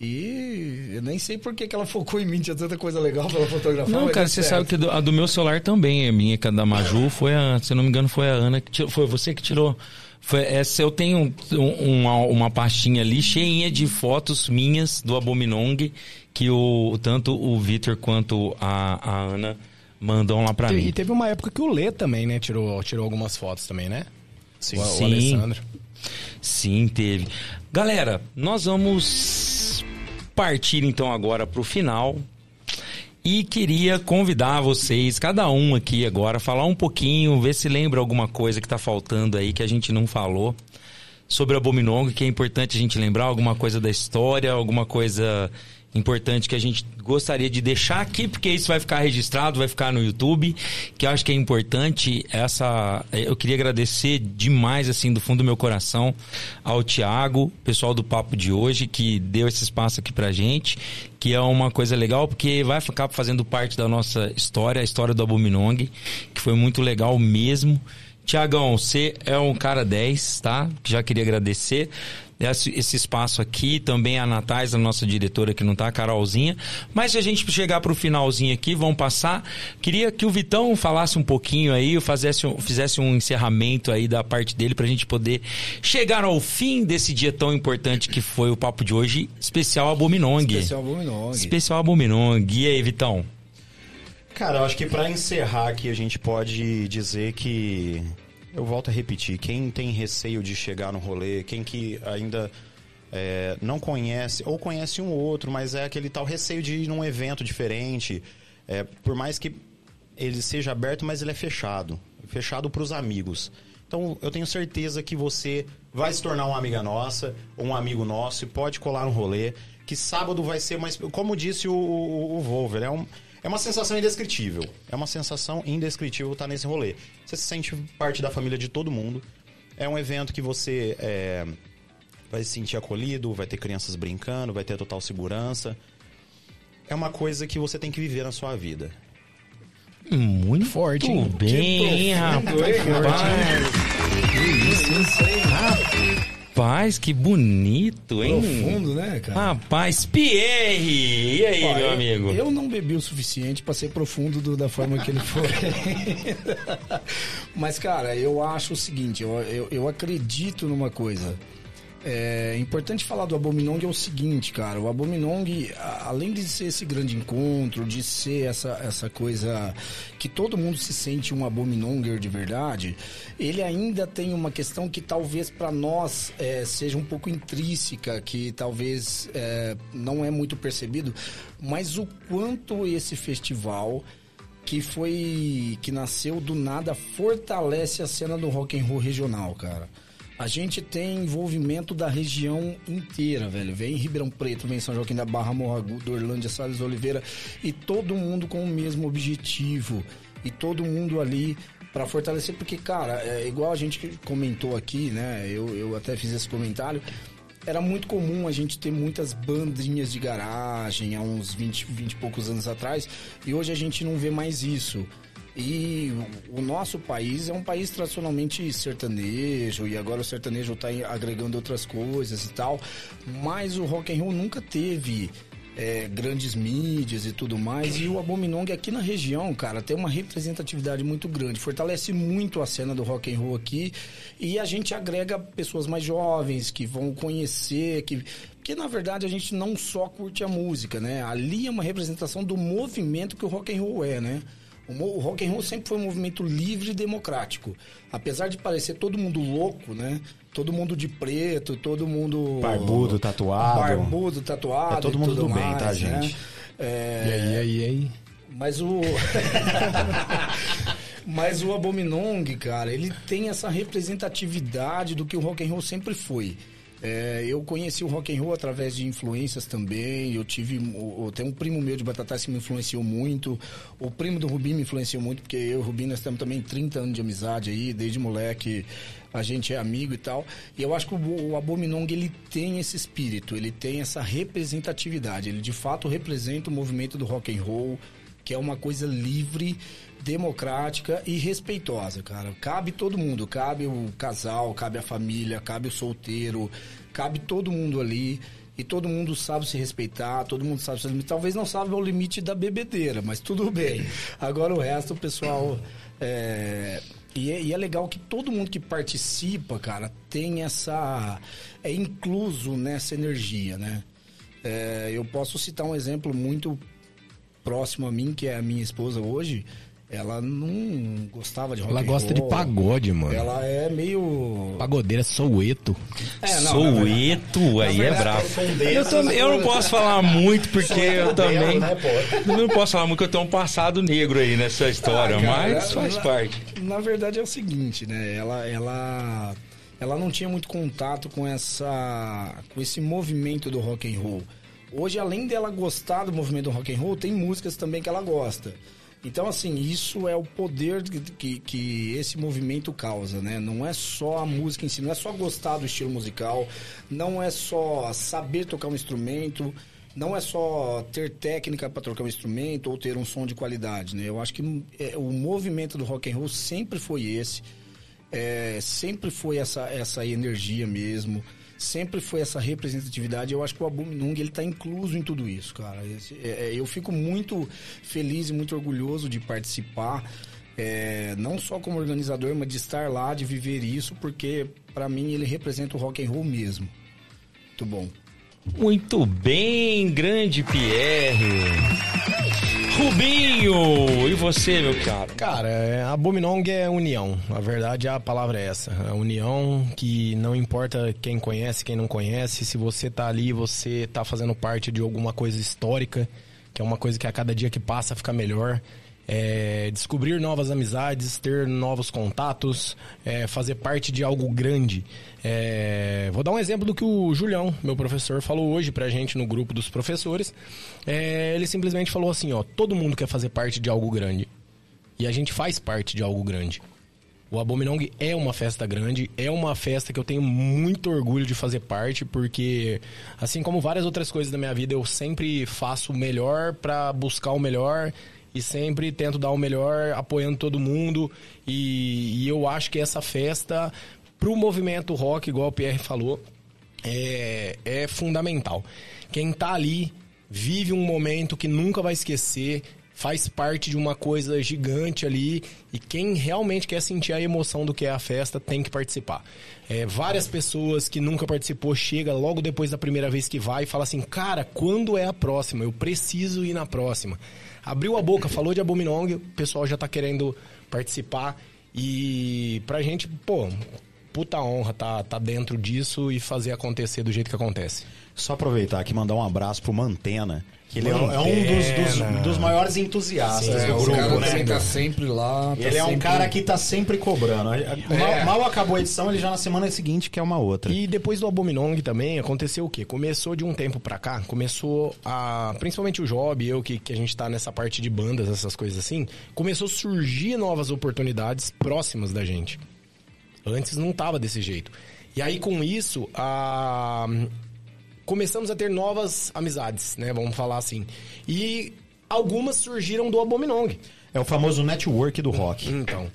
E eu nem sei por que, que ela focou em mim, tinha tanta coisa legal pra ela fotografar. Não, cara, você sabe que do- a do meu celular também é minha, que a da Maju foi a, se não me engano, foi a Ana que tirou, foi você que tirou. Foi, essa eu tenho um- uma, uma pastinha ali cheinha de fotos minhas do Abominong, que o, tanto o Vitor quanto a, a Ana mandam lá pra E mim. teve uma época que o Lê também, né? Tirou, tirou algumas fotos também, né? Sim. O, o Sim. Alessandro. Sim, teve. Galera, nós vamos partir então agora pro final. E queria convidar vocês, cada um aqui agora, falar um pouquinho, ver se lembra alguma coisa que tá faltando aí que a gente não falou sobre a Abominong, que é importante a gente lembrar, alguma coisa da história, alguma coisa importante que a gente gostaria de deixar aqui, porque isso vai ficar registrado, vai ficar no YouTube, que eu acho que é importante essa... Eu queria agradecer demais, assim, do fundo do meu coração ao Tiago, pessoal do Papo de hoje, que deu esse espaço aqui pra gente, que é uma coisa legal, porque vai ficar fazendo parte da nossa história, a história do Abominong, que foi muito legal mesmo. Tiagão, você é um cara 10, tá? Já queria agradecer esse, esse espaço aqui. Também a Natais, a nossa diretora que não tá, a Carolzinha. Mas se a gente chegar pro finalzinho aqui, vamos passar. Queria que o Vitão falasse um pouquinho aí, fizesse, um- fizesse um encerramento aí da parte dele pra gente poder chegar ao fim desse dia tão importante que foi o papo de hoje, especial Abominong. Especial Abominong. Especial Abominong. E aí, Vitão? Cara, eu acho que pra encerrar aqui a gente pode dizer que eu volto a repetir, quem tem receio de chegar no rolê, quem que ainda é, não conhece, ou conhece um ou outro, mas é aquele tal receio de ir num evento diferente, é, por mais que ele seja aberto, mas ele é fechado, fechado para os amigos. Então, eu tenho certeza que você vai se tornar uma amiga nossa, um amigo nosso, e pode colar no rolê, que sábado vai ser mais... Como disse o, o, o Volver, é, um, é uma sensação indescritível. É uma sensação indescritível estar nesse rolê. Você se sente parte da família de todo mundo. É um evento que você é, vai se sentir acolhido, vai ter crianças brincando, vai ter total segurança. É uma coisa que você tem que viver na sua vida. Muito forte, hein? bem, rapaz. Rapaz, que bonito, hein? Profundo, né, cara? Rapaz, Pierre! E aí, Ó, meu eu- amigo? Eu não bebi o suficiente pra ser profundo do- da forma que ele foi. Mas, cara, eu acho o seguinte, eu, eu, eu acredito numa coisa. É importante falar do Abominong é o seguinte, cara. O Abominong, além de ser esse grande encontro, de ser essa, essa coisa que todo mundo se sente um Abominonger de verdade, ele ainda tem uma questão que talvez para nós é, seja um pouco intrínseca, que talvez é, não é muito percebido, mas o quanto esse festival que foi que nasceu do nada fortalece a cena do rock and roll regional, cara. A gente tem envolvimento da região inteira, velho. Vem Ribeirão Preto, vem São Joaquim da Barra, Morro Agudo, Orlândia, Salles Oliveira e todo mundo com o mesmo objetivo e todo mundo ali para fortalecer, porque cara, é igual a gente comentou aqui, né? Eu, eu até fiz esse comentário. Era muito comum a gente ter muitas bandinhas de garagem há uns 20, 20 e poucos anos atrás, e hoje a gente não vê mais isso. E o nosso país é um país tradicionalmente sertanejo, e agora o sertanejo está agregando outras coisas e tal, mas o rock and roll nunca teve é, grandes mídias e tudo mais. E o Abominong aqui na região, cara, tem uma representatividade muito grande, fortalece muito a cena do rock and roll aqui e a gente agrega pessoas mais jovens que vão conhecer, que porque na verdade a gente não só curte a música, né? Ali é uma representação do movimento que o rock and roll é, né? O, rock and roll sempre foi um movimento livre e democrático. Apesar de parecer todo mundo louco, né? Todo mundo de preto, todo mundo Barbudo, tatuado. barbudo, tatuado. É todo mundo do bem, tá, mais, né? gente? É, E aí, e aí, e aí? mas o. Mas o Abominong, cara, ele tem essa representatividade do que o rock and roll sempre foi. É, eu conheci o rock and roll através de influências também. Eu tive, tem um primo meu de Batatais que me influenciou muito. O primo do Rubim me influenciou muito porque eu e o Rubim nós temos também 30 anos de amizade aí, desde moleque a gente é amigo e tal. E eu acho que o, o Abominong ele tem esse espírito, ele tem essa representatividade. Ele de fato representa o movimento do rock and roll que é uma coisa livre, democrática e respeitosa, cara. Cabe todo mundo, cabe o casal, cabe a família, cabe o solteiro, cabe todo mundo ali. E todo mundo sabe se respeitar, todo mundo sabe limites. Talvez não saiba o limite da bebedeira, mas tudo bem. Agora o resto, o pessoal. é, E, é, e é legal que todo mundo que participa, cara, tem essa. É incluso nessa energia, né? É, eu posso citar um exemplo muito próximo a mim, que é a minha esposa hoje, ela não gostava de rock Ela and gosta de roll. pagode, mano. Ela é meio... Pagodeira soueto. É, não, Soueto, aí é desses, Eu, também, eu não posso falar muito porque eu também. né, não posso falar muito que eu tenho um passado negro aí nessa história, Ah, cara, mas faz na- parte. Na verdade é o seguinte, né? Ela, ela, ela não tinha muito contato com essa, com esse movimento do rock and roll. Hoje, além dela gostar do movimento do rock and roll, tem músicas também que ela gosta. Então, assim, isso é o poder que, que, esse movimento causa, né? Não é só a música em si, não é só gostar do estilo musical, não é só saber tocar um instrumento, não é só ter técnica para tocar um instrumento ou ter um som de qualidade, né? Eu acho que é, o movimento do rock and roll sempre foi esse, é, sempre foi essa, essa energia mesmo, sempre foi essa representatividade. Eu acho que o Abominung ele está incluso em tudo isso, cara. É, é, eu fico muito feliz e muito orgulhoso de participar. é, não só como organizador, mas de estar lá, de viver isso, porque para mim ele representa o rock and roll mesmo. Muito bom. Muito bem, grande Pierre. Rubinho! E você, meu caro? Cara, é, Abominong é união. A verdade, a palavra é essa. A união que não importa quem conhece, quem não conhece. Se você tá ali, você tá fazendo parte de alguma coisa histórica, que é uma coisa que a cada dia que passa fica melhor. É, descobrir novas amizades, ter novos contatos, é, fazer parte de algo grande. É, vou dar um exemplo do que o Julião, meu professor, falou hoje pra gente no grupo dos professores. É, ele simplesmente falou assim, ó, todo mundo quer fazer parte de algo grande. E a gente faz parte de algo grande. O Abominong é uma festa grande, é uma festa que eu tenho muito orgulho de fazer parte, porque, assim como várias outras coisas da minha vida, eu sempre faço o melhor pra buscar o melhor e sempre tento dar o melhor apoiando todo mundo. E, e eu acho que essa festa, pro movimento rock, igual o Pierre falou, é, é fundamental. Quem tá ali vive um momento que nunca vai esquecer, faz parte de uma coisa gigante ali e quem realmente quer sentir a emoção do que é a festa tem que participar. É, várias pessoas que nunca participou chega logo depois da primeira vez que vai e fala assim, cara, quando é a próxima? Eu preciso ir na próxima. Abriu a boca, falou de Abominong, o pessoal já tá querendo participar e pra gente, pô, puta honra tá, tá dentro disso e fazer acontecer do jeito que acontece. Só aproveitar aqui mandar um abraço pro Mantena, que ele é um- é um dos, dos, dos maiores entusiastas Sim, do o grupo, cara né? também tá sempre lá. tá Ele é um sempre- cara que tá sempre cobrando. Mal, mal acabou a edição, ele já na semana seguinte quer uma outra. E depois do Abominong também aconteceu o quê? Começou de um tempo pra cá, começou a. Principalmente o Job, eu que, que a gente tá nessa parte de bandas, essas coisas assim, começou a surgir novas oportunidades próximas da gente. Antes não tava desse jeito. E aí com isso, a. Começamos a ter novas amizades, né? Vamos falar assim. E algumas surgiram do Abominong. É o famoso network do rock. Então.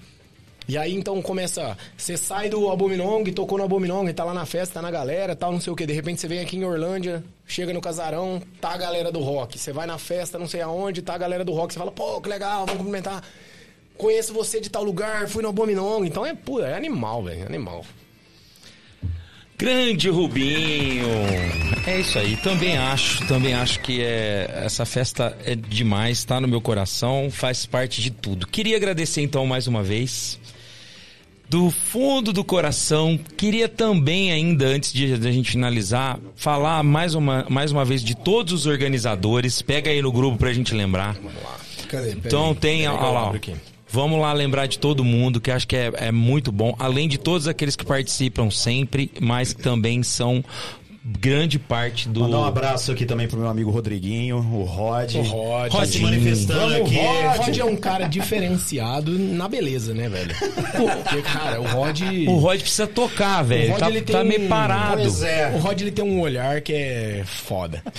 E aí então começa. Você sai do Abominong, tocou no Abominong, tá lá na festa, tá na galera, tal, não sei o que. De repente você vem aqui em Orlândia, chega no casarão, tá a galera do rock. Você vai na festa, não sei aonde, tá a galera do rock. Você fala, pô, que legal, vamos cumprimentar. Conheço você de tal lugar, fui no Abominong. Então é, pô, é animal, velho, animal. Grande Rubinho! É isso aí, também acho, também acho que é, essa festa é demais, tá no meu coração, faz parte de tudo. Queria agradecer então mais uma vez. Do fundo do coração, queria também ainda, antes de, de a gente finalizar, falar mais uma, mais uma vez de todos os organizadores. Pega aí no grupo pra gente lembrar. Cadê? Então aí. tem, eu lá, ó. Vamos lá lembrar de todo mundo, que acho que é, é muito bom. Além de todos aqueles que participam sempre, mas que também são grande parte do... Mandar um abraço aqui também pro meu amigo Rodriguinho, o Rod. O Rod. Tá se manifestando Vamos, aqui. O Rod é um cara diferenciado na beleza, né, velho? Porque, cara, o Rod. O Rod precisa tocar, o velho. Rod, Tá, ele tem tá meio parado. Pois é. O Rod ele tem um olhar que é foda.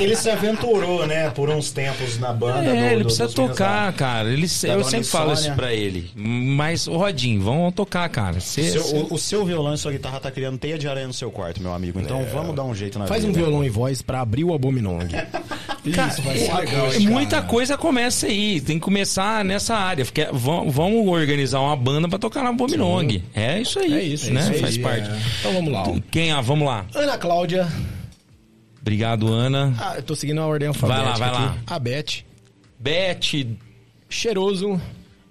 Ele se aventurou, né, por uns tempos na banda. É, do- ele do- precisa tocar, cara. Ele, Da eu sempre falo isso pra ele. Mas, Rodinho, vamos tocar, cara. Cê, Seu- cê- o, o seu violão e sua guitarra tá criando teia de aranha no seu quarto, meu amigo. Então vamos dar um jeito na Faz um vida. violão e voz pra abrir o Abominong. Isso, vai ser legal. É, Muita coisa começa aí, tem que começar nessa área. Porque vam- vamos organizar uma banda pra tocar na Bominong. É isso aí. É isso, né? é isso aí, Faz é. parte. Então vamos lá. Quem? Ah, vamos lá. Ana Cláudia. Obrigado, Ana. Ah, eu tô seguindo a ordem alfabética. Vai lá, vai lá. aqui. A Beth. Beth, Cheiroso.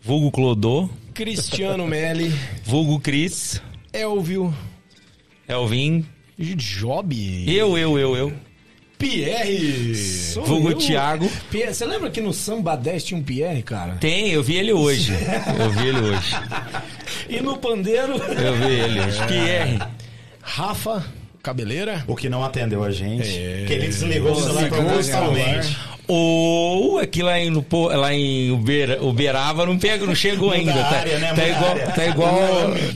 vulgo Clodô, Cristiano Melli. vulgo Cris, Elvio. Elvin, Job. eu, eu, eu, eu. Pierre. Vulgo eu? Thiago. Pierre, você lembra que no Samba 10 tinha um Pierre, cara? Tem, eu vi ele hoje. Eu vi ele hoje. E no pandeiro? Eu vi ele hoje. Pierre. Rafa. Cabeleira. O que não atendeu a gente. É. Que ele desligou o celular propositalmente. Ou aqui lá em, lá em Uber, Uberaba não pega, não chegou Muda ainda. Tá, área, né? tá igual, tá igual,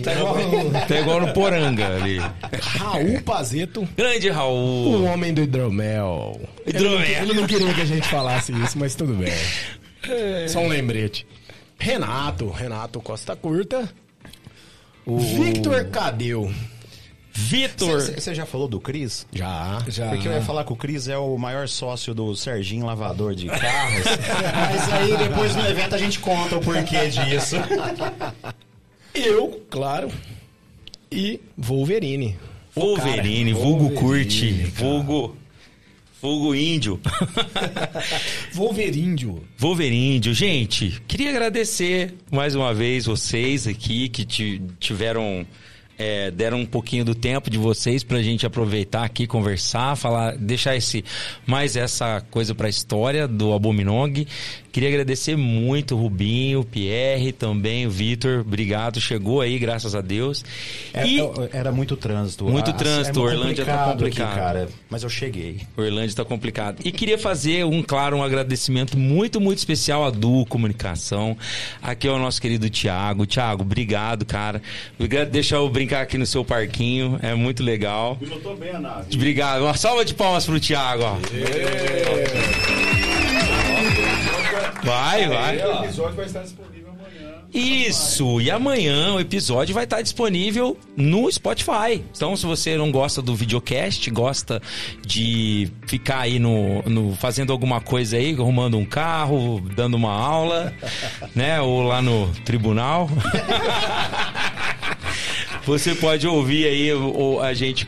tá igual, tá igual no Poranga ali. Raul Pazeto. Grande O Raul. homem do hidromel. Ele Hidromel. não, ele não queria que a gente falasse isso, mas tudo bem. Só um lembrete. Renato, Renato Costa Curta. Victor Cadeu. Vitor. Você já falou do Cris? Já. Já. Porque eu ia falar que o Cris é o maior sócio do Serginho Lavador de Carros. Mas aí depois no evento a gente conta o porquê disso. Eu, claro. E Wolverine. Wolverine, Cara, vulgo curte, vulgo Fogo índio. Wolveríndio. Wolveríndio. Gente, queria agradecer mais uma vez vocês aqui que ti- tiveram. É, deram um pouquinho do tempo de vocês pra gente aproveitar aqui, conversar, falar, deixar esse mais essa coisa pra história do Abominog. Queria agradecer muito o Rubinho, o Pierre, também o Vitor. Obrigado, chegou aí, graças a Deus. É- e é- era muito trânsito. Muito Ah, trânsito, é muito Orlândia tá complicado aqui, cara. Mas eu cheguei. Orlando está complicado. E queria fazer um, claro, um agradecimento muito, muito especial à Du Comunicação. Aqui é o nosso querido Tiago. Tiago, obrigado, cara. Obrigado, deixa eu brincar aqui no seu parquinho. É muito legal. Pilotou bem a nave. Obrigado. Uma salva de palmas pro Tiago, ó. Vai, vai. O episódio vai estar disponível amanhã. Isso, e amanhã o episódio vai estar disponível no Spotify. Então, se você não gosta do videocast, gosta de ficar aí no, no- fazendo alguma coisa aí, arrumando um carro, dando uma aula, né? Ou lá no tribunal. você pode ouvir aí o- a gente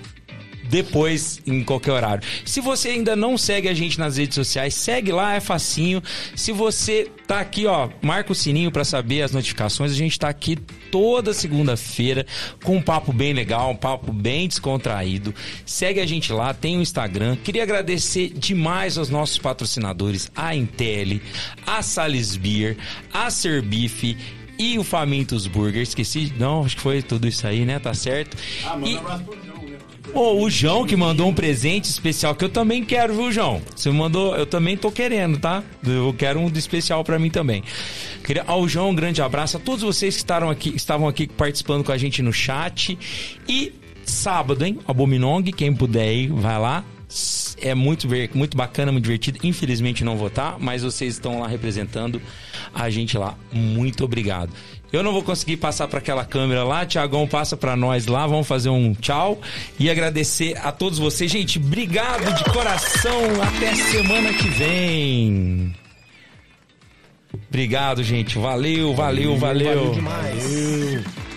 depois em qualquer horário. Se você ainda não segue a gente nas redes sociais, segue lá, é facinho. Se você tá aqui, ó, marca o sininho pra saber as notificações. A gente tá aqui toda segunda-feira com um papo bem legal, um papo bem descontraído. Segue a gente lá, tem o Instagram. Queria agradecer demais aos nossos patrocinadores, a Intel, a Sales Beer, a Serbife e o Famintos Burger. Esqueci, não, acho que foi tudo isso aí, né? Tá certo. Ah, manda E- um abraço pro O João que mandou um presente especial que eu também quero, viu, João? Você mandou, eu também tô querendo, tá? Eu quero um especial pra mim também. Queria, ao João, um grande abraço a todos vocês que estavam aqui, estavam aqui participando com a gente no chat. E sábado, hein? Abominong, quem puder ir, vai lá. É muito, muito bacana, muito divertido. Infelizmente não vou estar, mas vocês estão lá representando a gente lá. Muito obrigado. Eu não vou conseguir passar para aquela câmera lá. Tiagão passa para nós lá. Vamos fazer um tchau e agradecer a todos vocês. Gente, obrigado de coração. Até semana que vem. Obrigado, gente. Valeu, valeu, valeu. Valeu demais.